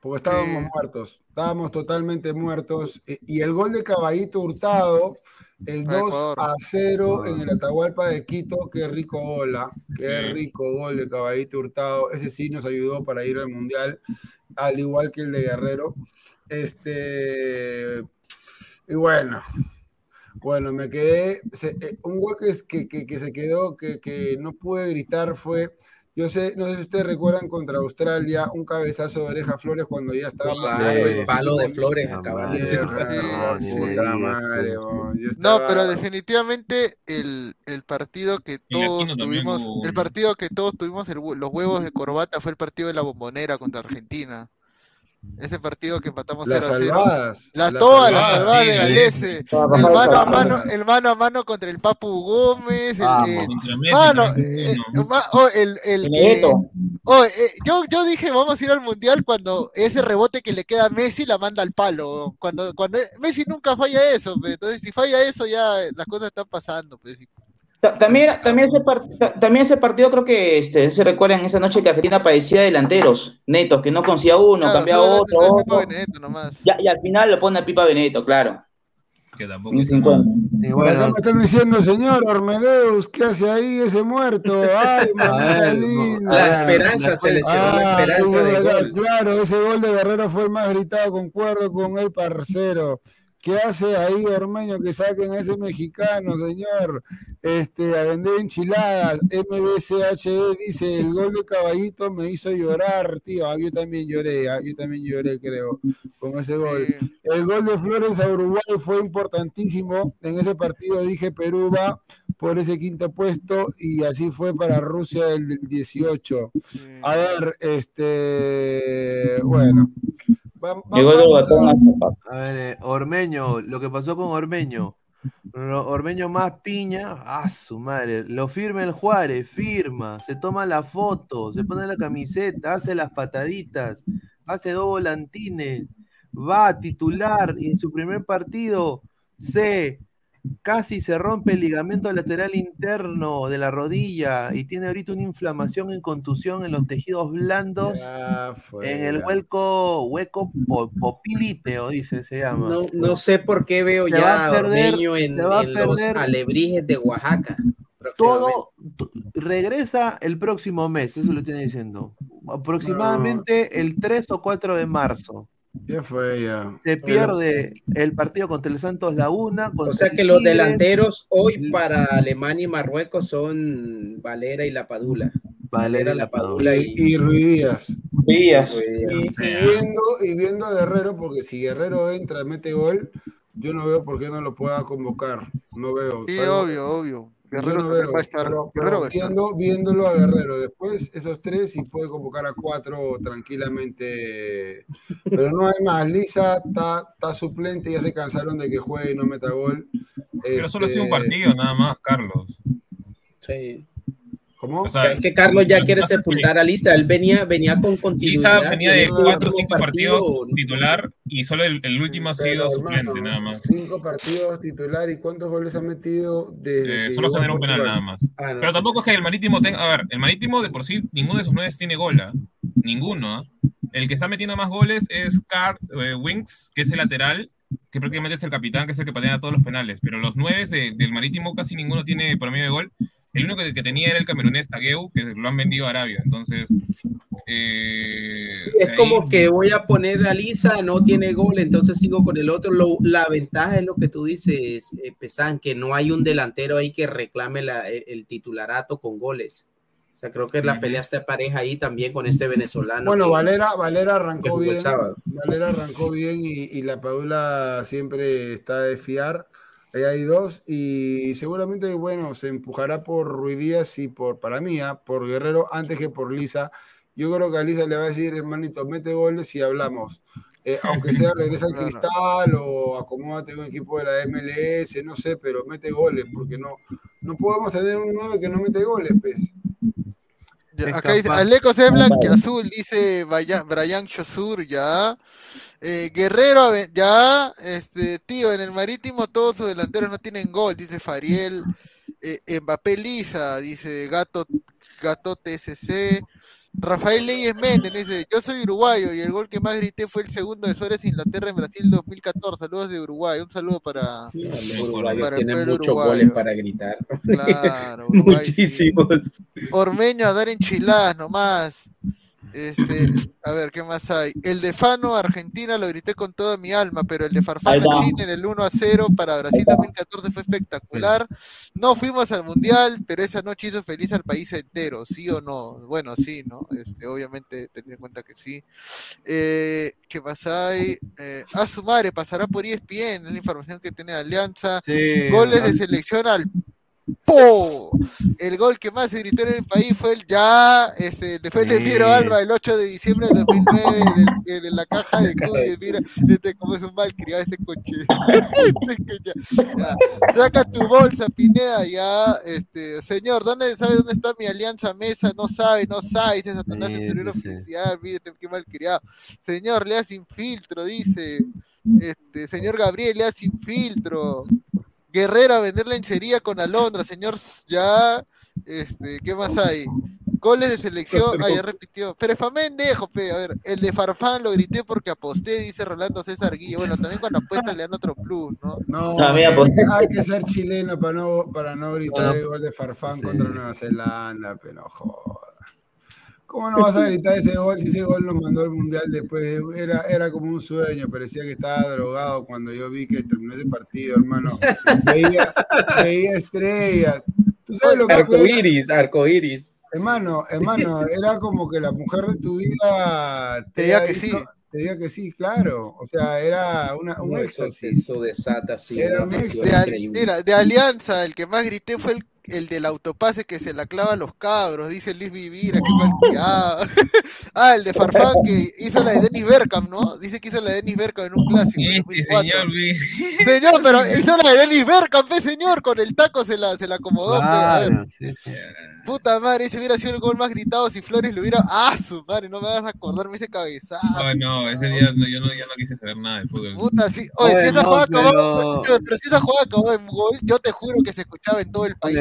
Porque estábamos Sí. muertos, estábamos totalmente muertos. Y, y el gol de Caballito Hurtado, el A 2 Ecuador. a 0 en el Atahualpa de Quito, qué rico gol, ah, qué rico gol de Caballito Hurtado. Ese sí nos ayudó para ir al Mundial, al igual que el de Guerrero. Este, y bueno, bueno, me quedé. se- eh, un gol que, es- que, que- que se quedó, que, que no pude gritar fue. Yo sé, no sé si ustedes recuerdan contra Australia, un cabezazo de oreja Flores cuando ya el los palo de Flores No, estaba- pero definitivamente el, el partido que todos tuvimos, hubo el partido que todos tuvimos el los huevos de corbata fue el partido de la bombonera contra Argentina. Ese partido que empatamos las 0 a 0. salvadas. Las, las todas las salvadas, sí, de. Galese. El mano a mano, el mano a mano contra el Papu Gómez. Yo, yo dije, vamos a ir al mundial cuando ese rebote que le queda a Messi la manda al palo. Cuando, cuando Messi nunca falla eso, pues, entonces si falla eso ya las cosas están pasando. Pues, y- También, también, ese también ese partido creo que este, se recuerdan esa noche que Argentina padecía delanteros netos, que no conseguía uno, claro, cambiaba otro. Benedetto nomás. Y al final lo pone a Pipa Beneto, claro. Que tampoco En hizo nada. 50. Y Por acá bueno, me están diciendo, señor Ormedeus, ¿qué hace ahí ese muerto? Ay, (laughs) linda. La esperanza la se lesionó, la Ah, esperanza de gol. Claro, ese gol de Guerrero fue el más gritado, concuerdo con el parcero. ¿Qué hace ahí, Ormeño, que saquen a ese mexicano, señor? Este, a vender enchiladas. MBCHD dice, el gol de Caballito me hizo llorar, tío. Ah, yo también lloré, ah, yo también lloré, creo, con ese gol. El gol de Flores a Uruguay fue importantísimo. En ese partido dije Perú va por ese quinto puesto y así fue para Rusia el del 18. Sí. A ver, este, bueno. va- va- Llegó a- a ver, eh, Ormeño, lo que pasó con Ormeño. Ormeño más piña, a su madre. Lo firma el Juárez, firma, se toma la foto, se pone la camiseta, hace las pataditas, hace dos volantines, va a titular y en su primer partido se casi se rompe el ligamento lateral interno de la rodilla y tiene ahorita una inflamación en contusión en los tejidos blandos. En el hueco, hueco po- popilípeo, dice, se llama. No, no sé por qué veo Se ya a a perder- Ormeño en, se va a en los alebrijes de Oaxaca. Todo regresa el próximo mes, eso lo tiene diciendo. Aproximadamente el 3 o 4 de marzo. Ya fue, ya. Se pierde el partido contra el Santos Laguna. O sea que los delanteros hoy para Alemania y Marruecos son Valera y La Padula. Valera La Padula y, Y Ruiz Díaz. Díaz. Y, y viendo, y viendo a Guerrero, porque si Guerrero entra, mete gol, yo no veo por qué no lo pueda convocar. No veo. Sí, salvo- obvio, obvio. Yo Guerrero no veo, va a estar. pero, Guerrero pero va a estar. viendo- viéndolo a Guerrero, después esos tres y puede convocar a cuatro tranquilamente. Pero no hay más. Lisa está, está suplente, ya se cansaron de que juegue y no meta gol. Pero solo ha sido un Este, partido, nada más, Carlos. Sí. ¿Cómo? O sea, es que Carlos ya quiere sepultar a Lisa. Él venía, venía con continuidad. Lisa venía de tenía cuatro o un cinco partido- partidos titular y solo el, el último ha sido Pero, suplente, hermano, nada más. Cinco partidos titular y cuántos goles ha metido desde Eh, solo llegó a generó un penal nada más. Ah, no, Pero sí. tampoco es que el Marítimo tenga. A ver, el Marítimo de por sí, ninguno de sus nueve tiene gol. ¿ah? Ninguno. ¿ah? El que está metiendo más goles es Card eh, Winks, que es el lateral, que prácticamente es el capitán, que es el que patea todos los penales. Pero los nueve de- del Marítimo casi ninguno tiene promedio de gol. El único que, que tenía era el camerunés Tagueu, que lo han vendido a Arabia. Entonces. eh, Es ahí- como que voy a poner a Lisa, no tiene gol, entonces sigo con el otro. Lo- la ventaja es lo que tú dices, eh, Pesan, que no hay un delantero ahí que reclame la- el, el titularato con goles. O sea, creo que la pelea está pareja ahí también con este venezolano. Bueno, que- Valera, Valera arrancó bien. Valera arrancó bien y, y la Padula siempre está de fiar. Ahí hay dos y seguramente, bueno, se empujará por Ruiz Díaz y por, para mí, ah, por Guerrero antes que por Lisa. Yo creo que a Lisa le va a decir, hermanito, mete goles y hablamos. Eh, (laughs) aunque sea regresa al cristal o acomódate un equipo de la MLS, no sé, pero mete goles, porque no, no podemos tener un 9 que no mete goles, pues. Acá dice. Aleco es blanqueazul, dice Vaya- Brian Chosur, ya. Eh, Guerrero, ya. Este, tío, en el marítimo todos sus delanteros no tienen gol, dice Fariel. Eh, Mbappé Lisa, dice Gato, Gato TSC. Rafael Leyes Méndez dice, yo soy uruguayo y el gol que más grité fue el segundo de Suárez Inglaterra en Brasil 2014. Saludos de Uruguay. Un saludo para, Los uruguayos para el pueblo muchos uruguayo. goles para gritar. Claro, (laughs) Uruguay, sí. Muchísimos. Ormeño a dar enchiladas nomás. Este, a ver, ¿qué más hay? El de Fano Argentina lo grité con toda mi alma, pero el de Farfán. Chile en el 1 a 0 para Brasil 2014 fue espectacular. No fuimos al mundial, pero esa noche hizo feliz al país entero, ¿sí o no? Bueno, sí, ¿no? Este, obviamente, teniendo en cuenta que sí. Eh, ¿Qué más hay? Eh, a su madre, pasará por ESPN, es la información que tiene Alianza. Sí, Goles de selección al ¡Po! El gol que más se gritó en el país fue el ya, este, el de. Piero Alba el 8 de diciembre del 2009 en, el- en la caja de y mira, este como es un mal criado este coche. (laughs) Saca tu bolsa, Pineda, ya, este, señor, ¿dónde sabe dónde está mi alianza mesa? No sabe, no sabe, dice Satanás dice. oficial, mírate qué mal criado. Señor, lea sin filtro, dice. Este, señor Gabriel, lea sin filtro. Guerrera vender lenchería con Alondra, señor, ya, este, ¿qué más hay? Goles de selección, ah, ya repitió. Pero es pa' mendejo, pe, a ver, el de Farfán lo grité porque aposté, dice Rolando César Guillo. Bueno, también cuando apuestas le dan otro plus, ¿no? No, mira, hay, pues. que- hay que ser chileno para no, para no gritar Bueno, el gol de Farfán sí. contra Nueva Zelanda, pero joda. ¿Cómo no vas a gritar ese gol si ese gol nos mandó al mundial después? de- era, era como un sueño, parecía que estaba drogado cuando yo vi que terminó ese partido, hermano. Veía, veía estrellas. ¿Tú sabes lo que fue? Arcoiris, arcoiris. Hermano, hermano, era como que la mujer de tu vida Te diga haya que sí. Te diga que sí, claro. O sea, era una, un No, éxtasis. eso desata sí, Era un pasión De, Al- increíble. mira, de Alianza, el que más grité fue el, el del autopase que se la clava a los cabros, dice Liz Vivira, que (laughs) ah, el de Farfán que hizo la de Dennis Bergkamp, ¿no? Dice que hizo la de Dennis Bergkamp en un clásico. Este 2004. señor, Señor, pero hizo la de Dennis Bergkamp, pe, señor, con el taco se la, se la acomodó. pe, a ver. Claro, sí. Puta madre, ese hubiera sido el gol más gritado si Flores lo hubiera. ¡Ah, su madre! No me vas a acordarme ese cabezazo. No, no, ese día no, yo no, ya no quise saber nada de fútbol. Puta, sí. Oye, si esa no, jugada acabó, pero- pero si esa jugada acabó en gol, yo te juro que se escuchaba en todo el país.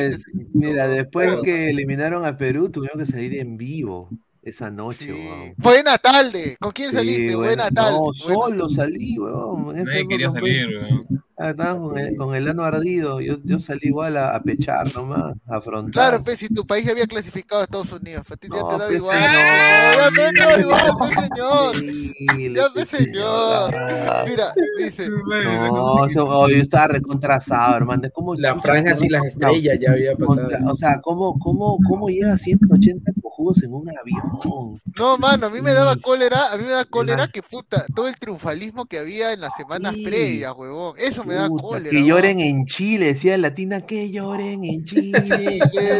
Mira, después que eliminaron a Perú, tuvieron que salir en vivo esa noche, Sí. weón. Buena tarde. ¿Con quién Sí, saliste? bueno, Buena tarde. No, Buena- solo salí, weón. Nadie quería salir, weón. Ah, estaban con el, con el ano ardido. Yo, yo salí igual a, a pechar nomás, a afrontar. Claro, pues si tu país había clasificado a Estados Unidos, a ti ya No, te daba pues, igual. Ya te daba igual, pues, (laughs) señor. Ya, pues, pues, señor. señor. Mira, dice. No, oh, yo estaba recontrasado, hermano. ¿Cómo Las chucha franjas y las estrellas ya había pasado. contra- o sea, ¿cómo, cómo, cómo lleva 180 cojudos en un avión? No, mano, a mí me daba cólera, a mí me da cólera que puta, todo el triunfalismo que había en las semanas Sí. previas, huevón. Eso me da Puta, cólera. que lloren en Chile, decía Latina, que lloren en Chile.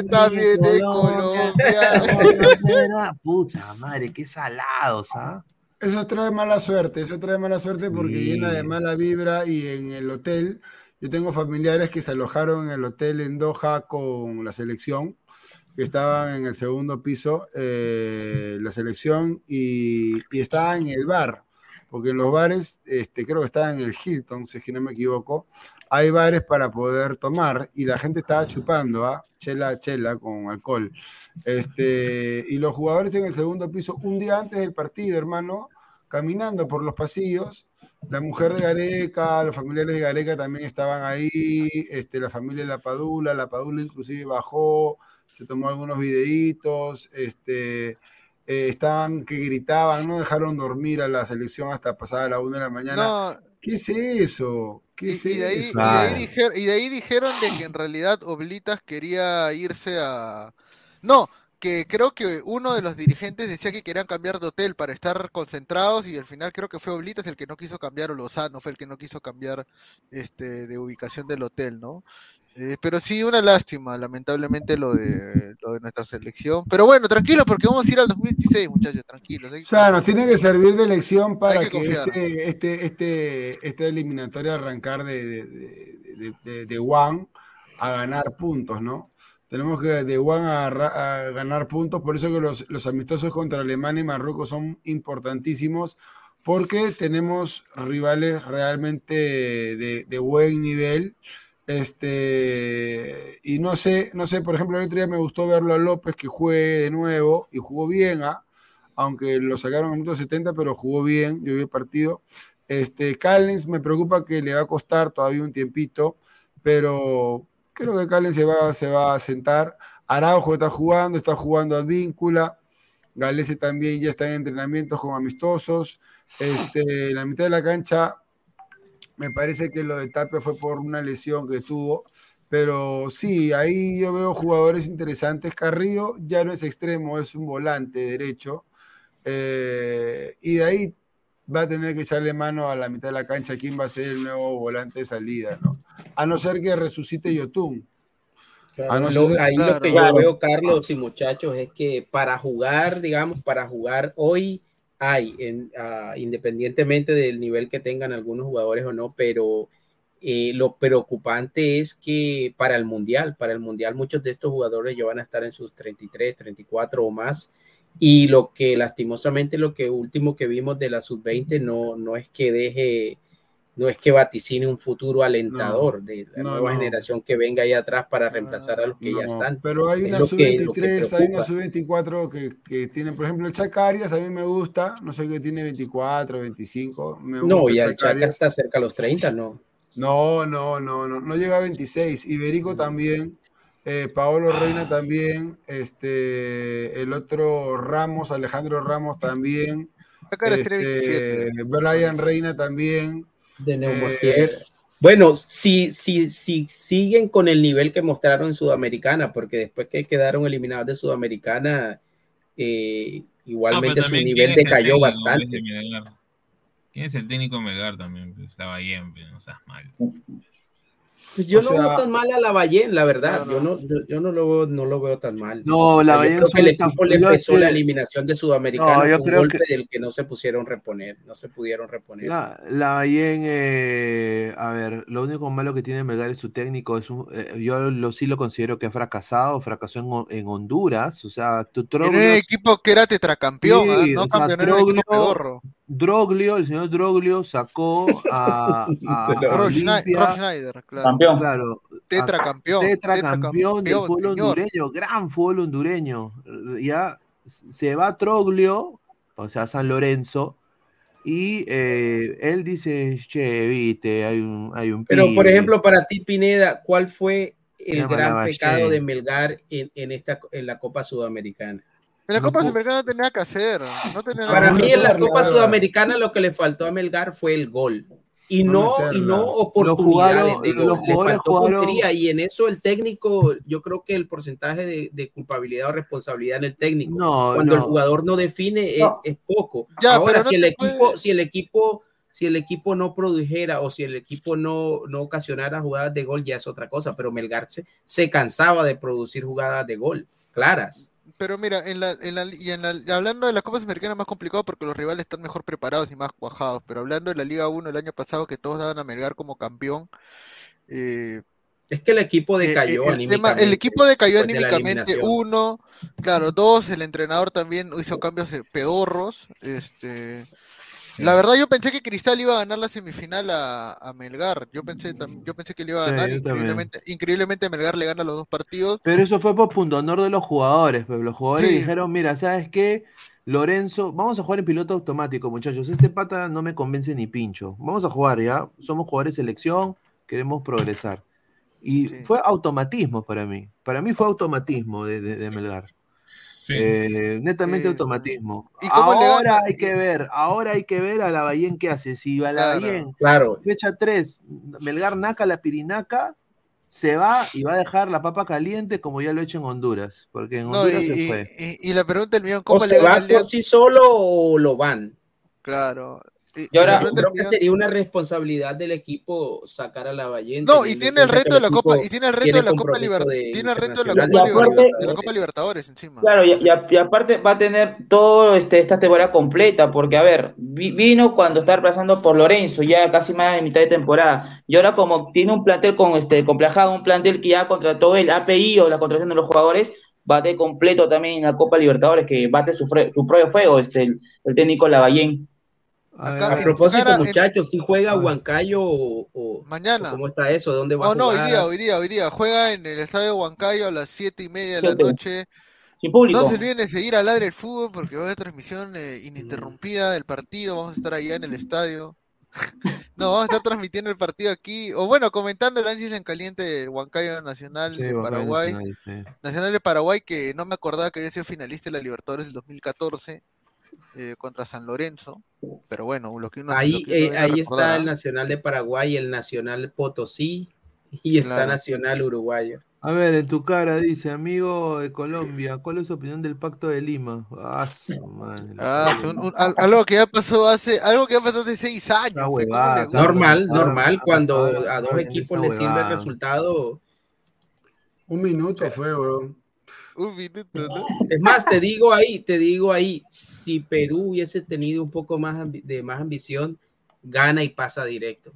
También en Colombia. Colombia. (laughs) (laughs) Puta madre, qué salados, ¿ah? Eso trae mala suerte, eso trae mala suerte porque Sí. llena de mala vibra y en el hotel, yo tengo familiares que se alojaron en el hotel en Doha con la selección, que estaban en el segundo piso, eh, la selección, y, y estaban en el bar, porque los bares, este, creo que estaban en el Hilton, si es que no me equivoco, hay bares para poder tomar y la gente estaba chupando, ¿ah? chela, chela con alcohol. Este, y los jugadores en el segundo piso, un día antes del partido, hermano, caminando por los pasillos, la mujer de Gareca, los familiares de Gareca también estaban ahí, este, la familia de La Padula, La Padula inclusive bajó, se tomó algunos videitos, este, eh, estaban que gritaban, no dejaron dormir a la selección hasta pasada la una de la mañana. No, ¿Qué es eso? ¿Qué y, es y de ahí, y, eso? de ahí dijer- y de ahí dijeron de que en realidad Oblitas quería irse a... No, que creo que uno de los dirigentes decía que querían cambiar de hotel para estar concentrados y al final creo que fue Oblitas el que no quiso cambiar o Lozano fue el que no quiso cambiar este de ubicación del hotel, ¿no? Eh, pero sí, una lástima, lamentablemente, lo de, lo de nuestra selección. Pero bueno, tranquilos, porque vamos a ir al 2016, muchachos, tranquilos. O sea, nos tiene que servir de lección para que este, este, este, esta eliminatoria arrancar de, de, de, de- One a ganar puntos, ¿no? Tenemos que de One a, a ganar puntos, por eso que los, los amistosos contra Alemania y Marruecos son importantísimos, porque tenemos rivales realmente de buen nivel. Este, y no sé, no sé, por ejemplo, el otro día me gustó verlo a López que juegue de nuevo y jugó bien, ¿ah? aunque lo sacaron en minuto 70, pero jugó bien, yo vi el partido. Este, Callens me preocupa que le va a costar todavía un tiempito, pero creo que Callens se va, se va a sentar. Araujo está jugando, está jugando Advíncula. Galese también ya está en entrenamientos con amistosos. Este, la mitad de la cancha, me parece que lo de Tapia fue por una lesión que tuvo. Pero sí, ahí yo veo jugadores interesantes. Carrillo ya no es extremo, es un volante derecho. Eh, y de ahí va a tener que echarle mano a la mitad de la cancha quién va a ser el nuevo volante de salida, ¿no? A no ser que resucite Yotun. A no Lo- ser- ahí lo que Claro. yo veo, Carlos y muchachos, es que para jugar, digamos, para jugar hoy hay, ah, independientemente del nivel que tengan algunos jugadores o no, pero eh, lo preocupante es que para el Mundial, para el Mundial muchos de estos jugadores ya van a estar en sus 33, 34 o más. Y lo que lastimosamente lo que último que vimos de la sub-20 no, no es que deje, no es que vaticine un futuro alentador de la no, nueva no. generación que venga ahí atrás para reemplazar a los que ya No, están. Pero hay una lo que- lo que sub-23, hay una preocupa. sub-24 que, que tienen, por ejemplo, el Chacarias, a mí me gusta, no sé qué tiene 24, 25. Me No, gusta y el Chaca Chacarias. está cerca a los 30, ¿no? No, no, no, no, no llega a 26. Iberico también, eh, Paolo Reina también, este, el otro Ramos, Alejandro Ramos también, este, 27. Brian Reina también. De Eh, Neumostier. Bueno, si, si, si siguen con el nivel que mostraron en Sudamericana, porque después que quedaron eliminados de Sudamericana, eh, No, pero igualmente su también, nivel ¿quién es el decayó técnico, bastante. ¿Quién es el técnico de Melgar también? Pues, la Bayern, pues, no seas mal. Pues yo O no sea- veo tan mal a la Ballén, la verdad. No, Yo, no. yo, no, lo veo, no lo veo tan mal. No, O la sea, yo Bayern creo que el equipo le pesó la eliminación de Sudamericana. No, yo fue un creo golpe que- del que no se pusieron reponer, no se pudieron reponer. La, la Bayern, eh, a ver, lo único malo que tiene Melgar es su técnico. Es un- eh, yo lo, sí lo considero que ha fracasado, fracasó en, Ho- en Honduras. O sea, tu Era un Troglio, equipo que era tetracampeón. Sí, no o sea, campeón, era equipo pedorro. Droglio, el señor Droglio sacó a, (laughs) a, a Schneider, claro. Campeón. claro, Tetracampeón. tetracampeón del fútbol señor. hondureño, gran fútbol hondureño. Ya se va Troglio, o sea, San Lorenzo, Y eh, él dice, che, viste, hay un, hay un Pero, por pibe". ejemplo, para ti, Pineda, ¿cuál fue el gran pecado de Melgar en, en esta, en la Copa Sudamericana? En la Copa Sudamericana no tenía que hacer. No tenía nada Para que mí en la Copa. Sudamericana lo que le faltó a Melgar fue el gol. Y No no, y no Los oportunidades de gol. los Le jugadores faltó jugaron- puntería y en eso el técnico, yo creo que el porcentaje de, de culpabilidad o responsabilidad en el técnico. No, Cuando el jugador no define es, No. es poco. Ya, Ahora, si el equipo, puede- si el equipo, si el equipo no produjera o si el equipo no, no ocasionara jugadas de gol, ya es otra cosa. Pero Melgar se, se cansaba de producir jugadas de gol claras. Pero mira, en la, en la, y en la, hablando de la Copa Sudamericana es más complicado porque los rivales están mejor preparados y más cuajados. Pero hablando de la Liga 1 el año pasado que todos daban a Melgar como campeón, eh, Es que el equipo eh, decayó eh, el, tema- anímicamente el equipo decayó de anímicamente, uno, claro, dos, el entrenador también hizo cambios eh, pedorros. Este, la verdad yo pensé que Cristal iba a ganar la semifinal a, a Melgar. Yo pensé, yo pensé que le iba a ganar. increíblemente, increíblemente Melgar le gana los dos partidos. Pero eso fue por punto honor de los jugadores, pero los jugadores Sí. dijeron, mira, ¿sabes qué? Lorenzo, vamos a jugar en piloto automático, muchachos. Este pata no me convence ni pincho. Vamos a jugar ya. Somos jugadores de selección, queremos progresar. Y Sí. fue automatismo para mí. Para mí fue automatismo de, de- de Melgar. Sí. Eh, netamente Eh, automatismo. ¿y ahora hay que ver, ahora hay que ver a Lavallén qué hace. Si a Claro. Lavallén, Claro, fecha 3, Melgar naca la pirinaca, se va y va a dejar la papa caliente como ya lo ha hecho en Honduras. Porque en No, Honduras y, se fue. y- y la pregunta del millón, o ¿cómo le se va por sí solo o lo van. Claro. Y, ahora- Yo creo que sería una responsabilidad del equipo sacar a la. No, y tiene en el reto de la Copa, equipo y tiene el reto tiene de la Copa Libertadores, de tiene el reto de la internacional. Copa, Y aparte- Libertadores, de la Copa Libertadores encima. Claro, y, y a- y aparte va a tener todo este, esta temporada completa, porque a ver, vi- vino cuando estaba reemplazando por Lorenzo, ya casi más de mitad de temporada, y ahora como tiene un plantel con este complejado, un plantel que ya contrató el API o la contratación de los jugadores, bate completo también en la Copa Libertadores, que bate su, su propio fuego, este, el, el técnico Lavallén. A Acá- propósito, cara, en- muchachos, si juega. Huancayo o, o- Mañana. o cómo está eso, dónde va Oh, a no, hoy jugar. día, hoy día, hoy día. Juega en el estadio de Huancayo a las siete y media de la noche. Sin público. No se olviden de seguir a Ladre el Fútbol porque va a haber transmisión eh, ininterrumpida del partido. Vamos a estar allá en el estadio. (laughs) No, vamos a estar transmitiendo el partido aquí. O bueno, comentando el análisis en caliente del Huancayo Nacional sí, de Paraguay. Nacional, sí. Nacional de Paraguay que no me acordaba que había sido finalista de la Libertadores del 2014 eh, contra San Lorenzo. Pero bueno, lo que uno, Ahí, lo que uno eh, ahí recordar, está el. Nacional de Paraguay, el Nacional Potosí (laughs) y está Claro. Nacional Uruguayo. A ver, en tu cara dice, amigo de Colombia, ¿cuál es su opinión del Pacto de Lima? Ah, su madre, la Ah, cagué. un- un- al- algo que ya pasó hace, algo que ya pasó hace seis años. Esa fe, ¿cómo huevada, le está gusta? Normal, normal, está cuando a está dos equipos les sirve el resultado. Un minuto fue, weón. Un minuto, ¿no? Es más, te digo ahí, te digo ahí, si Perú hubiese tenido un poco más de más ambición, gana y pasa directo.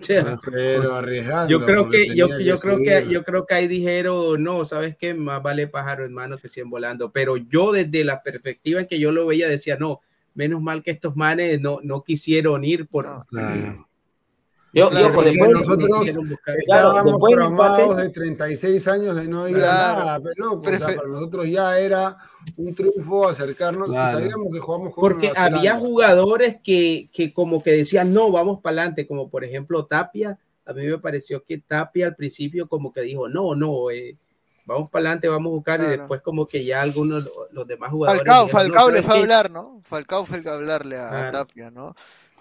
O sea, Pero arriesgando. yo creo que yo, yo creo que subir. yo creo que ahí dijeron no sabes qué más vale pájaro en mano que 100 volando pero yo desde la perspectiva en que yo lo veía decía no menos mal que estos manes no, no quisieron ir por No. Claro. Yo, Claro, yo, después, nosotros- Claro, Estábamos del traumados empate- de 36 años de no ir Claro. a nada, pero loco, o sea, para nosotros ya era un triunfo acercarnos Claro. y sabíamos que jugamos con porque había jugadores que, que como que decían no vamos para adelante como por ejemplo Tapia a mí me pareció que Tapia al principio como que dijo no no eh, vamos para adelante vamos a buscar y Claro. después como que ya algunos los demás jugadores Falcao, dijeron, "No, Falcao le ¿sabes fue a hablar, ¿no? Falcao fue el que a hablarle a, a Claro. Tapia, ¿no?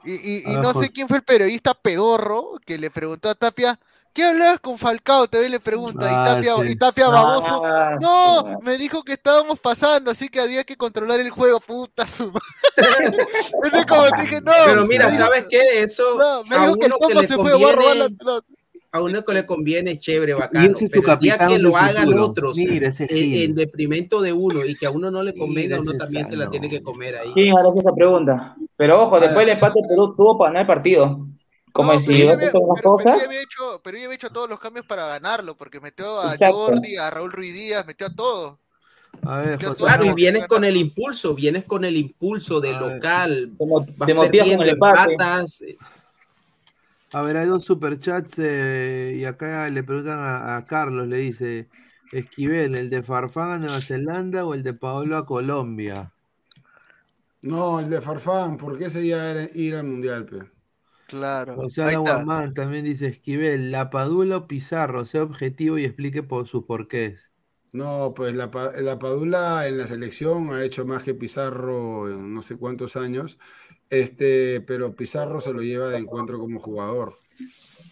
Y, y, y Ah, no sé José. quién fue el periodista pedorro que le preguntó a Tapia, ¿qué hablabas con Falcao? Te le pregunta, y Ah, Tapia, sí. y Tapia baboso, Ah, no, me dijo que estábamos pasando, así que había que controlar el juego, puta su (laughs) madre. (laughs) Entonces como te dije, no, pero mira sabes qué eso no, me a dijo que el le se fue, voy a robar la pelota. A uno que le conviene chévere, Y bacano, ese es tu pero el día que lo del hagan futuro. otros Mira ese en, en deprimento de uno y que a uno no le convenga, uno también se la tiene que comer ahí. ¿Quién hará esa pregunta? Pero ojo, después del empate Perú tuvo para ganar el partido. Como No, yo había, pero- cosas. ya había hecho, pero ya había hecho todos los cambios para ganarlo, porque metió a Exacto. Jordi, a Raúl Ruiz Díaz, metió a todos. A ver, José. Claro, y vienes con el impulso, vienes con el impulso de A ver. local, vas te motivas con perdiendo, el empate. empatas, A ver, hay dos superchats eh, y acá le preguntan a, a Carlos, le dice, Esquivel, ¿el de Farfán a Nueva Zelanda o el de Paolo a Colombia? No, el de Farfán, porque ese ya era ir al mundial, pe. Claro. O sea, ahí está. Guamán también dice Esquivel, la Padula o Pizarro, sea objetivo y explique por sus porqués. No, pues la, la Padula en la selección ha hecho más que Pizarro en no sé cuántos años, este, pero Pizarro se lo lleva de encuentro como jugador.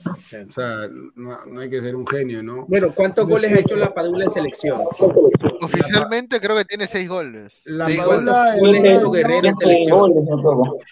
O sea, no, no hay que ser un genio, ¿no? Bueno, ¿cuántos goles ha hecho la Padula en selección? Oficialmente creo que tiene seis goles. La Seis Padula goles. en Goles un año- en selección.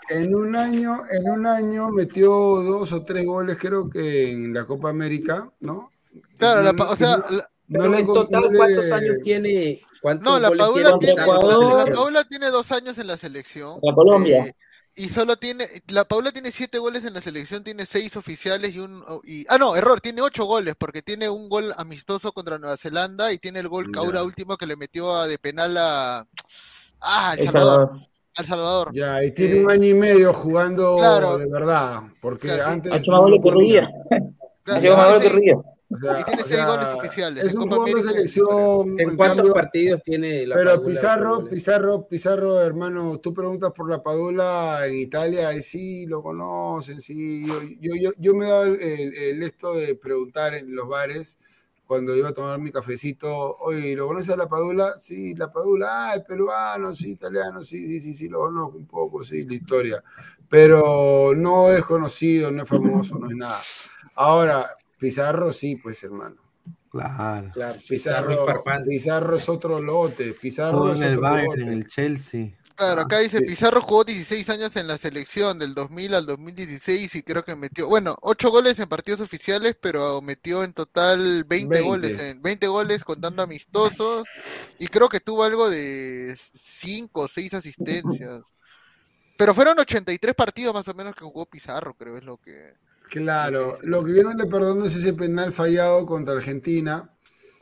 En un año, en un año metió dos o tres goles, creo que en la Copa América, ¿no? Claro, la No- pa- o sea, no- la- no en total, ¿cuántos años tiene? ¿Cuántos no, la goles Padula tiene la la? Padula tiene dos años en la selección. La Colombia. eh, y solo tiene, la Paula tiene siete goles en la selección, tiene seis oficiales y un, y, ah no, error, tiene ocho goles porque tiene un gol amistoso contra Nueva Zelanda y tiene el gol Caura último que le metió a- de penal a, ah, El Salvador, al Salvador. Ya, y tiene Eh, un año y medio jugando claro. de verdad, porque Claro, antes Ha hecho más goles que. Claro, Ha hecho más tiene goles que. O sea, (laughs) Y tiene o seis sea, goles oficiales, Es en un Copa jugador de selección. ¿En en cuántos cambio- partidos tiene la Pero Padula? Pizarro? Pizarro, Pizarro, hermano, tú preguntas por la Padula en Italia, y sí, lo conocen, sí. Yo, yo, yo, yo me he dado el, el- el esto de preguntar en los bares cuando iba a tomar mi cafecito, oye, ¿lo conoces a la Padula? Sí, la Padula, ah, el peruano, sí, italiano, sí, sí, sí, sí, lo conozco un poco, sí, la historia. Pero no es conocido, no es famoso, no es nada. Ahora, Pizarro sí, pues, hermano. Claro. Claro, Pizarro Pizarro, es otro lote, Pizarro Jugó es en el otro Bayern, lote. en el Chelsea. Claro, acá dice. Pizarro jugó 16 años en la selección del 2000 al 2016 y creo que metió, bueno, 8 goles en partidos oficiales, pero metió en total 20, 20. goles, en 20 goles contando amistosos y creo que tuvo algo de 5 o 6 asistencias. Pero fueron 83 partidos más o menos que jugó Pizarro, creo es lo que Claro, lo que yo no le perdono es ese penal fallado contra Argentina.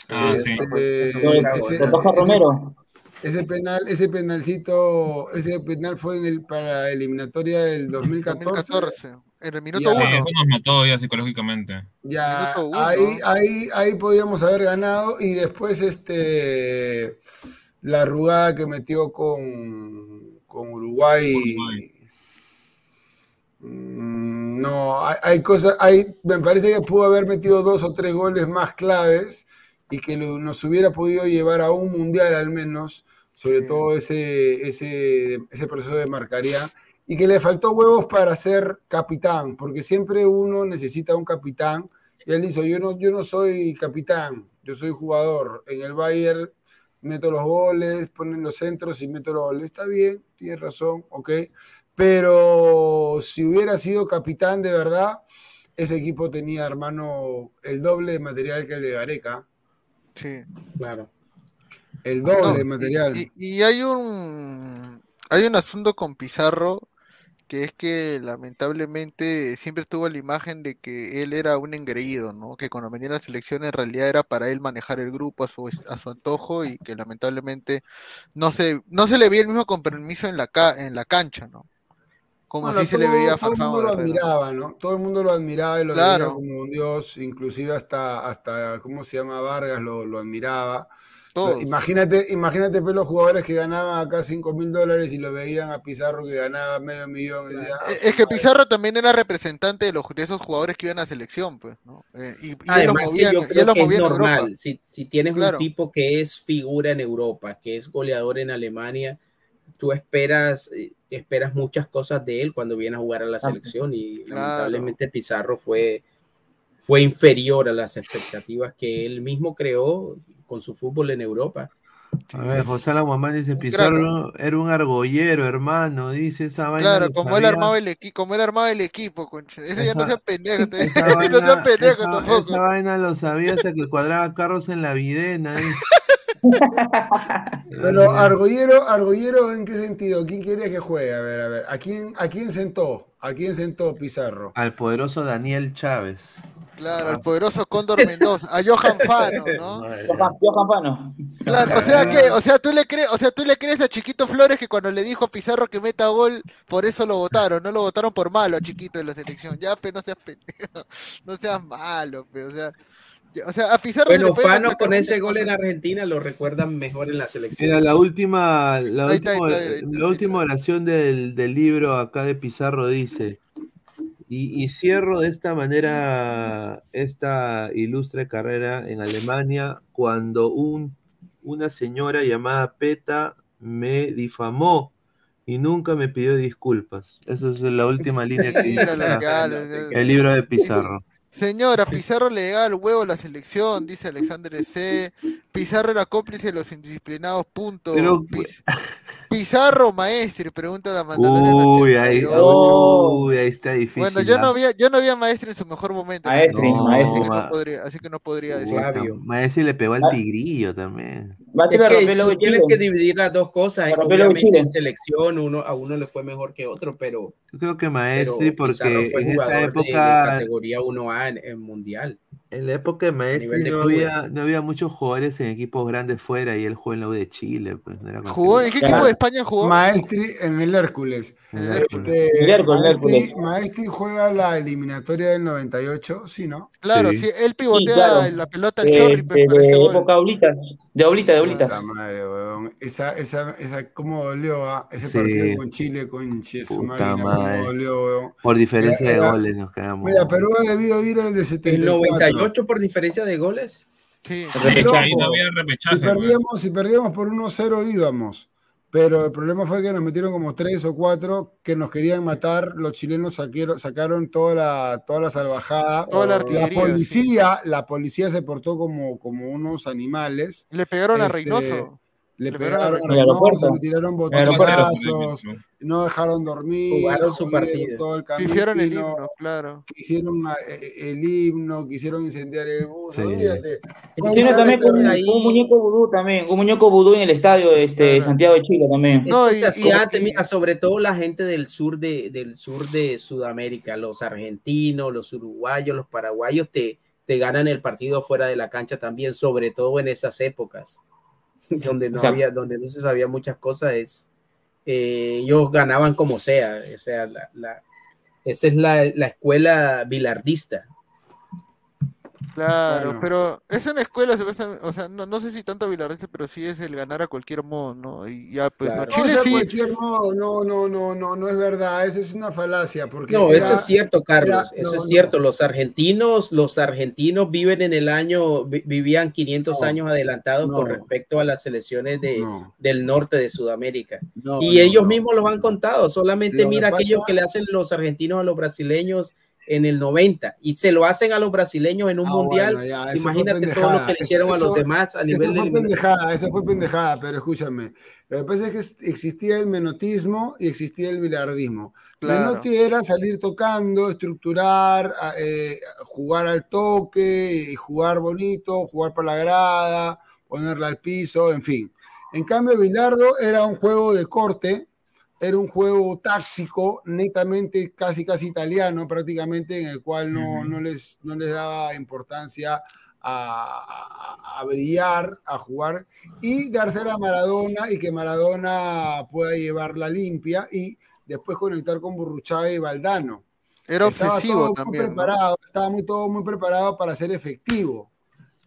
Ah, Este, sí. ese, ese- Romero. ese penal, ese penalcito, ese penal fue en el para eliminatoria del 2014. 2014, en el minuto Ya. Sí, 1. eso nos mató ya psicológicamente. Ya, Minuto uno. ahí, ahí, ahí podíamos haber ganado y después este la arrugada que metió con, con Uruguay. Uruguay. Mm, No, hay, hay cosas, hay, me parece que pudo haber metido dos o tres goles más claves y que lo- nos hubiera podido llevar a un mundial al menos, sobre Sí. todo ese, ese, ese proceso de marcaría, y que le faltó huevos para ser capitán, porque siempre uno necesita un capitán, y él dice, yo no, yo no soy capitán, yo soy jugador, en el Bayern meto los goles, ponen los centros y meto los goles, está bien, tienes razón, ok, pero si hubiera sido capitán de verdad, ese equipo tenía, hermano, el doble de material que el de Gareca. Sí. Claro. El doble No, de material. Y, y hay un hay un asunto con Pizarro que es que lamentablemente siempre tuvo la imagen de que él era un engreído, ¿no? Que cuando venía a la selección en realidad era para él manejar el grupo a su, a su antojo y que lamentablemente no se, no se le veía el mismo compromiso en la, ca- en la cancha, ¿no? Como Bueno, si se le todo- veía a todo el mundo lo admiraba, ¿no? Todo el mundo lo admiraba y lo Claro. veía como un dios, inclusive hasta, hasta ¿cómo se llama? Vargas lo, lo admiraba. Todos. Imagínate, imagínate pues, los jugadores que ganaban acá 5 mil dólares y lo veían a Pizarro que ganaba medio millón. decía, "Ah, Eh, Es que Pizarro también era representante de los de esos jugadores que iban a selección, pues, ¿no? Eh, y, y él los Además, que movía, yo y creo él los que es normal. Si, si tienes Claro. un tipo que es figura en Europa, que es goleador en Alemania, tú esperas, eh, esperas muchas cosas de él cuando viene a jugar a la selección y Claro. lamentablemente Pizarro fue, fue inferior a las expectativas que él mismo creó con su fútbol en Europa. A ver, José Aguamán dice, Pizarro era un argollero, hermano, dice esa vaina. Claro, como él armaba el equipo, como él armaba el equipo, concha. Ese ya no Esa- sea pendejo, te- Esa (laughs) no vaina, sea pendejo esa- tampoco. esa vaina lo sabía hasta que cuadraba carros en la videna. ¿eh? (laughs) Pero Argollero, Argollero, ¿en qué sentido? ¿Quién quería que juegue? A ver, a ver. ¿A quién, a quién sentó? ¿A quién sentó Pizarro? Al poderoso Daniel Chávez. Claro, el poderoso Cóndor (laughs) Mendoza, a Johan Fano, ¿no? Johan Johan Fano. Claro, o sea que, o sea, tú le crees, o sea, tú le crees a Chiquito Flores que cuando le dijo a Pizarro que meta gol, por eso lo votaron, no lo votaron por malo a Chiquito de la selección. Ya, pe, no seas pendejo, (laughs) no seas malo, pe, o sea, O sea, a Pizarro se Bueno, le puede Fano con ese gol en. Argentina lo recuerdan mejor en la selección. Mira, la última, la Ahí está, ahí última, está, ahí está, la última oración del, del libro acá de Pizarro dice, y, y cierro de esta manera esta ilustre carrera en Alemania cuando un, una señora llamada Peta me difamó y nunca me pidió disculpas. Esa es la última línea que (laughs) dice el libro de Pizarro. Señora, Pizarro le da el huevo a la selección, dice Alexander C. Pizarro era cómplice de los indisciplinados, punto. Pero- Piz- (laughs) Pizarro, maestro, pregunta la Mandalorian Uy, ahí, 88. uy, ahí está difícil. Bueno, yo ¿ah? no había, yo no había maestro en su mejor momento. Maestri, que- maestri. así que no podría, así que no podría decir. Maestri le pegó al Ah. tigrillo también. Es que tienes que dividir las dos cosas. De Obviamente en selección uno, a uno le fue mejor que otro, pero, Yo creo que Maestri, porque en esa jugador de- de, época, categoría 1A en, en mundial. En la época de Maestri no, había, muchos jugadores en equipos grandes fuera y él jugó en la U de Chile. Pues, no era ¿Jugó? ¿En qué equipo de España jugó? Maestri en el Hércules. El este, Maestri, juega la eliminatoria del 98, ¿sí, no? Claro, sí. Él pivotea la pelota al chorri. Pues, eh, de, de eh, época Oblita. De Oblita, de Oblita. Ah, madre, weón. Esa, esa, esa, cómo dolió ah? ese partido con Chile, con Puta madre. Por diferencia de goles nos quedamos. Mira, Perú ha debido ir al de 78. 8 por diferencia de goles. Sí, había repechaje. Si perdíamos, si perdíamos por 1-0 íbamos. Pero el problema fue que nos metieron como tres o cuatro que nos querían matar. Los chilenos saquero, sacaron toda la, toda la salvajada. La, policía, la policía se portó como, como unos animales. Le pegaron a este, Reynoso. Le Le pegaron pegaron. Reynoso, le tiraron botellazos, no dejaron dormir, Jugaron su partido. todo el Hicieron el himno, claro. quisieron ah, eh, el himno, quisieron incendiar el bus, Sí. olvídate. Tiene un también desastre. un, ahí- un muñeco vudú también, un muñeco vudú en el estadio este, Claro. Santiago de Chile también. No, y- antes, y- mira, sobre todo la gente del sur de, del sur de Sudamérica, los argentinos, los uruguayos, los paraguayos te, te ganan el partido fuera de la cancha también, sobre todo en esas épocas, (laughs) donde no había, donde no se sabía muchas cosas, es eh, ellos ganaban como sea, o sea, la, la- esa es la, la escuela bilardista. Claro, Bueno. pero es una escuela, o sea, no, no sé si tanto Vilarrete, pero sí es el ganar a cualquier modo, ¿no? Y ya, pues, no, Claro. No, Chile sea sí, cualquier modo, no, no, no, no, no es verdad, eso es una falacia, porque No, era- eso es cierto, Carlos. era- eso no, es no. cierto. Los argentinos, los argentinos viven en el año, vi- vivían 500 No, años adelantados no. con respecto a las selecciones de, No, del norte de Sudamérica. no, y no, ellos no. mismos los han contado. Solamente Lo mira aquello pasa- que le hacen los argentinos a los brasileños en el 90 y se lo hacen a los brasileños en un Ah, mundial. bueno, ya, eso Imagínate todo lo que le Eso- hicieron a eso- los demás a Eso nivel de fue pendejada, eso fue pendejada, pero escúchame. Lo que pasa es que existía el menotismo y existía el bilardismo. Claro. Menotti era salir tocando, estructurar, a- eh, jugar al toque, y jugar bonito, jugar por la grada, ponerla al piso, en fin. En cambio, Bilardo era un juego de corte, era un juego táctico, netamente casi casi italiano prácticamente, en el cual no, no, les, no les daba importancia a, a- a brillar, a jugar y dársela a Maradona y que Maradona pueda llevarla limpia y después conectar con Burruchaga y Valdano. era Estaba obsesivo todo muy también, ¿no? estaba muy, todo muy preparado para ser efectivo,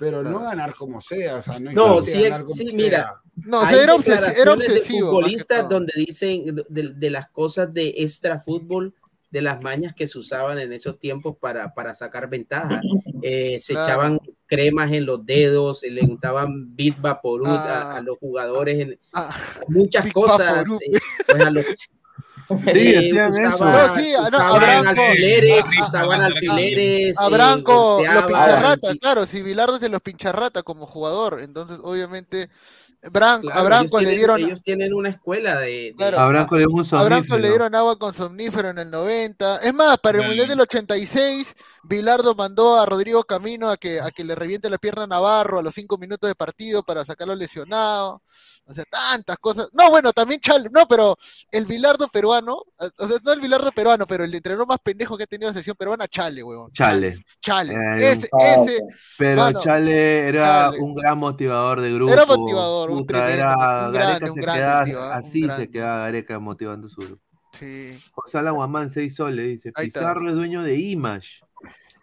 pero no ganar como sea, o sea, no, No, sí, ganar como sí, sea. mira, No, o sea, Hay era, era declaraciones de obsesivo. que futbolistas donde dicen de, de- de las cosas de extra fútbol, de las mañas que se usaban en esos tiempos para, para sacar ventaja. Eh, se Claro. echaban cremas en los dedos, le untaban Bit Vaporub a, Ah. a los jugadores, en, Ah, muchas cosas. Eh, pues a los- Sí, hacían eso. No, sí, ah, no, usaban a Branco. alfileres, Ah, usaban ah, alfileres. a eh, Branco lo golpeaban, pincharrata, y- claro, si Bilardo es de los pincharrata como jugador, entonces obviamente Branco, claro, a Branco le tienen- dieron Ellos tienen una escuela de. de- Claro. A Branco le dio un a Branco le dieron agua con somnífero en el 90. Es más, para el. Mundial del 86, Bilardo mandó a Rodrigo Camino a que, a que le reviente la pierna a Navarro a los 5 minutos de partido para sacarlo lesionado. O sea, tantas cosas. No, bueno, también Chale. No, pero el Bilardo peruano, o sea, no el Bilardo peruano, pero el entrenador más pendejo que ha tenido la selección peruana, Chale, huevón. Chale. Chale. Eh, ese, ese, Pero Mano, Chale era Chale. un gran motivador de grupo. Era motivador, un tremendo, era, un grande, un así se quedaba Gareca motivando su grupo. sí. José Guamán, 6 soles, dice. Pizarro es dueño de Image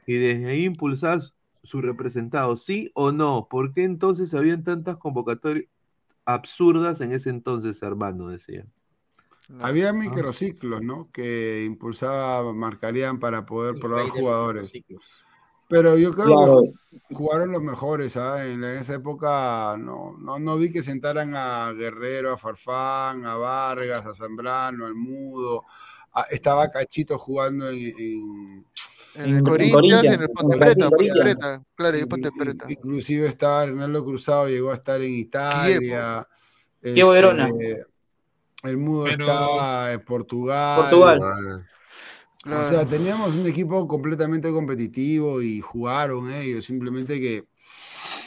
y desde ahí impulsar su representado, ¿sí o no? ¿Por qué entonces habían tantas convocatorias absurdas en ese entonces, hermano? Decía. Había microciclos, ¿no? Que impulsaba, marcarían para poder probar jugadores. Pero yo creo Claro. que jugaron los mejores, ¿ah? En esa época no, no, no vi que sentaran a Guerrero, a Farfán, a Vargas, a Zambrano, al Mudo. Ah, estaba Cachito jugando en, en- En el Corinthians, en el Ponte Preta, Ponte Preta, claro, y Ponte Preta. Inclusive estaba Hernando Cruzado, llegó a estar en Italia. Kievo Verona. El Mudo Pero- estaba en Portugal. Portugal. O sea, teníamos un equipo completamente competitivo y jugaron ellos, simplemente que,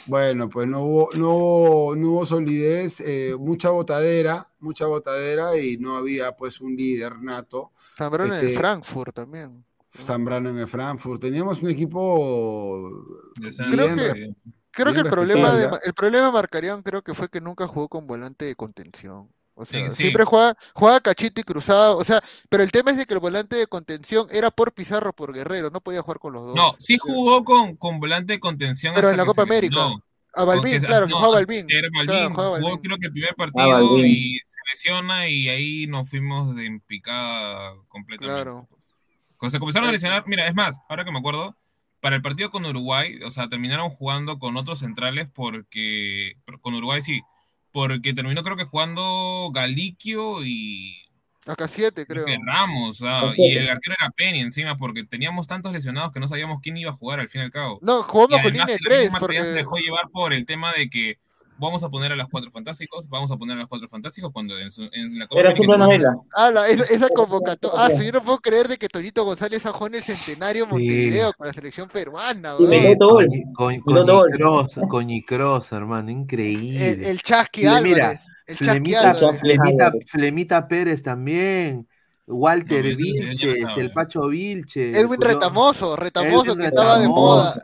bueno, pues no hubo, no hubo, no hubo solidez, eh, mucha botadera, mucha botadera y no había pues un líder nato. Zambrano en el Este, Frankfurt también. Zambrano en el Frankfurt. Teníamos un equipo Creo bien que, creo que el problema, de, el problema de Marcarián creo que fue que nunca jugó con volante de contención. O sea, sí. siempre juega, juega cachito y cruzado. O sea, pero el tema es de que el volante de contención era por Pizarro por Guerrero, no podía jugar con los dos. No, sí jugó con, con volante de contención. Pero en la que Copa. América. A Balvin, Porque- claro, que no, jugaba Balvin. Era Claro, Balvin, jugaba jugó Balvin. creo que el primer Ah, partido Balvin. y se lesiona y ahí nos fuimos de en picada completamente. Claro. Cuando se comenzaron a Eh, lesionar, mira, es más, ahora que me acuerdo, para el partido con Uruguay, o sea, terminaron jugando con otros centrales porque, con Uruguay sí, porque terminó creo que jugando Galiquio y Acá siete, creo. que Ramos, Acá y el arquero era Penny encima, porque teníamos tantos lesionados que no sabíamos quién iba a jugar al fin y al cabo. No, Y jugamos con además línea de que la tres, misma Martínez se porque dejó llevar por el tema de que vamos a poner a los cuatro fantásticos, vamos a poner a los cuatro fantásticos cuando en, su- en la Era novela. Ah, la- esa, esa (laughs) convocatoria. Ah, sí, yo no puedo creer de que Toñito González ajó en el centenario Montevideo con la selección peruana, Sí, gol. Con, gol. Cross, Cross, hermano, increíble. El, el Chasqui Álvarez. El Chasqui Flemita. Flemita. Flemita Pérez también. Walter No, Vilches, el ya. Pacho Vilches. Edwin Retamoso, Retamoso Edwin que estaba de moda.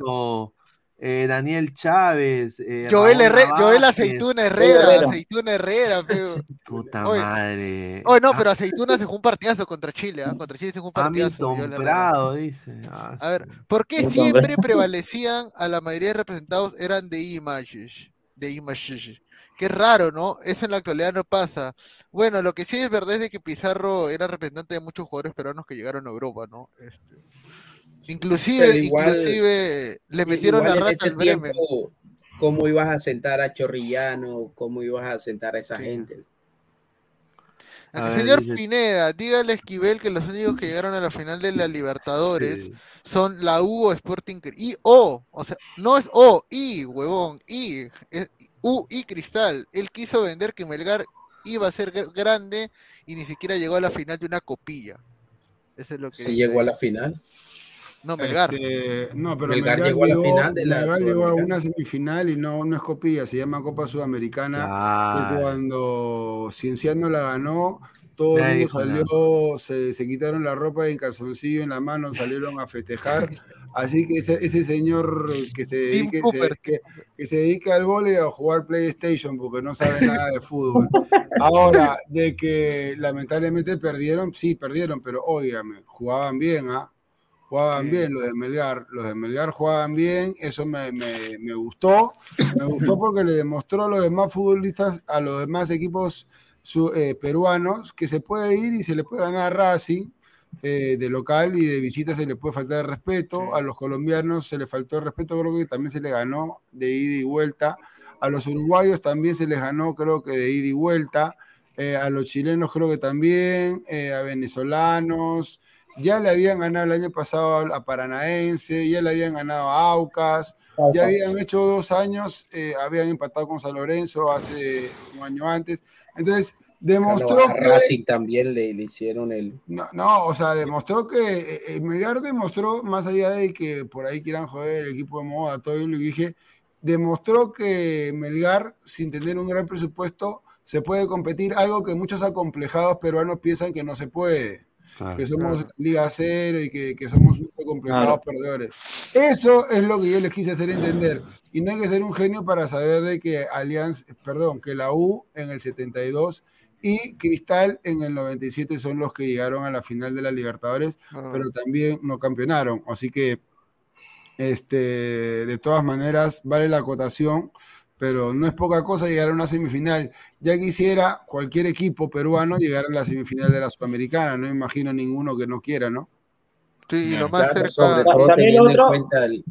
Eh, Daniel Chávez. eh, Joel, Herre- Joel. Aceituna Herrera, Herrera. Aceituna Herrera, (laughs) feo. Puta Oye, madre. Oye, no, Ah, pero Aceituna se jugó un partidazo contra Chile, ¿ah? Contra Chile se jugó un partidazo. Prado, dice. Ah, A ver. ¿por qué siempre prevalecían a la mayoría de representados eran de Images? De Images. Qué raro, ¿no? Eso en la actualidad no pasa. Bueno, lo que sí es verdad es de que Pizarro era representante de muchos jugadores peruanos que llegaron a Europa, ¿no? Este, inclusive, igual- inclusive le metieron la en rata al Bremen. tiempo, ¿Cómo ibas a sentar a Chorrillano? ¿Cómo ibas a sentar a esa Sí. gente? A ver, Señor dice- Pineda, dígale a Esquivel que los únicos que llegaron a la final de la Libertadores Sí. son la U o Sporting y O, o sea, no es O, I, huevón, I, es U y Cristal. Él quiso vender que Melgar iba a ser gr- grande y ni siquiera llegó a la final de una copilla. Eso es lo que Si dice llegó a la final. No, Melgar. Este, no, pero Melgar Melgar, llegó a la llegó, final de la Melgar llegó a una semifinal y no, no es copilla, se llama Copa Sudamericana. Que cuando Cienciano la ganó, todo el mundo salió, se, se quitaron la ropa y en calzoncillo en la mano, salieron a festejar. (laughs) Así que ese, ese señor que se, dedique, se- que, que se dedica al vóley a jugar PlayStation porque no sabe nada de fútbol. Ahora, de que lamentablemente perdieron, sí, perdieron, pero óigame, jugaban bien, ¿ah? Jugaban Sí. bien los de Melgar, los de Melgar jugaban bien, eso me, me- me gustó, me gustó (laughs) porque le demostró a los demás futbolistas, a los demás equipos su- eh, peruanos, que se puede ir y se le puede ganar a Racing eh, de local y de visita se le puede faltar el respeto, a los colombianos se le faltó el respeto, creo que también se le ganó de ida y vuelta, a los uruguayos también se les ganó, creo que de ida y vuelta, eh, a los chilenos creo que también, a venezolanos, ya le habían ganado el año pasado a Paranaense, ya le habían ganado a Aucas, ya habían hecho dos años, eh, habían empatado con San Lorenzo hace un año antes. Entonces, demostró Claro, a que. Racing también le, le hicieron el. No, no, o sea, demostró que. eh, Melgar demostró, más allá de que por ahí quieran joder el equipo de moda, todo yo lo dije, demostró que Melgar, sin tener un gran presupuesto, se puede competir, algo que muchos acomplejados peruanos piensan que no se puede Claro. que somos Claro. Liga Cero y que, que somos unos complejados perdedores. Eso es lo que yo les quise hacer entender. Y no hay que ser un genio para saber de que Alianza, perdón, que la U en el 72 y Cristal en el 97 son los que llegaron a la final de la Libertadores, Ah. pero también no campeonaron. Así que Este, de todas maneras, vale la acotación, pero no es poca cosa llegar a una semifinal. Ya quisiera cualquier equipo peruano llegar a la semifinal de la Sudamericana. No imagino ninguno que no quiera, ¿no? Sí, lo más Claro, cerca. sobre todo También en otro- cuenta el-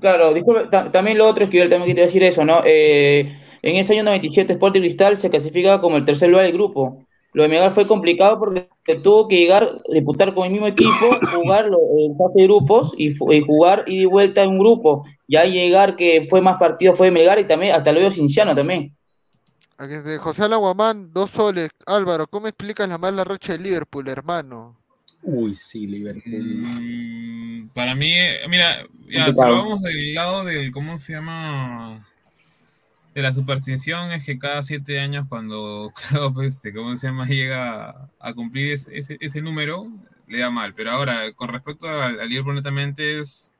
Claro, disculpe, ta- también lo otro es que yo también quería decir eso, ¿no? Eh, en ese año 97 Sporting Cristal se clasifica como el tercer lugar del grupo. Lo de Melgar fue complicado porque tuvo que llegar, disputar con el mismo equipo, jugar lo- en fase de grupos y, y jugar ida y vuelta en un grupo. Ya llegar que fue más partido fue de Melgar y también hasta luego Cinciano también. José Alaguamán, dos soles. Álvaro, ¿cómo explicas la mala racha de Liverpool, hermano? Uy, sí, Liverpool. Mm, para mí, eh, mira, ya, si lo vamos del lado del, ¿cómo se llama? De la superstición, es que cada siete años cuando (laughs) Klopp, este, ¿cómo se llama? Llega a cumplir ese, ese, ese número, le da mal. Pero ahora, con respecto al al Liverpool, netamente es...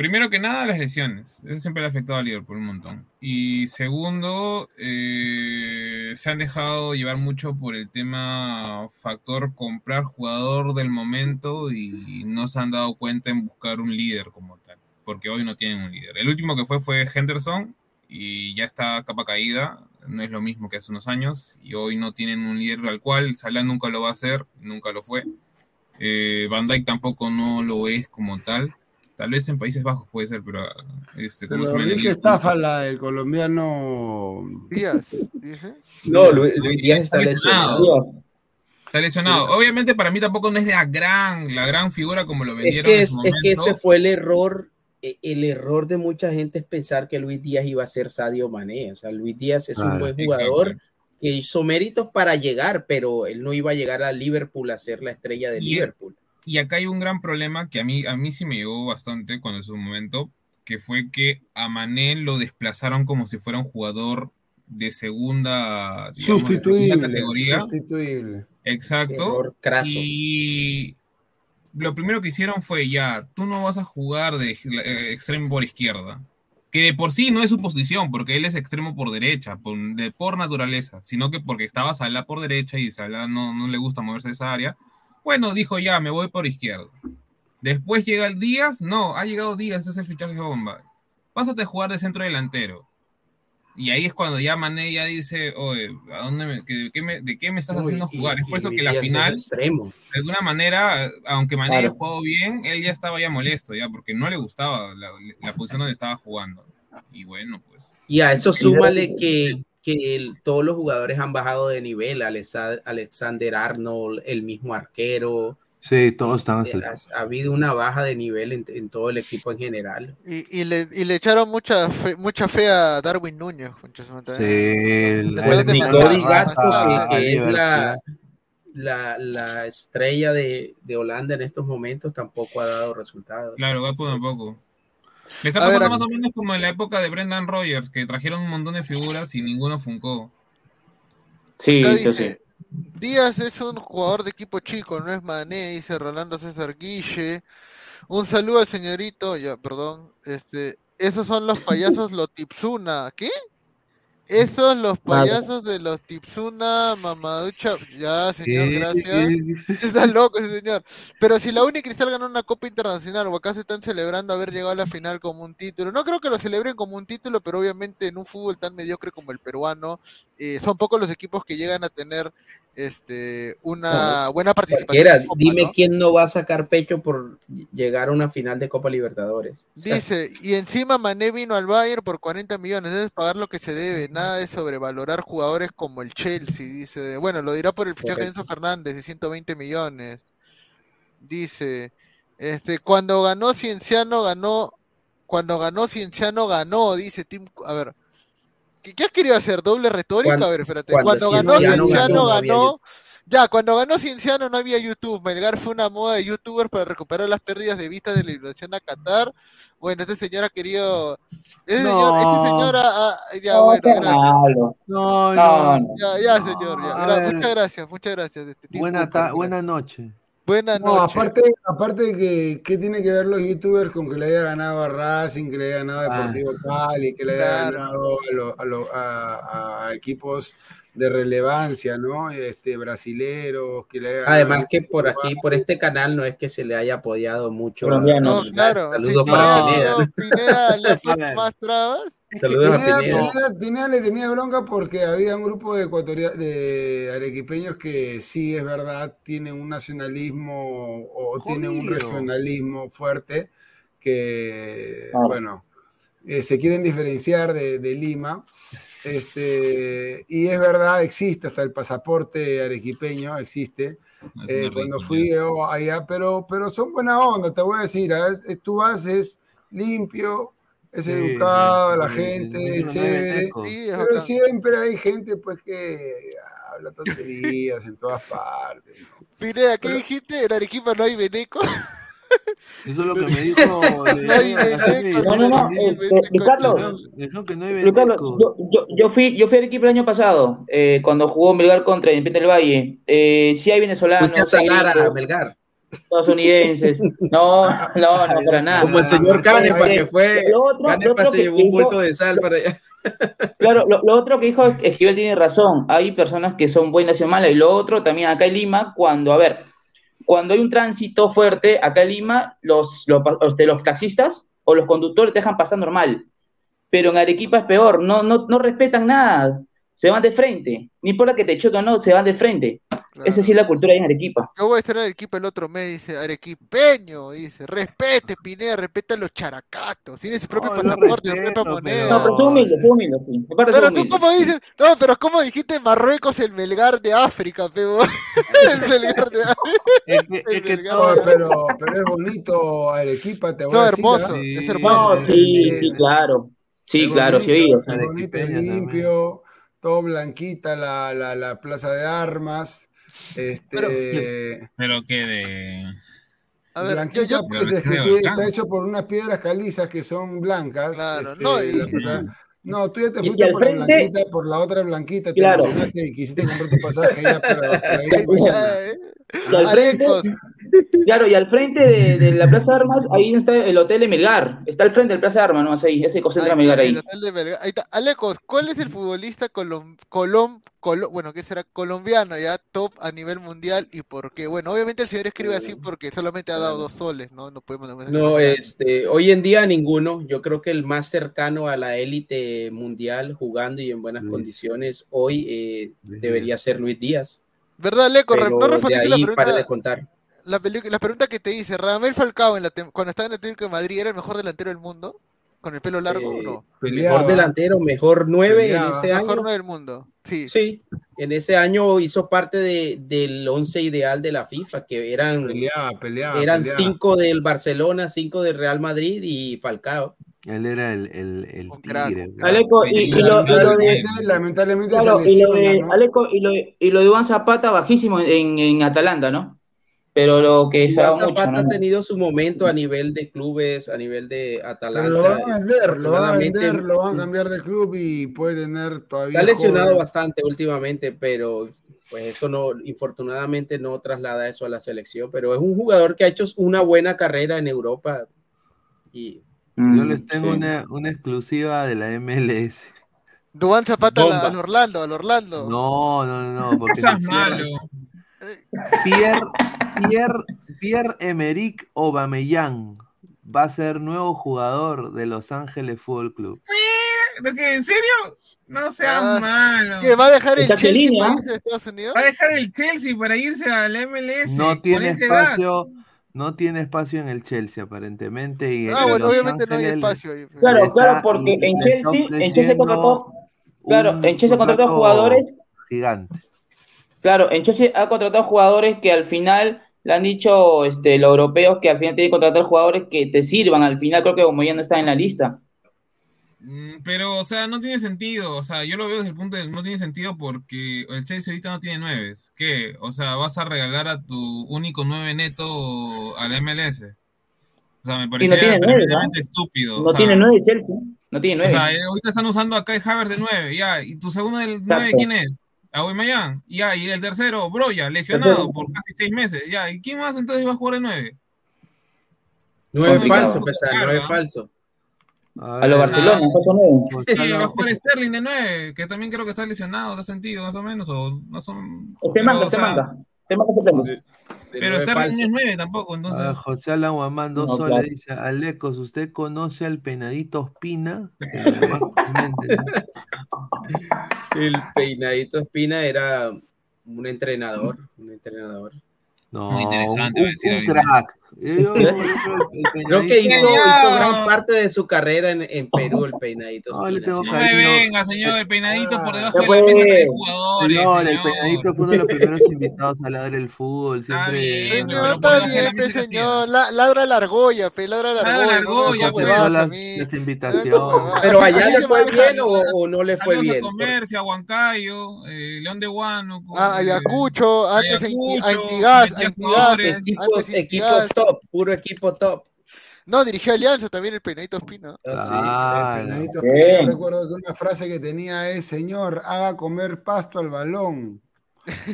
Primero que nada, las lesiones. Eso siempre le ha afectado a Liverpool un montón. Y segundo, eh, se han dejado llevar mucho por el tema factor comprar jugador del momento y no se han dado cuenta en buscar un líder como tal. Porque hoy no tienen un líder. El último que fue fue Henderson y ya está capa caída. No es lo mismo que hace unos años. Y hoy no tienen un líder al cual Salah nunca lo va a hacer, nunca lo fue. Eh, Van Dijk tampoco no lo es como tal. Tal vez en Países Bajos puede ser, pero este, ¿cómo se Pero llama? En el que estafa la del colombiano. Díaz, dice. No, Luis, Luis Díaz está Está lesionado. lesionado. Está lesionado. Obviamente para mí tampoco no es la gran, la gran figura como lo Es vendieron que, en es, su es que ese fue el error. e- El error de mucha gente es pensar que Luis Díaz iba a ser Sadio Mané. O sea, Luis Díaz es un buen jugador exacto. que hizo méritos para llegar, pero él no iba a llegar a Liverpool a ser la estrella de Y- Liverpool. Y acá hay un gran problema que a mí, a mí sí me llegó bastante cuando en su momento, que fue que a Mané lo desplazaron como si fuera un jugador de segunda, digamos, de segunda Sustituible. categoría. Sustituible. Exacto. Y lo primero que hicieron fue ya, tú no vas a jugar de eh, extremo por izquierda. Que de por sí no es su posición, porque él es extremo por derecha, por, de, por naturaleza, sino que porque estaba Salah por derecha y Salah no, no le gusta moverse de esa área. Bueno, dijo ya, me voy por izquierda. Después llega el Díaz, no, ha llegado Díaz, ese es el fichaje bomba. Pásate a jugar de centro delantero. Y ahí es cuando ya Mané ya dice, oye, ¿a dónde me, que- de, qué me, de qué me estás Uy, haciendo y- jugar? es por y eso que la final, de alguna manera, aunque Mané Claro. haya jugado bien, él ya estaba ya molesto, ya, porque no le gustaba la, la posición donde estaba jugando. Y bueno, pues. Y a eso súmale que, que el- todos los jugadores han bajado de nivel. Alexa- Alexander Arnold, el mismo arquero. Sí, todos están Eh, así. Ha, ha habido una baja de nivel en, en todo el equipo en general. Y, y le, y le echaron mucha fe, mucha fe a Darwin Núñez. Sí, el- Después el de Ni demasiado- Cody Gakpo, demasiado- que, que es la, la, la estrella de, de Holanda en estos momentos, tampoco ha dado resultados. Claro, Gapo tampoco. Le está ver, pasando más o menos como en la época de Brendan Rogers, que trajeron un montón de figuras y ninguno funcó. Sí, Acá eso sí. dice, Díaz es un jugador de equipo chico, no es Mané, dice Rolando César Guille. Un saludo al señorito, ya, perdón. Este, esos son los payasos Lotipsuna. ¿Qué? Esos los payasos de los Tipsuna, Mamaducha. Ya, señor, ¿Qué? gracias. (laughs) Está loco ese señor. Pero si la Uni Cristal ganó una Copa Internacional, o acaso están celebrando haber llegado a la final como un título. No creo que lo celebren como un título, pero obviamente en un fútbol tan mediocre como el peruano, eh, son pocos los equipos que llegan a tener este una buena participación. Cualquiera, Copa, dime ¿no? quién no va a sacar pecho por llegar a una final de Copa Libertadores. Dice, y encima Mané vino al Bayern por 40 millones, debes pagar lo que se debe, nada de sobrevalorar jugadores como el Chelsea, dice, bueno, lo dirá por el fichaje de Enzo Fernández de 120 millones. Dice, este, cuando ganó Cienciano ganó, cuando ganó Cienciano ganó, dice Tim, a ver, ¿qué, qué has querido hacer? ¿Doble retórica? Cuando- a ver, espérate, cuando cuando ganó Cienciano ganó, no ya, cuando ganó Cienciano no había YouTube. Melgar fue una moda de youtubers para recuperar las pérdidas de vista de la invasión a Qatar. Bueno, este señor ha querido. Este señor, este No. señor ha- ya, No, bueno, gracias. malo. No, No, no. no. Ya, ya, señor, ya. Muchas gracias, muchas gracias. este, Buena, buena noche. Buenas No, noches. aparte, aparte de que, ¿qué tiene que ver los youtubers con que le haya ganado a Racing, que le haya ganado a Ah. Deportivo Cali, que le haya Claro. ganado a, lo- a lo- a- a equipos de relevancia, ¿no? Este, brasileros, que le Además que por aquí, por este canal, no es que se le haya apoyado mucho. a- Colombiano. No, claro. Saludos sí, para Pineda, Pineda. Pineda (laughs) le más trabas. Saludos a Pineda, Pineda. Pineda- Pineda le tenía bronca porque había un grupo de ecuatoria- de arequipeños que sí es verdad tienen un nacionalismo o tienen un regionalismo fuerte que Claro. bueno eh, se quieren diferenciar de, de Lima este y es verdad existe hasta el pasaporte arequipeño existe Es eh, cuando fui yo allá, pero, pero son buena onda, te voy a decir. Es- es- tú vas, es limpio, es Sí, educado, sí, la sí, gente, sí, chévere. Sí, es pero siempre hay gente pues que habla tonterías en todas partes. ¿no? Pineda, ¿qué dijiste? En Arequipa no hay veneco. (laughs) Eso es lo que me dijo. No hay veneco. No, no, no, eh, eh, Carlos, yo, fui, yo fui a Arequipa el año pasado, eh, cuando jugó Melgar contra Independiente del Valle. Eh, sí hay venezolanos, Fuiste a Melgar. estadounidenses. No, no, no, para nada. Como el señor Canepa, Eh, que fue. Canepa se llevó un bulto de sal para allá. Claro, lo, lo otro que dijo Esquivel tiene razón. Hay personas que son buenas y malas. Y lo otro también acá en Lima, cuando, a ver, cuando hay un tránsito fuerte acá en Lima, los, los, este, los taxistas o los conductores te dejan pasar normal. Pero en Arequipa es peor, no, no, no respetan nada. Se van de frente. No importa que te choquen o no, se van de frente. Claro. Esa sí es la cultura ahí en Arequipa. Yo voy a estar en Arequipa el otro mes, dice, arequipeño, dice, respete, Pineda, respeta a los characatos, tiene su propio No, pasaporte, su propia moneda. No, pero tú humilde, tú humilde, sí. Pero tú cómo dices, no, pero cómo dijiste Marruecos el Melgar de África, pego. (laughs) el Melgar de África. Es que, es El que No, pero, pero es bonito Arequipa, te voy No, a decir. hermoso, ¿ah? Sí. es hermoso. No, sí, sí, claro. Sí, Es claro, sí bonito, oído. Es bonito, es Arequipeña limpio, todo blanquita la, la, la plaza de armas. Este, Pero que de. A ver, yo, blanquita, yo, pues, es que Pero está hecho por unas piedras calizas que son blancas. Claro, este, no, y- la plaza- no, tú ya te fuiste por la frente- blanquita, por la otra blanquita, te Claro. emocionaste y quisiste comprar tu pasaje ya, pero, pero ahí ya, mañana. eh, Y al frente, Alecos, claro, y al frente de, de la Plaza de Armas, ahí está el Hotel de Melgar. Está al frente del Plaza de Armas, ¿no? Ahí, ese concentra está, Melgar ahí. el hotel de Melgar. Ahí está. Alecos, ¿cuál es el futbolista colom, colom, colo- bueno, qué será colombiano ya top a nivel mundial y por qué? Bueno, obviamente el señor escribe así porque solamente ha dado dos soles, ¿no? No podemos No, este, hoy en día ninguno. Yo creo que el más cercano a la élite mundial jugando y en buenas Luis. condiciones hoy eh, debería ser Luis Díaz. ¿Verdad, Leco? Pero no respondiste la ahí para pregunta, de contar. la, la pregunta que te dice, ¿Radamel Falcao en la cuando estaba en el Atlético de Madrid era el mejor delantero del mundo? ¿Con el pelo largo o Eh, no? Peleaba. Mejor delantero, mejor nueve en ese Mejor año. no del mundo. Sí. Sí, en ese año hizo parte de, del once ideal de la FIFA, que eran, Peleaba, peleaba. eran peleaba. cinco del Barcelona, cinco del Real Madrid y Falcao. Él era el, el, el tigre. Aleco, y, y lo, y lo de, Lamentablemente, claro, se y lo lesiona, de ¿no? Aleco, y lo, y lo de Iván Zapata bajísimo en, en Atalanta, ¿no? Pero lo que Iván dado mucho, Zapata ¿no? ha tenido su momento a nivel de clubes, a nivel de Pero lo van Atalanta. a vender, lo van a vender, lo van a cambiar de club y puede tener todavía. Está lesionado joven. bastante últimamente, pero pues eso no, infortunadamente no traslada eso a la selección, pero es un jugador que ha hecho una buena carrera en Europa y Mm, Yo les tengo sí. una, una exclusiva de la MLS. Duván Zapata Bomba. al Orlando, al Orlando. No, no, no, no. Porque malo. Pierre, Pierre, Pierre Emerick Aubameyang va a ser nuevo jugador de Los Ángeles Fútbol Club. ¿Lo que, ¿En serio? No seas Ah, malo. ¿Qué, ¿Va a dejar el Chelsea para ¿ah? irse a Estados Unidos? Va a dejar el Chelsea para irse al MLS. No tiene edad. No tiene espacio en el Chelsea aparentemente. Y Ah, en bueno, obviamente no hay espacio ahí. Claro, está- claro, porque en Chelsea, en Chelsea contrató, claro, en Chelsea contrató jugadores, Gigante. claro, en Chelsea ha contratado jugadores que al final le han dicho este, los europeos que al final tienen que contratar jugadores que te sirvan. Al final creo que como ya no está en la lista. Mm, Pero, o sea, no tiene sentido. O sea, yo lo veo desde el punto de no tiene sentido porque el Chelsea ahorita no tiene nueves. ¿Qué? O sea, vas a regalar a tu único nueve neto al MLS. O sea, me nueve, tremendamente estúpido. No o sea, tiene nueve Chelsea, no tiene O nueve. sea, eh, ahorita están usando a Kai Havertz de nueve, ya. ¿Y tu segundo del nueve quién es? Aubameyang. Ya, y el tercero, Broya, lesionado por casi seis meses. Ya, ¿y quién más entonces va a jugar de nueve? no Complicado. falso, pesar, no es Claro. falso. A lo Barcelona, paso nuevo. Sí, va a jugar Sterling de 9, que también creo que está lesionado, ¿te has sentido más o menos? O no son. Te manda, o te manda. Te manda Pero nueve Sterling no es 9 tampoco, entonces. Ah, José Alan Guamán, dos No, soles, claro. dice, Alecos, ¿usted conoce al penadito (laughs) ¿no? El peinadito Espina era un entrenador, un entrenador. No, Muy interesante, un, a un crack. Yo- (laughs) creo que el Creo que penadito- hizo, hizo gran parte de su carrera en, en Perú, el peinadito No, le tengo. No me venga, señor, el peinadito por debajo de la fue. mesa trae jugadores. Señor, el señor. penadito fue uno de los primeros invitados a ladrar el fútbol. Está Siempre. bien, Señor, pero por está de la bien, que señor. La- ladra la argolla, pe, ladra la Ladra la argolla. No, argolla, no a las, las (laughs) No, invitaciones. Pero allá le fue bien o, o no le fue bien. a Comercio, a Huancayo, eh, León de Huánuco. Ah, eh, Ayacucho, antes a Inti- a Ayacucho, Intigas, a metía Intigas, jugadores. Equipos, Intigas. Top, puro equipo top. No, dirigió Alianza también el peinadito Espina. Ah, El penadito Bien. Espina, yo recuerdo que una frase que tenía es, señor, haga comer pasto al balón,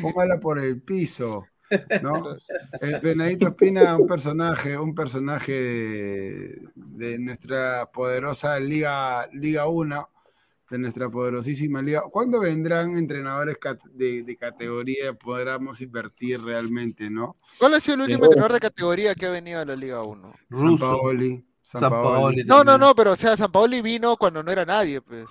póngala por el piso, ¿no? (laughs) El penadito Espina, un personaje, un personaje de, de nuestra poderosa Liga, Liga 1, de nuestra poderosísima liga. ¿Cuándo vendrán entrenadores de, de categoría? Podremos invertir realmente, ¿no? ¿Cuál ha sido el último Sí. entrenador de categoría que ha venido a la Liga 1? San Russo. Paoli. San San Paoli. Paoli No, no, no, pero o sea, San Paoli vino cuando no era nadie, pues.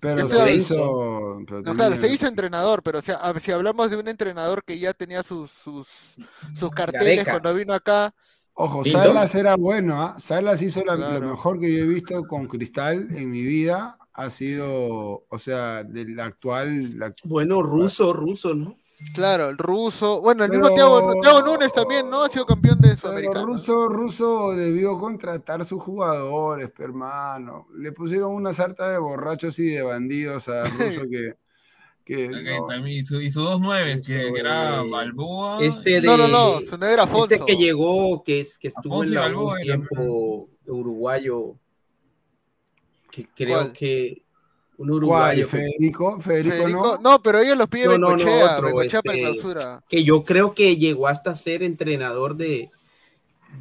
Pero se hizo. pero No, claro, se hizo entrenador, pero o sea, a- si hablamos de un entrenador que ya tenía sus, sus, sus carteles cuando vino acá, Ojo. Salas era bueno, ¿ah? Salas hizo la- Claro. lo mejor que yo he visto con Cristal en mi vida. Ha sido, o sea, del actual. la- Bueno, ruso, ruso, ¿no? claro, el ruso, bueno, el Pero- mismo Thiago, Thiago Núñez también, ¿no? Ha sido campeón de Pero Sudamericano. Russo, Russo debió contratar sus jugadores, hermano. Le pusieron una sarta de borrachos y de bandidos a (laughs) Russo que. que no. también hizo, hizo dos nueve, que, que era eh, Balboa. Este de, No, no, no, su era Afonso. Este que llegó, que, es, que estuvo Afonso en y la U Balboa un era, tiempo uruguayo, que creo ¿Cuál? que un uruguayo Federico, Federico, Federico, no. no, pero ellos los pide No, no, no, Bengochea, otro, este, clausura. que yo creo que llegó hasta ser entrenador de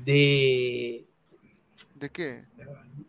de ¿De qué?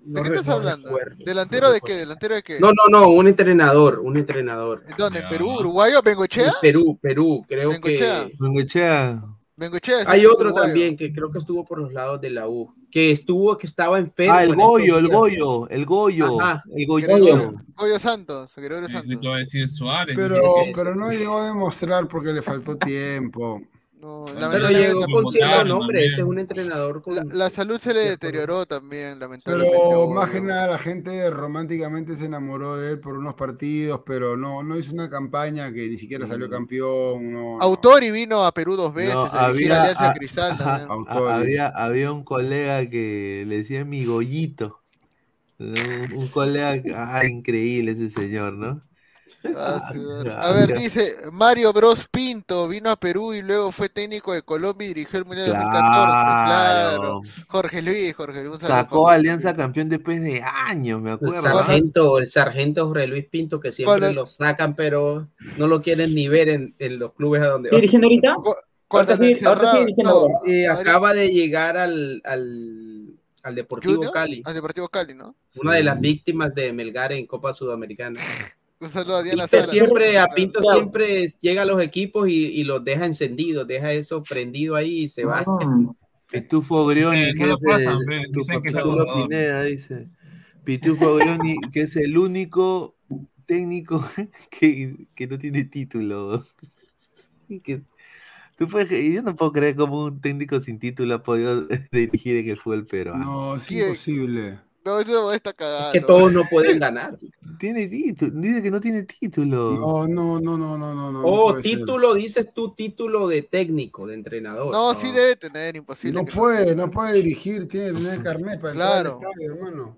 no ¿De qué estás hablando? recuerdo, ¿Delantero no de qué? ¿Delantero de qué? No, no, no, un entrenador, un entrenador. ¿Dónde? ¿En Ya. Perú? ¿Uruguayo? ¿Bengochea? En Perú, Perú, creo Bengochea. que Bengochea. Bengochea hay otro uruguayo. también que creo que estuvo por los lados de la U, que estuvo, que estaba enfermo. Ah, el en Goyo, el. Goyo, el Goyo, Ajá. el Goyo. Gregorio, Goyo Santos, Gregorio Sí, Santos. te voy a decir Suárez. Pero, pero no llegó a demostrar porque le faltó tiempo. No, Pero llegó con cierto nombre, es un entrenador con... la, la salud se le de deterioró también, lamentablemente. Pero más que nada la gente románticamente se enamoró de él por unos partidos, pero no, no hizo una campaña que ni siquiera salió Mm. campeón. No, no. Autori vino a Perú dos veces, No, a dirigir había- Alianza a- Cristal a- había, había un colega que le decía mi Goyito. Un, un colega, ah, increíble ese señor, ¿no? (laughs) A ver, dice Mario Bros Pinto vino a Perú y luego fue técnico de Colombia y dirigió el Mundial 2014. Claro. Claro. Jorge Luis, Jorge Luis. Sacó a Alianza campeón después de años, me El acuerdo. sargento, el sargento Jorge Luis Pinto, que siempre lo sacan, pero no lo quieren ni ver en, en los clubes a donde ¿Sigue va. dirigiendo ahorita? Cuando sí, sí no. Eh, acaba de llegar al, al, al Deportivo Junior, Cali, Al Deportivo Cali, ¿no? una de las víctimas de Melgar en Copa Sudamericana. (laughs) (laughs) Un saludo a Diana Pinto siempre, a Pinto Claro. siempre llega a los equipos y, y los deja encendidos, deja eso prendido ahí y se va. (laughs) Pitufo Grioni, Eh, no que lo es pasan, el, dicen que es Pitulo acosador. Pineda, dice. Pitufo Grioni, que es el único técnico (laughs) que, que no tiene título. Y que- tú puedes- yo no puedo creer cómo un técnico sin título ha podido dirigir en el fútbol peruano. No, es ¿Quién? imposible. No, eso está cagado. Es que todos no pueden ganar. (laughs) Tiene título, dice que no tiene título. No, no, no, no, no, no. no Oh, ser. título, dices tú, título de técnico, de entrenador. No, sí debe tener, imposible. No puede, no puede dirigir, tiene que tener carnet para Claro. entrar al estadio, hermano.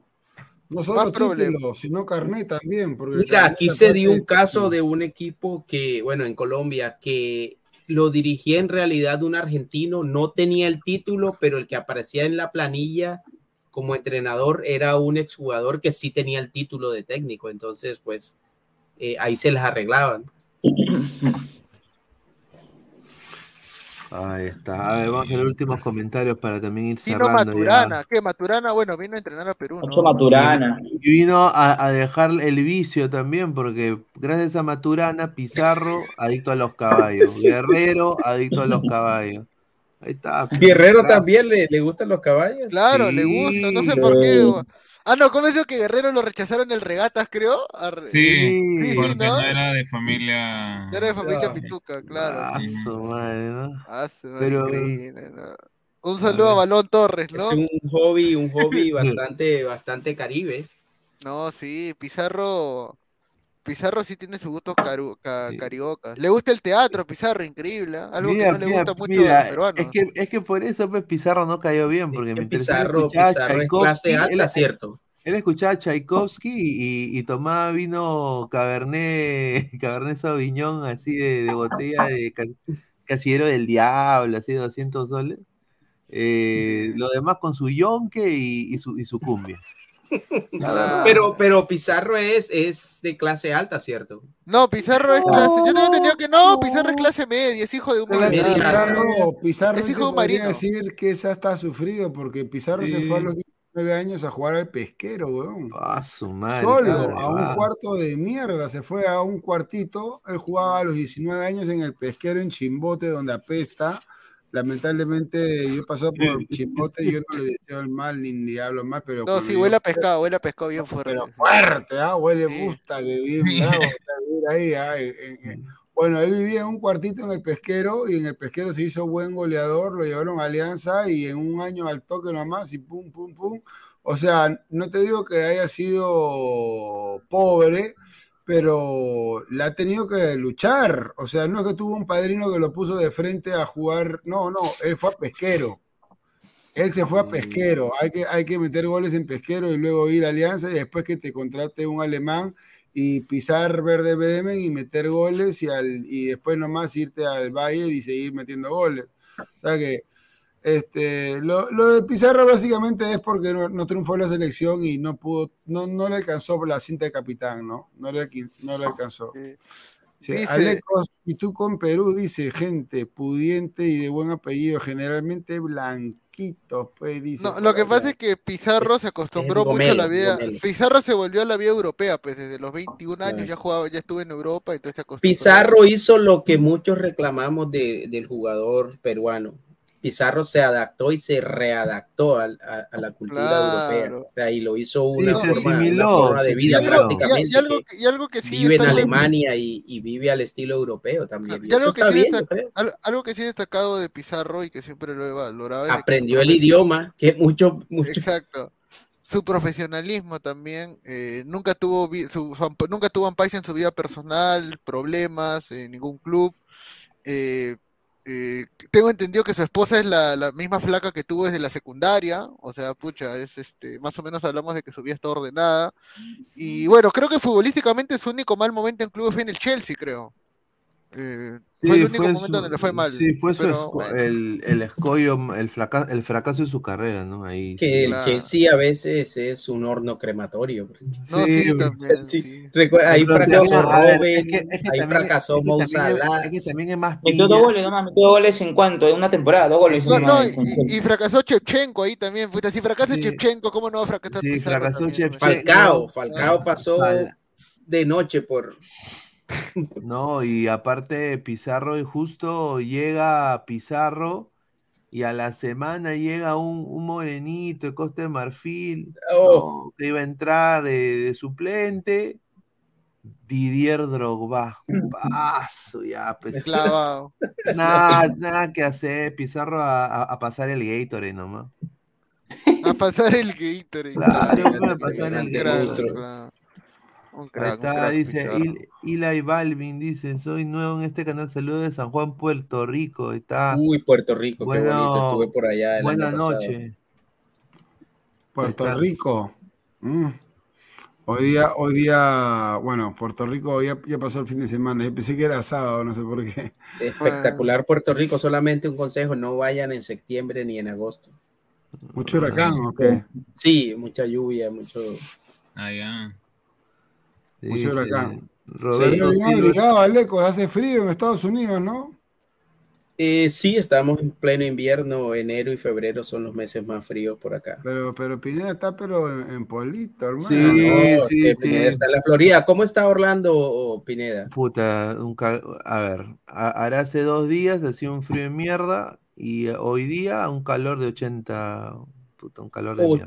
No Más solo problema. título, sino carnet también. Porque Mira, aquí se dio un caso de un equipo que, bueno, en Colombia, que lo dirigía en realidad un argentino, no tenía el título, pero el que aparecía en la planilla como entrenador era un exjugador que sí tenía el título de técnico, entonces pues eh, ahí se las arreglaban. Ahí está. A ver, vamos a los últimos comentarios para también ir Vino cerrando. ya. Maturana, ¿qué? Maturana, bueno, vino a entrenar a Perú, ¿no? Maturana. Y vino a, a dejar el vicio también, porque gracias a Maturana, Pizarro, adicto a los caballos. Guerrero, adicto a los caballos. Ahí está. Guerrero Claro. también le, le gustan los caballos. Claro, le gusta, no sé por qué. Ah, no, ¿cómo es eso que Guerrero lo rechazaron en el Regatas, creo? Ar- Sí, sí, porque ¿no? no era de familia. Era de familia No. Pituca, claro. Ah, su madre, ¿no? Ah, su madre, Pero- increíble, ¿no? Un saludo a Balón Torres, ¿no? Es un hobby, un hobby (laughs) bastante, bastante caribe. No, sí, Pizarro. Pizarro sí tiene sus gustos caru- ca- Sí. cariocas. Le gusta el teatro, Pizarro, increíble, ¿ah? Algo Mira, que no le gusta mucho mira, a los peruanos. Es que, es que por eso pues, Pizarro no cayó bien, porque Que mientras él Pizarro, Pizarro es clase alta, él- cierto. Él escuchaba a Tchaikovsky y, y tomaba vino Cabernet, (laughs) Cabernet Sauvignon, así de, de botella de ca- casillero del diablo, así de 200 soles. Eh, lo demás con su yonque y, y su, y su cumbia. Pero, pero Pizarro es, es de clase alta, ¿cierto? No, Pizarro es clase. Yo tengo entendido que no, Pizarro es clase media, es hijo de un media. Pizarro, Pizarro Es hijo de un marino. decir que esa está sufrido porque Pizarro se fue a los 19 años a jugar al pesquero, weón. Ah, su madre. Solo, a un huevada. cuarto de mierda, se fue a un cuartito. Él jugaba a los 19 años en el pesquero en Chimbote, donde apesta. Lamentablemente, yo he pasado por (laughs) Chimbote y yo no le deseo el mal ni, ni hablo mal, pero. No, sí, huele a pescado, huele a pescado bien fuerte. Pero fuerte, ¿ah? Huele Sí. gusta, que bien bravo (laughs) está ahí. ah, en- en- en- Bueno, él vivía en un cuartito en el pesquero y en el pesquero se hizo buen goleador, lo llevaron a Alianza y en un año al toque nomás y pum, pum, pum. O sea, no te digo que haya sido pobre, pero la ha tenido que luchar. O sea, no es que tuvo un padrino que lo puso de frente a jugar. No, no, él fue a pesquero. Él se fue a pesquero. Hay que, hay que meter goles en pesquero y luego ir a Alianza y después que te contrate un alemán y pisar Verde Bremen y meter goles y, al, y después nomás irte al Bayern y seguir metiendo goles. O sea que este, lo, lo de Pizarro básicamente es porque no, no triunfó la selección y no pudo, no, no le alcanzó la cinta de capitán, ¿no? No le, alqui- no le alcanzó. Sí. Sí, Dice- Alecos, y tú con Perú, dice gente pudiente y de buen apellido, generalmente blanquitos, pues dice. No, lo que pasa es que Pizarro Es- se acostumbró mucho a la vida. Pizarro se volvió a la vida europea, pues desde los 21 años ya jugaba, ya estuvo en Europa, entonces se acostumbró. Pizarro hizo lo que muchos reclamamos de- del jugador peruano. Pizarro se adaptó y se readaptó al- a, a la cultura Claro. europea. O sea, y lo hizo una, forma, una de vida y- prácticamente. y algo, que y algo que sí vive en Alemania y, y vive al estilo europeo también. Y Y algo que sí bien, algo que sí destacado de Pizarro y que siempre lo he valorado Aprendió el idioma, que mucho, mucho Exacto. Su profesionalismo también, eh, nunca tuvo su, su nunca tuvo en su vida personal, problemas en ningún club. Eh, eh, tengo entendido que su esposa es la, la misma flaca que tuvo desde la secundaria, o sea, pucha, es este, más o menos hablamos de que su vida está ordenada. Y bueno, creo que futbolísticamente su único mal momento en club fue en el Chelsea, creo. Eh, fue el Sí, único fue momento su- donde le fue mal. Sí, fue su pero, esco- bueno. el, el escollo, el, fraca- el fracaso de su carrera, ¿no? Ahí. que el Claro. Chelsea a veces es un horno crematorio. No, sí, Sí, también, (laughs) Sí, sí. recuerda, ahí Pero fracasó Robben, es que- es que ahí fracasó es que Mo también es- que también es más Metió dos goles, nomás, metió dos goles en cuánto, en una temporada, dos goles. No, en no, y, y- fracasó Chepchenko ahí también. si fracasa Sí. Chepchenko, ¿cómo no va a fracasar Sí, fracasó pues? Falcao, Falcao pasó Fal- de noche por No, y aparte Pizarro y justo llega Pizarro y a la semana llega un, un morenito de Costa de Marfil Oh. ¿no? que iba a entrar eh, de suplente. Didier Drogba. Paso ya, pues. Clavado. (laughs) Nada, nada que hacer. Pizarro a, a- a pasar el Gatorade nomás. A pasar el Gatorade. Claro, claro. a pasar el Gatorade. claro. Un Ahí crack, un está, crack, dice Eli Balvin, dice, soy nuevo en este canal, saludos de San Juan, Puerto Rico. Ahí está. Uy, Puerto Rico, qué Bueno, bonito, estuve por allá Buenas noches. Puerto está. Rico. Mm. Hoy día, hoy día, bueno, Puerto Rico ya, ya pasó el fin de semana. Yo pensé que era sábado, no sé por qué. (laughs) Espectacular Puerto Rico, solamente un consejo, no vayan en septiembre ni en agosto. Mucho huracán, ¿o qué? Sí, mucha lluvia, mucho... Ah, ya. Dice, huracán. Roberto Sería bien Silva- abrigado, Aleco, hace frío en Estados Unidos, ¿no? Eh, sí, estamos en pleno invierno, enero y febrero son los meses más fríos por acá. Pero, pero Pineda está pero en, en Polito, hermano. Sí, No, sí, que sí. Pineda está en la Florida. ¿Cómo está Orlando, o Pineda? Puta, un ca- a ver, a- hará hace dos días hacía un frío de mierda y hoy día un calor de 80, puta, un calor de mierda.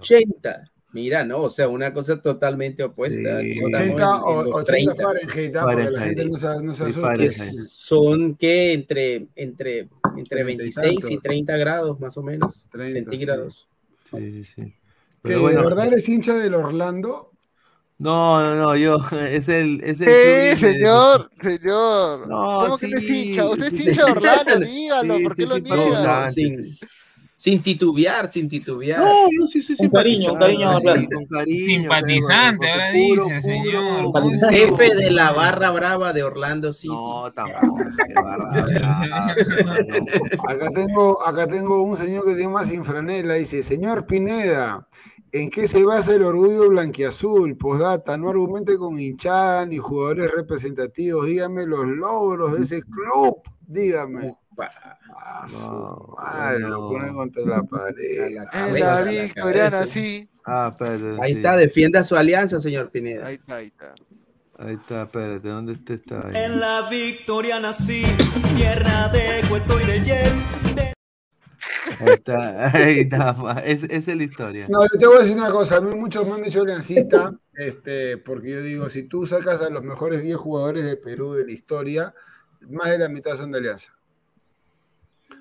80. Mira, no, o sea, una cosa totalmente opuesta. Sí. Aquí estamos 80 en- en o los 80 30. Fahrenheit, ah, porque la gente no se, no se Sí, asuste. Fahrenheit. Son que entre, entre, entre 30 y 26 y tanto. 30 grados más o menos 30, centígrados. Sí, sí, sí. ¿Que Pero de bueno, verdad eres hincha del Orlando? no, no, no, yo, (laughs) es el, es el Sí, club de- señor, señor. No, ¿Cómo que no es sí, hincha? Usted es sí, hincha de sí. Orlando, (laughs) dígalo, Sí, ¿por qué sí, lo sí, niega? No, sin, titubear, sin titubear. No, yo sí soy Un cariño, un cariño, sí, con cariño. Simpatizante, ahora puro, dice, puro, señor. Jefe de la barra brava de Orlando City. No, tampoco. no. (laughs) Acá tengo, acá tengo un señor que se llama Sinfranela, dice, señor Pineda, ¿en qué se basa el orgullo blanquiazul? Postdata, no argumente con hinchada ni jugadores representativos, dígame los logros de ese club, dígame. Ah, su No, madre, lo no. pone contra la pared. En Cabeza, la la victoriana, sí. Ah, espérate. Ahí sí. está, defienda su alianza, señor Pineda. Ahí está, ahí está. Ahí está, espérate, ¿dónde está esta vaina? En la victoria nací, tierra de cuento y de. Ahí está, ahí está, es, esa es la historia. No, yo te voy a decir una cosa, a mí muchos me han dicho aliancista, este, porque yo digo, si tú sacas a los mejores 10 jugadores del Perú de la historia, más de la mitad son de alianza.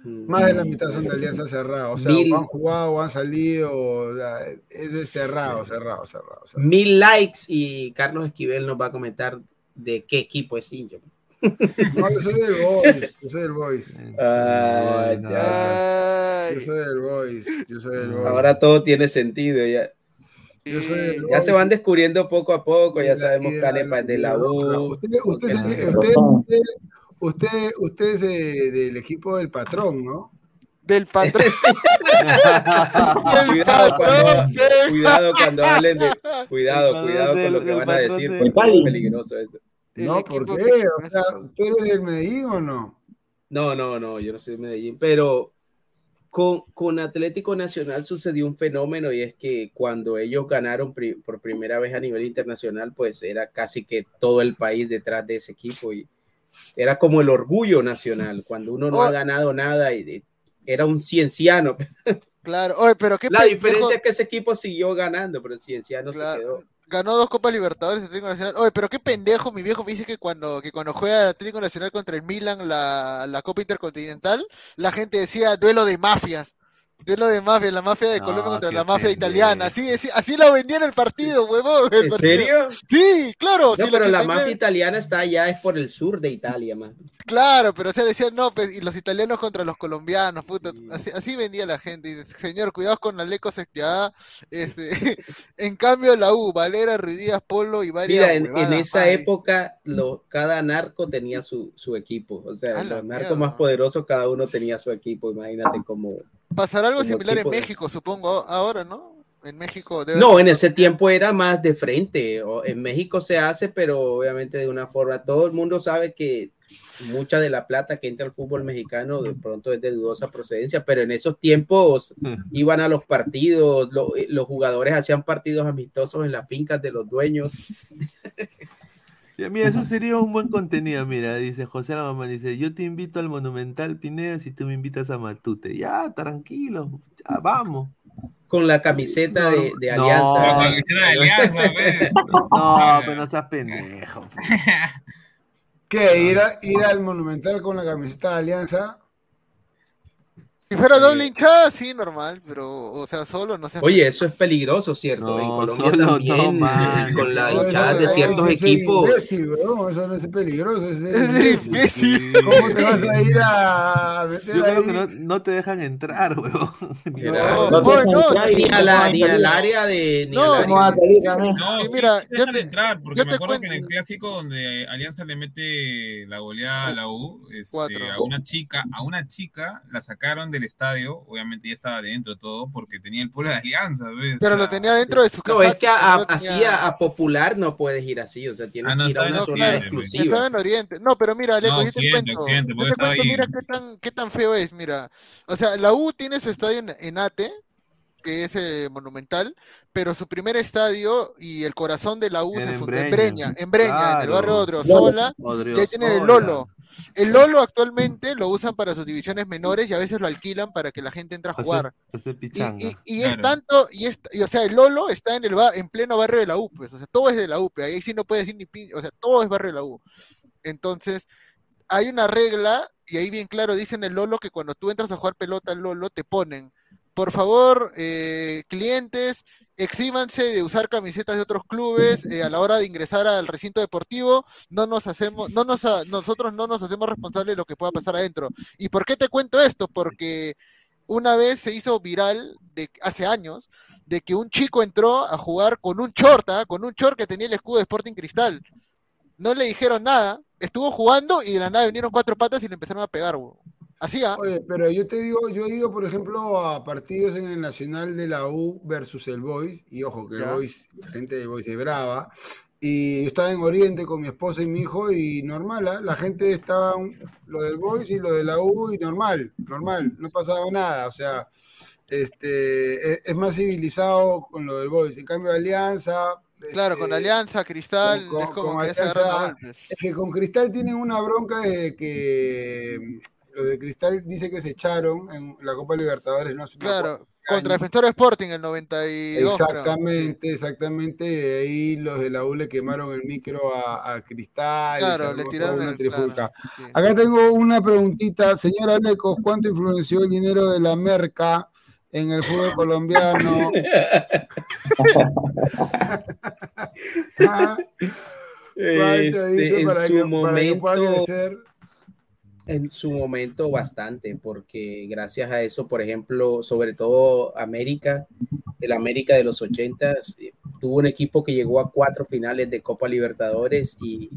Más de la mitad son de alianza cerrada. O sea, Mil- o han jugado o han salido. o sea, eso es cerrado, cerrado, cerrado. cerrado. Mil likes y Carlos Esquivel nos va a comentar de qué equipo es hincha. No, yo soy del Boys. Yo soy del Boys. Ah, No, ya. Ay, Yo soy del Boys. Yo soy del Boys. Ahora todo tiene sentido. Ya, yo soy del ya se van descubriendo poco a poco. Ya la- sabemos Arepa es de la. U. Usted, usted, usted, es eh, del equipo del patrón, ¿no? del patrón. (laughs) Cuidado cuando, patrón. cuidado cuando hablen de. Cuidado, cuidado del- con lo que van a decir. Cali. es peligroso eso. No, ¿por qué? O sea, ¿tú eres del Medellín o no? No, no, no, yo no soy de Medellín, pero con, con Atlético Nacional sucedió un fenómeno y es que cuando ellos ganaron pri- por primera vez a nivel internacional, pues era casi que todo el país detrás de ese equipo y era como el orgullo nacional, cuando uno no Oh. ha ganado nada y era un cienciano. Claro, oye, pero qué La pendejo, diferencia es que ese equipo siguió ganando, pero el cienciano se quedó. ganó dos Copas Libertadores Atlético Nacional. Oye, pero qué pendejo, mi viejo me dice que cuando, que cuando juega el Atlético Nacional contra el Milan la, la Copa Intercontinental, la gente decía duelo de mafias. Duelo de mafias, la mafia de No, Colombia contra la mafia pendejo. italiana. Así, así, así lo vendían el partido, huevón. el ¿En partido. serio? Sí, claro. No, sí, el pero la 89 mafia italiana está allá, es por el sur de Italia, más. Claro, pero o sea, decían, no, pues, y los italianos contra los colombianos, puta, así, así vendía la gente, y dice, señor, cuidado con la Leco ya, este, (laughs) en cambio la U, Valera, Ruidías, Polo y varias Mira, en, esa época lo, cada narco tenía su, su equipo. O sea, los narcos más poderosos, cada uno tenía su equipo. Imagínate cómo. Pasará algo similar en equipo de- México, supongo, ahora, ¿no? En México debe No, en ese tiempo era más de frente. o- En México se hace, pero obviamente de una forma. Todo el mundo sabe que mucha de la plata que entra al fútbol mexicano de pronto es de dudosa procedencia, pero en esos tiempos iban a los partidos, lo- los jugadores hacían partidos amistosos en las fincas de los dueños. (laughs) Mira, eso sería un buen contenido, mira, dice José la mamá, dice, yo te invito al Monumental Pineda si tú me invitas a Matute. Ya, tranquilo, ya, vamos. Con la camiseta de, de No. Alianza. La camiseta de Alianza, pues. (laughs) No, pero no seas pendejo. pues. (laughs) ¿Qué? ¿Ir, a- ir al Monumental con la camiseta de Alianza? Si fuera doble hinchada, sí, normal, pero, o sea, solo no sé. Oye, eso es peligroso, ¿cierto? No, en Colombia solo no, también, (laughs) con hinchadas eso- de ciertos eso es equipos. imbécil, bro, Eso no es peligroso, eso es (laughs) Es imbécil. ¿Cómo te vas a ir a meter Yo creo ahí? que no, no te dejan entrar, weón. (laughs) No, Ni, a la, ni al área de. Ni No, al ¿Cómo va a área. No, sí, mira, sí yo te- entrar, porque yo me te acuerdo que en el clásico donde Alianza le mete la goleada a la U, este, a una chica, a una chica la sacaron de el estadio, obviamente ya estaba dentro todo, porque tenía el polo de alianza, ¿ves? Pero lo tenía dentro de su casa. No, es que a, a- así a, a popular no puedes ir así, o sea, tienes Ah, no, que ir a una zona exclusiva. Estaba en Oriente. No, pero mira, Aleco, No, yo te cuento. Te cuento, mira qué tan, qué tan feo es, mira. O sea, la U tiene su estadio en, en Ate, que es eh, monumental, pero su primer estadio y el corazón de la U se en fundó en Breña. Breña, en Breña, en el barrio Claro. Odriozola, y ahí tienen el. Lolo. El Lolo actualmente lo usan para sus divisiones menores y a veces lo alquilan para que la gente entre a jugar. Y, pichanga. y- y es Claro. tanto, y, es, y, o sea, el Lolo está en el bar, en pleno barrio de la U, pues, o sea, todo es de la U, pues, ahí sí no puedes decir ni pin, o sea, todo es barrio de la U. Entonces, hay una regla, y ahí bien claro dicen el Lolo que cuando tú entras a jugar pelota al Lolo, te ponen, por favor, eh, clientes, exíbanse de usar camisetas de otros clubes eh, a la hora de ingresar al recinto deportivo, no nos hacemos, no nos, nosotros no nos hacemos responsables de lo que pueda pasar adentro. ¿Y por qué te cuento esto? Porque una vez se hizo viral de hace años de que un chico entró a jugar con un short, ¿ah? con un short que tenía el escudo de Sporting Cristal. No le dijeron nada, estuvo jugando y de la nada vinieron cuatro patas y le empezaron a pegar. Así, ¿ah? Oye, pero yo te digo, yo he ido, por ejemplo, a partidos en el Nacional de la U versus el Boys, y ojo, que el. Boys, la gente del Boys es brava, y yo estaba en Oriente con mi esposa y mi hijo, y normal, ¿ah? la gente estaba, lo del Boys y lo de la U, y normal, normal, no pasaba nada, o sea, este, es, es más civilizado con lo del Boys, en cambio Alianza... Claro, con este, Alianza, Cristal, con- es como con que Alianza, es que con Cristal tienen una bronca desde que los de Cristal dice que se echaron en la Copa Libertadores, no sé. Claro, contra. Defensor Sporting el 92, creo. Exactamente, exactamente. De ahí los de la U le quemaron el micro a, a Cristal. y se Claro, le tiraron una el- trifulca. claro, sí. Acá tengo una preguntita. Señora Lecos, ¿cuánto influenció el dinero de la merca en el fútbol colombiano? (laughs) (laughs) Ah, ¿Cuánto hizo Este, en su que- para que pueda momento, crecer? En su momento bastante, porque gracias a eso, por ejemplo, sobre todo América, el América de los 80 tuvo un equipo que llegó a cuatro finales de Copa Libertadores y,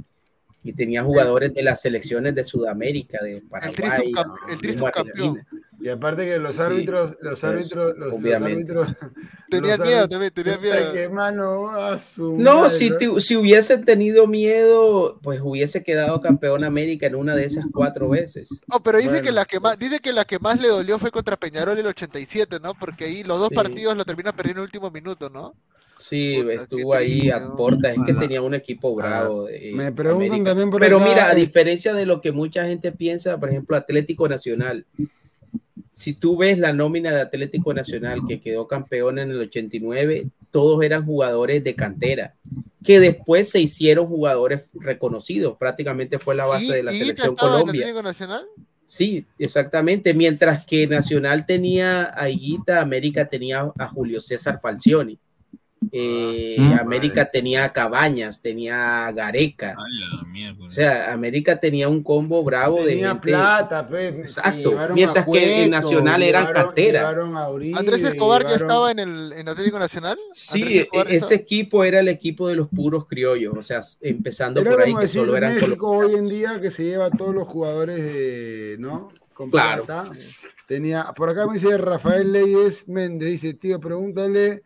y tenía jugadores de las selecciones de Sudamérica, de Paraguay, el. Y aparte que los Sí, árbitros, los pues, árbitros, los, árbitros. (laughs) Tenían los miedo también, tenían miedo. que mano, a su No, madre, si, si hubiese tenido miedo, pues hubiese quedado campeón América en una de esas cuatro veces. No, pero dice que la que más, dice que la que más le dolió fue contra Peñarol el 87, ¿no? Porque ahí los dos Sí. partidos lo termina perdiendo en el último minuto, ¿no? Sí, Puta, estuvo ahí a portas, es que tenía un equipo bravo. eh, Me preguntan América. también por Pero acá, mira, a diferencia de lo que mucha gente piensa, por ejemplo, Atlético Nacional, si tú ves la nómina de Atlético Nacional que quedó campeón en el 89, todos eran jugadores de cantera, que después se hicieron jugadores reconocidos, prácticamente fue la base ¿Y, de la selección Colombia. Atlético Nacional? Sí, exactamente. Mientras que Nacional tenía a Higuita, América tenía a Julio César Falcioni. Eh, Ah, América tenía Cabañas, tenía Gareca. O sea, América tenía un combo bravo de gente. plata, pues. Exacto, mientras que en Nacional eran llevaron- cantera. llevaron a Uribe, Andrés Escobar ya llevaron- estaba en el en Atlético Nacional. Sí, e- estaba- ese equipo era el equipo de los puros criollos, o sea, empezando Era por ahí que solo eran México hoy en día que se lleva a todos los jugadores de, ¿no? Con Claro. plata. Tenía, por acá me dice Rafael Leyes Méndez, dice, tío, pregúntale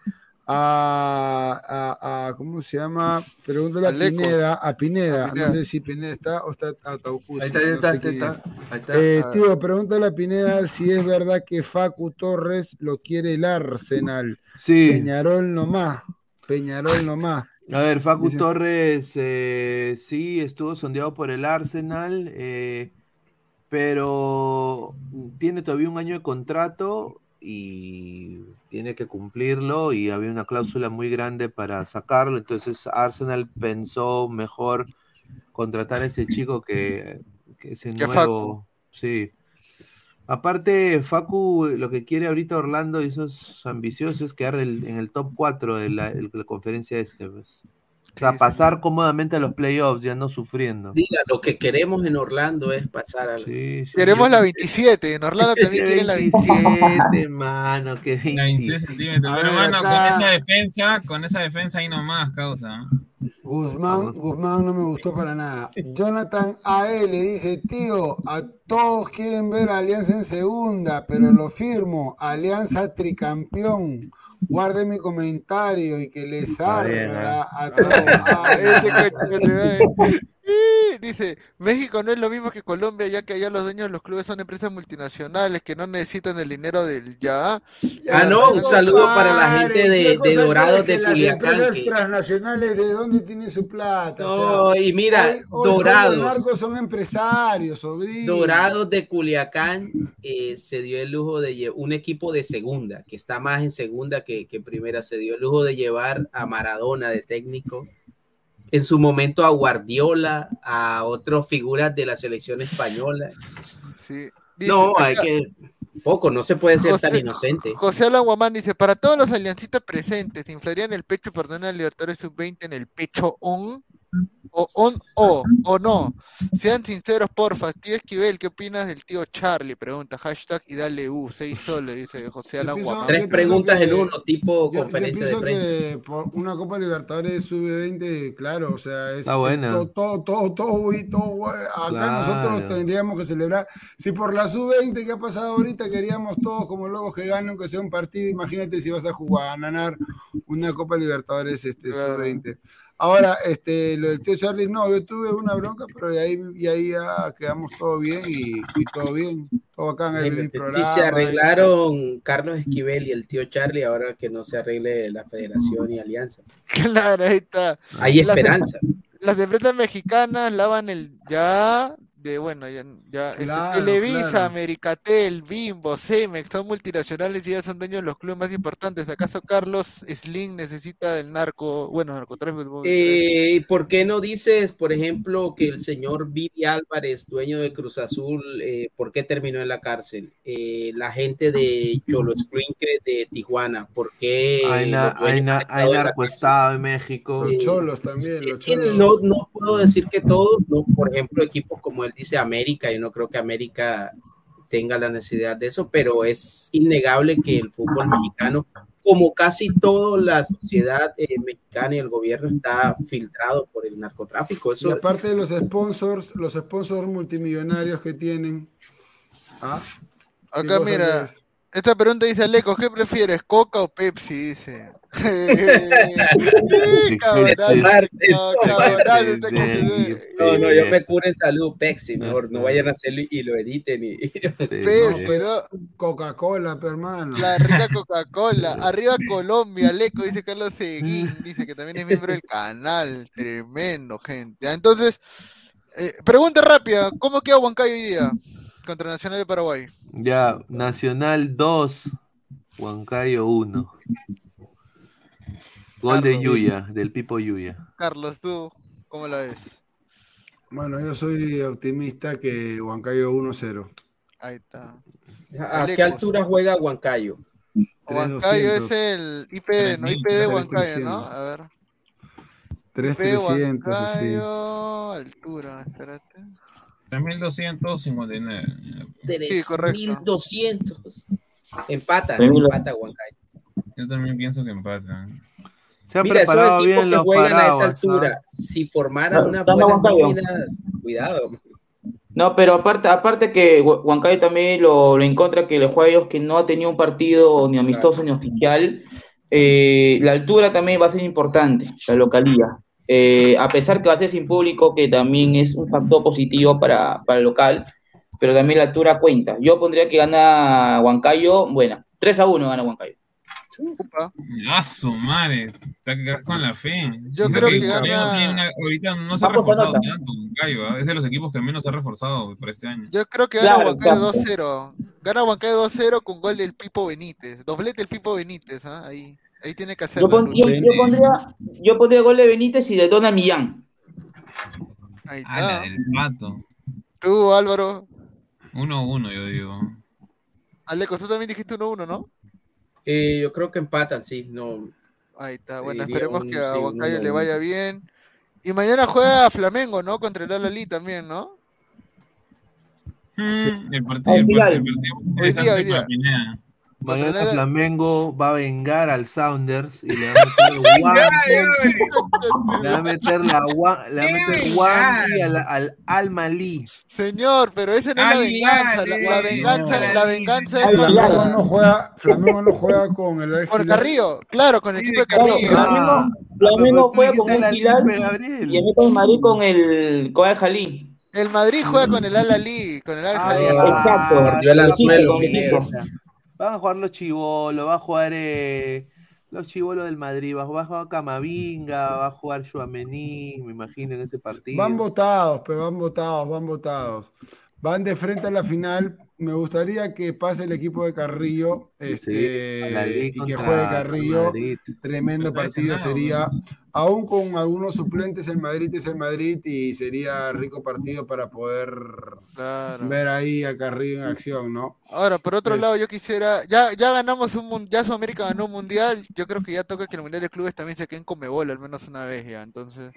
a, a, a- ¿cómo se llama? Pregúntale a. Pineda, a Pineda, A Pineda. no sé si Pineda está o está a Taucusi, Ahí está, ahí no está, sé ahí quién está, es. ahí está. Eh, tío, pregúntale a Pineda si es verdad que Facu Torres lo quiere el Arsenal. Sí. Peñarol nomás, Peñarol nomás. A ver, Facu Dice- Torres eh, sí estuvo sondeado por el Arsenal, eh, pero tiene todavía un año de contrato y tiene que cumplirlo y había una cláusula muy grande para sacarlo, entonces Arsenal pensó mejor contratar a ese chico que, que ese nuevo, sí. Aparte, Facu lo que quiere ahorita Orlando, y eso es ambicioso, es quedar en el top 4 de la, de la conferencia este. pues. O sea, Sí, sí. pasar cómodamente a los playoffs, ya no sufriendo. Diga, lo que queremos en Orlando es pasar a Sí, sí. Queremos la 27. En Orlando (laughs) también quieren la 27. 27, mano, que La 26 27. centímetros. A Pero ver, bueno, acá- con esa defensa, con esa defensa ahí nomás, causa. Guzmán, Guzmán no me gustó para nada. Jonathan AE le dice, tío, a todos quieren ver a Alianza en segunda, pero lo firmo, Alianza tricampeón. Guarde mi comentario y que les salga ¿eh? a todos. (laughs) Dice, México no es lo mismo que Colombia, ya que allá los dueños de los clubes son empresas multinacionales que no necesitan el dinero del ya. Ah, no, un saludo para la gente de, ¿Qué de Dorados de Culiacán. Las empresas que- transnacionales, ¿de dónde tienen su plata? No, y mira, hoy- hoy Dorados. Los son empresarios, sobrino. Dorados de Culiacán eh, se dio el lujo de llevar un equipo de segunda, que está más en segunda que, que en primera, se dio el lujo de llevar a Maradona de técnico, en su momento a Guardiola, a otras figuras de la selección española. Sí. No, hay que, poco, no se puede ser tan inocente. José Alan Guamán dice, para todos los aliancistas presentes, ¿inflarían el pecho tener al Libertadores Sub-20 en el pecho on? O on o, o no. Sean sinceros, porfa. Tío Esquivel, ¿qué opinas del tío Charlie? Pregunta, hashtag y dale U, seis soles, dice José Alan Guamán. Tres preguntas que- en uno, tipo Yo, yo conferencia de pienso prensa. que por una Copa Libertadores sub-20, claro, o sea, es, Está es buena. todo, todo, todo, todo, y todo, acá Claro. nosotros tendríamos que celebrar. Si por la sub-20 que ha pasado ahorita queríamos todos como locos que ganen, aunque sea un partido, imagínate si vas a jugar, a ganar una Copa Libertadores este, Claro. sub-20. Ahora, este, lo del tío Charlie, no, yo tuve una bronca, pero de ahí, y ahí ya quedamos todo bien y, y todo bien, todo acá en el, Si programa. se arreglaron Carlos Esquivel y el tío Charlie, ahora que no se arregle la federación y alianza. Claro, ahí está. Hay Las- esperanza. Las empresas mexicanas lavan el ya de bueno, ya, ya este, Televisa, claro. Americatel, Bimbo, Cemex son multinacionales y ya son dueños de los clubes más importantes. ¿Acaso Carlos Slim necesita del narco, bueno, narcotráfico? Eh, ¿Por qué no dices, por ejemplo, que el señor Vivi Álvarez, dueño de Cruz Azul, eh, por qué terminó en la cárcel? Eh, la gente de Cholo Sprinkle de Tijuana, ¿por qué? Hay, na- na- narcoestado en México. Los cholos también, los cholos. no, no puedo decir que todos, no, por ejemplo, equipos como él dice América, yo no creo que América tenga la necesidad de eso, pero es innegable que el fútbol mexicano, como casi toda la sociedad eh, mexicana y el gobierno, está filtrado por el narcotráfico. Y aparte de los sponsors, los sponsors multimillonarios que tienen. ¿ah? ¿Qué Acá mira, es? esta pregunta dice Aleco, ¿qué prefieres, Coca o Pepsi? Dice. (laughs) No, no, yo me curo en salud, Pepsi, mejor no vayan a hacerlo y lo editen. Y... ¿no? Coca-Cola, pe, hermano. La rica Coca-Cola. Arriba Colombia, Leco, dice Carlos Seguín. (laughs) Dice que también es miembro del canal. Tremendo, gente. Ah, Entonces, eh, pregunta rápida: ¿cómo queda Huancayo hoy día contra Nacional de Paraguay? Ya, Nacional 2, Huancayo 1. Gol de Carlos. Yuya, del Pipo Yuya. Carlos, ¿tú cómo la ves? Bueno, yo soy optimista que Huancayo 1-0. Ahí está. ¿A qué altura juega Huancayo? Huancayo es 3200. el IPD, ¿no? IPD de Huancayo, ¿no? 3300. A ver. 3-300, así. Huancayo, altura, espérate. 3259. Sí, correcto. 3200. Empata, Tres mil- empata Huancayo. Yo también pienso que empata. Se han Mira, esos preparado bien que los juegan a esa altura, si formaran No, unas están buenas nóminas, cuidado. No, pero aparte, aparte que Hu- Huancayo también lo, lo encuentra que los juegos que no ha tenido un partido ni amistoso ni oficial, eh, la altura también va a ser importante, la localía. Eh, a pesar que va a ser sin público, que también es un factor positivo para, para el local, pero también la altura cuenta. Yo pondría que gana Huancayo, bueno, 3 a 1 gana Huancayo. Upa. ¡Ah, su madre! Está que quedas con la fe. Yo creo que gana- ahorita no se ha reforzado tanto. Huancayo, ¿ah? Es de los equipos que menos se ha reforzado para este año. Yo creo que gana Claro, Huancayo claro. 2-0. Gana Huancayo 2-0 con gol del Pipo Benítez. Doblete el Pipo Benítez, ¿ah? Ahí, ahí tiene que hacer Yo, pon- yo- yo pondría, yo pondría gol de Benítez y de Donald Millán. Ahí Ah, está. del pato. Tú, Álvaro. 1-1, yo digo. Aleco, tú también dijiste 1-1, ¿no? Eh, yo creo que empatan, sí. No, Ahí está. Bueno, Diría esperemos un- que a sí, Huancayo le 1-1. vaya bien. Y mañana juega Flamengo, ¿no? Contra el Al-Ahly también, ¿no? Mm, el partido, el partido, el partido Hoy día, hoy interesante día. Mañana el- Flamengo va a vengar al Sounders y le va a (laughs) meter guan- le va a meter la gua- le va a meter guanqui al, al Al Malí. Señor, pero esa no es la venganza. La, la venganza, no. la venganza es Flamengo no juega, Flamengo no juega con el Al con Hilal. Carrillo. Claro, con el equipo de Carrillo. Flamengo, Flamengo juega con un Hilal y el Real Madrid con el con el Jalí. El Madrid juega con el Al Ali, con el Al Jalí. Exacto. Mordió el anzuelo. Van a jugar los chivolos, va a jugar eh, los chivolos del Madrid, va, va a jugar Camavinga, va a jugar Chouameni, me imagino, en ese partido. Van votados, pero van votados, van votados. Van de frente a la final. Me gustaría que pase el equipo de Carrillo este, y que juegue Carrillo. Madrid. Tremendo partido sería. Aún con algunos suplentes, el Madrid es el Madrid y sería rico partido para poder ver ahí a Carrillo en acción, ¿no? Ahora, por otro Es- lado, yo quisiera, ya, ya ganamos un ya Sudamérica ganó un mundial, yo creo que ya toca que el mundial de clubes también se queden con Mebol al menos una vez ya, entonces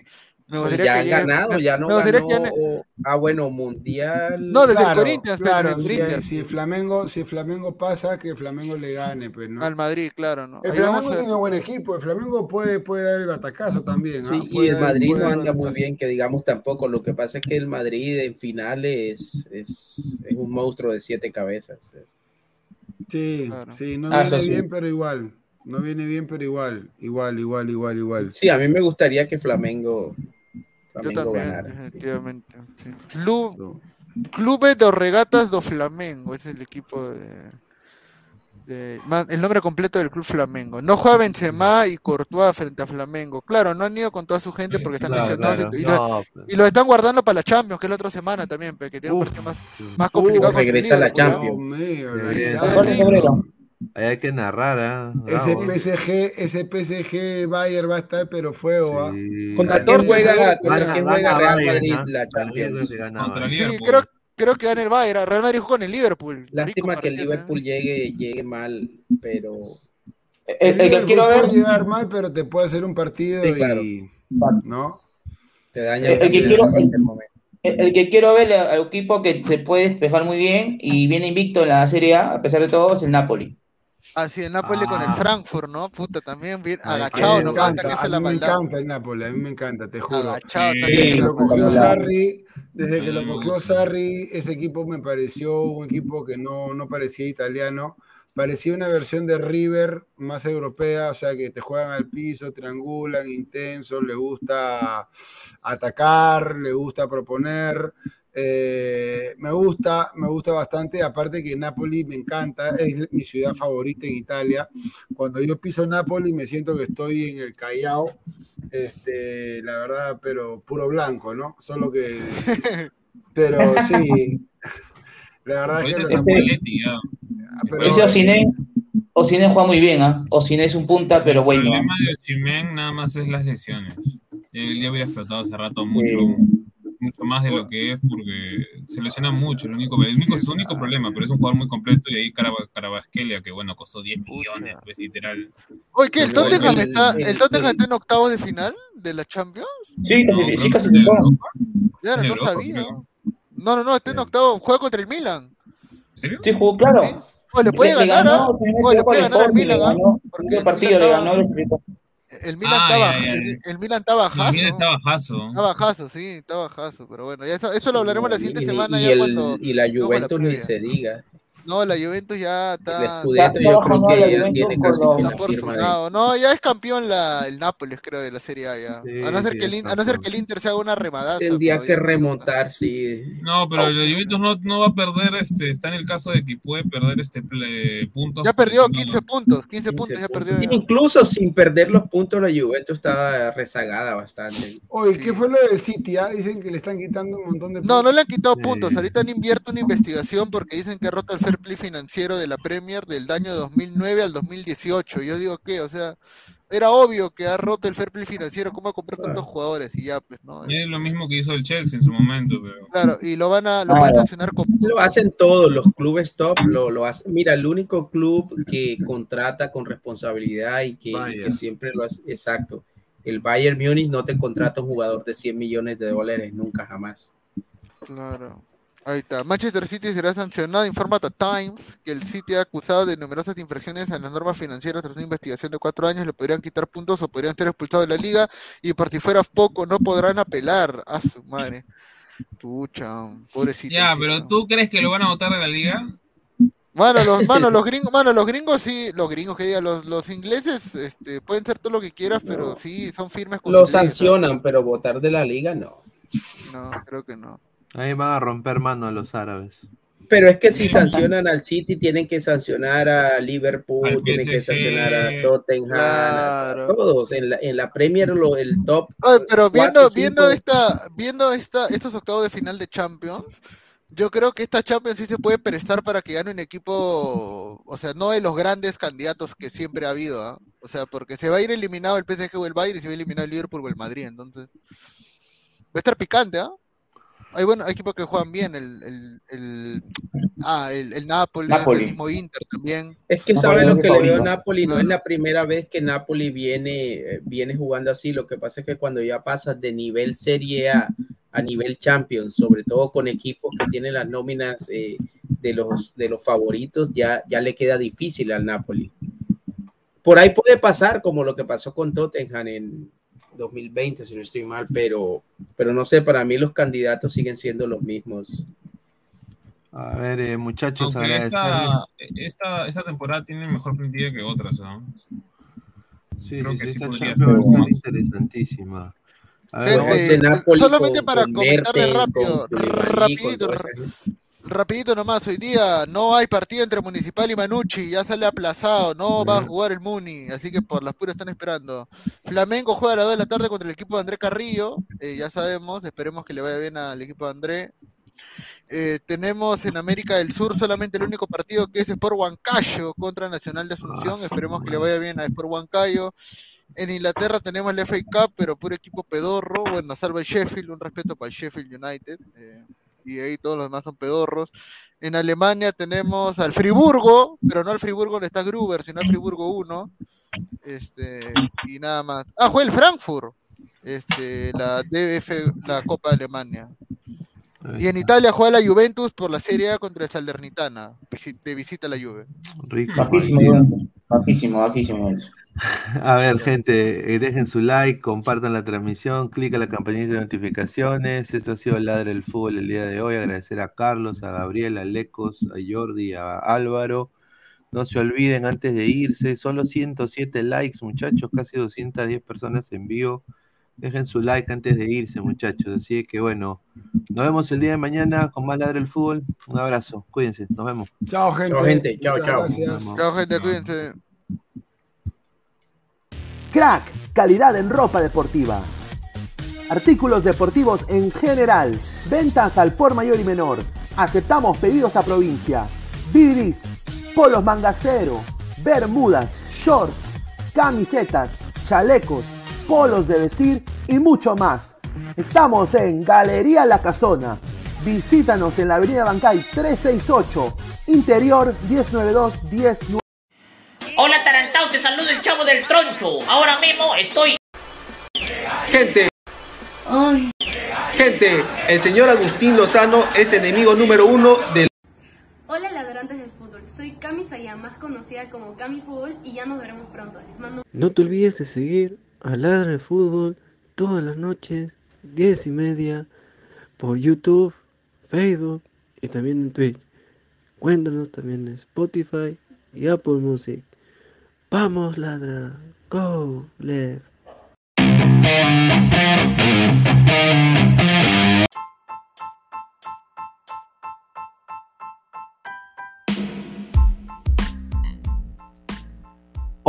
me Pues gustaría ya que han llegue- ganado, ya no me gustaría ganó. que Ah, bueno, mundial. No, desde el Claro, Corinthians, pero claro, desde el si, Corinthians. si Flamengo, si Flamengo pasa, que Flamengo le gane, pues, ¿no? al Madrid, claro, ¿no? El Ahí Flamengo a- tiene buen equipo, el Flamengo puede, puede dar el batacazo también. ¿ah? Sí, y el Madrid no anda muy bien, que digamos tampoco. Lo que pasa es que el Madrid en finales es, es un monstruo de siete cabezas. Sí, sí, no Ah, viene sí. bien, pero igual. No viene bien, pero igual. Igual, igual, igual, igual. Sí, a mí me gustaría que Flamengo, Yo también, ganara. sí. sí. Club, Clube de Regatas do Flamengo, ese es el equipo de, de- el nombre completo del club Flamengo. No juega Benzema y Courtois frente a Flamengo. Claro, no han ido con toda su gente porque están Claro, lesionados y- claro. y, lo, No, pues. y lo están guardando para la Champions, que es la otra semana también, que tiene un partido más, más complicado. regresa la. Champions. Ahí hay que narrar, ¿ah? Ese. PSG, ese PSG Bayern va a estar, pero fuego, ¿ah? ¿Contra quién juega, contra quién juega Real Madrid ¿ah? la Champions? Sí, creo, creo que gana el Bayern. Real Madrid jugó con el Liverpool. Lástima Rico que el ¿eh? Liverpool llegue, llegue mal, pero El, el que quiero ver, puede llegar mal, pero te puede hacer un partido Sí, claro. y. ¿No? te daña el, el que quiero, momento. el, el que quiero ver al equipo que se puede despejar muy bien y viene invicto en la Serie A, a pesar de todo, es el Napoli. Así el Napoli con el Ah. Frankfurt, ¿no? Puta, también bien A agachado hasta encanta, que a se la mí me maldad. encanta el Napoli, a mí me encanta, te juro. Agachado, Sí, también Desde que lo cogió maldad. Sarri, desde que A lo cogió. Sarri, ese equipo me pareció un equipo que no, no parecía italiano, parecía una versión de River más europea, o sea que te juegan al piso, triangulan, intenso, le gusta atacar, le gusta proponer. Eh, me gusta, me gusta bastante, aparte que Napoli me encanta, es mi ciudad favorita en Italia. Cuando yo piso Napoli me siento que estoy en el Callao, este, la verdad, pero puro blanco, ¿no? Solo que, (laughs) pero sí, la verdad es que ya. pero- Ese Osine, Osine juega muy bien, ¿ah? Osine es un punta, pero El bueno. ¿ah? problema de Osimhen nada más es las lesiones. Él ya hubiera explotado hace rato mucho, mucho más de lo que es porque se lesiona mucho. El único, el único, su único problema, pero es un jugador muy completo y ahí Caraba- Carabasquelia, que bueno, costó 10 millones, pues literal. Oye, ¿qué? ¿El Tottenham el- está, el- el Tottenham está en octavos de final de la Champions? Sí, No, casi- sí, En no sabía. No, no, no, está en octavo, juega contra el Milan. ¿En serio? Sí, jugó, claro. O le puede Le- le ganar, ganó, ¿ah? O le puede ganar al Milan, ¿ah? Porque el partido Milan le ganó el Milan Ah, estaba, ya, ya, el, ya. el Milan está bajazo. El Milan está bajazo. Está bajazo, sí, está bajazo, pero bueno, ya eso, eso lo hablaremos la siguiente Y- semana y, ya el- cuando y la Juventus ni se diga. No, la Juventus ya El está, Scudetto está yo creo que ya tiene casi firma. No, ya es campeón la, el Nápoles, creo, de la Serie A ya. Sí, a, no ser sí, que el, a no ser que el Inter se haga una remadaza. Tendría pero que remontar, sí. No, pero la Juventus no, no va a perder, este, está en el caso de que puede perder este ple- puntos. Ya perdió No, 15 puntos, 15 15 puntos ya puntos. perdió. ya. Incluso sin perder los puntos, la Juventus estaba rezagada bastante. Oye, Sí. ¿qué fue lo del City? ah? Dicen que le están quitando un montón de No, no le han quitado Sí. puntos. Ahorita han invierto una investigación porque dicen que ha roto el fair play financiero de la Premier del año 2009 al 2018. Yo digo que, o sea, era obvio que ha roto el fair play financiero. ¿Cómo comprar tantos jugadores? Y ya, pues, ¿no? Es lo mismo que hizo el Chelsea en su momento, pero Claro, y lo van a, lo van a sancionar con Lo hacen todos los clubes top, lo, lo hacen. Mira, el único club que contrata con responsabilidad y que, y que siempre lo hace, exacto. El Bayern Múnich no te contrata un jugador de 100 millones de dólares nunca jamás. Claro. Ahí está. Manchester City será sancionado, informa The Times, que el City ha acusado de numerosas infracciones a las normas financieras tras una investigación de cuatro años. Le podrían quitar puntos o podrían ser expulsados de la liga y por si fuera poco no podrán apelar a su madre. Pucha, pobrecito. Ya, pero ¿no? ¿tú crees que lo van a votar de la liga? Mano, los, mano, (laughs) los gringos, mano, los gringos sí, los gringos que diga, los, los ingleses, este, pueden ser todo lo que quieras, pero sí, son firmes con Lo leyes, sancionan, pero votar de la liga no. No, creo que no. Ahí van a romper mano a los árabes. Pero es que si sancionan al City, tienen que sancionar a Liverpool, tienen que sancionar a Tottenham, Claro. a todos. En la, en la Premier, lo, el top. Pero viendo, cuatro, viendo esta, viendo esta, estos octavos de final de Champions, yo creo que esta Champions sí se puede prestar para que gane un equipo, o sea, no de los grandes candidatos que siempre ha habido, ¿ah? O sea, porque se va a ir eliminado el PSG o el Bayern y se va a eliminar el Liverpool o el Madrid, entonces va a estar picante, ¿ah? Hay bueno, hay equipos que juegan bien, el, el, el, ah, el, el Napoli, Napoli. el mismo Inter también. Es que sabe lo que le veo a. Napoli, no es la primera vez que Napoli viene, eh, viene jugando así. Lo que pasa es que cuando ya pasas de nivel Serie A a nivel Champions, sobre todo con equipos que tienen las nóminas eh, de, los, de los favoritos, ya, ya le queda difícil al Napoli. Por ahí puede pasar como lo que pasó con Tottenham en 2020, si no estoy mal, pero, pero no sé, para mí los candidatos siguen siendo los mismos. A ver, eh, muchachos, esta, esta, esta temporada tiene mejor plantilla que otras, ¿no? Sí, creo sí, que sí, esta Champions va a estar interesantísima. A ver, Gente, solamente con- para con comentarle rápido, con Koulibaly, con rapidito, rapidito nomás, hoy día no hay partido entre Municipal y Manucci, ya sale aplazado, no va a jugar el Muni, así que por las puras están esperando. Flamengo juega a las 2 de la tarde contra el equipo de André Carrillo, eh, ya sabemos, esperemos que le vaya bien al equipo de André. Eh, tenemos en América del Sur solamente el único partido que es Sport Huancayo contra Nacional de Asunción, esperemos que le vaya bien a Sport Huancayo. En Inglaterra tenemos el FA Cup, pero puro equipo pedorro. Bueno, salvo el Sheffield, un respeto para el Sheffield United. eh, y ahí todos los demás son pedorros. En Alemania tenemos al Friburgo, pero no al Friburgo donde está Gruber, sino al Friburgo 1. Este, y nada más. Ah, juega el Frankfurt. Este, la DF, la Copa de Alemania. Y en Italia juega la Juventus por la Serie A contra el Salernitana. De visita a la Juve. rico. Bajísimo, bajísimo. Juventus. A ver, gente, eh, dejen su like, compartan la transmisión, clic a la campanita de notificaciones. Esto ha sido Ladre el Fútbol el día de hoy. Agradecer a Carlos, a Gabriel, a Lecos, a Jordi, a Álvaro. No se olviden antes de irse, solo 107 likes, muchachos, casi 210 personas en vivo. Dejen su like antes de irse, muchachos. Así que bueno, nos vemos el día de mañana con más Ladre el Fútbol. Un abrazo, cuídense, nos vemos. Chao, gente. Chao, gente. Chao, Muchas chao. gracias. Gente, cuídense. Crack, calidad en ropa deportiva. Artículos deportivos en general. Ventas al por mayor y menor. Aceptamos pedidos a provincia. Bidris, polos mangacero, bermudas, shorts, camisetas, chalecos, polos de vestir y mucho más. Estamos en Galería La Casona. Visítanos en la Avenida Bancay 368, Interior 1092-19. Hola Tarantau, te saludo el chavo del troncho. Ahora mismo estoy. Gente, gente, el señor Agustín Lozano es enemigo número uno del Hola ladrantes del fútbol, soy Cami Sayá, más conocida como Cami Fútbol y ya nos veremos pronto. Les mando No te olvides de seguir a Ladra de Fútbol todas las noches, 10 y media, por YouTube, Facebook y también en Twitch. Cuéntanos también en Spotify y Apple Music. Vamos, Ladra, go, left.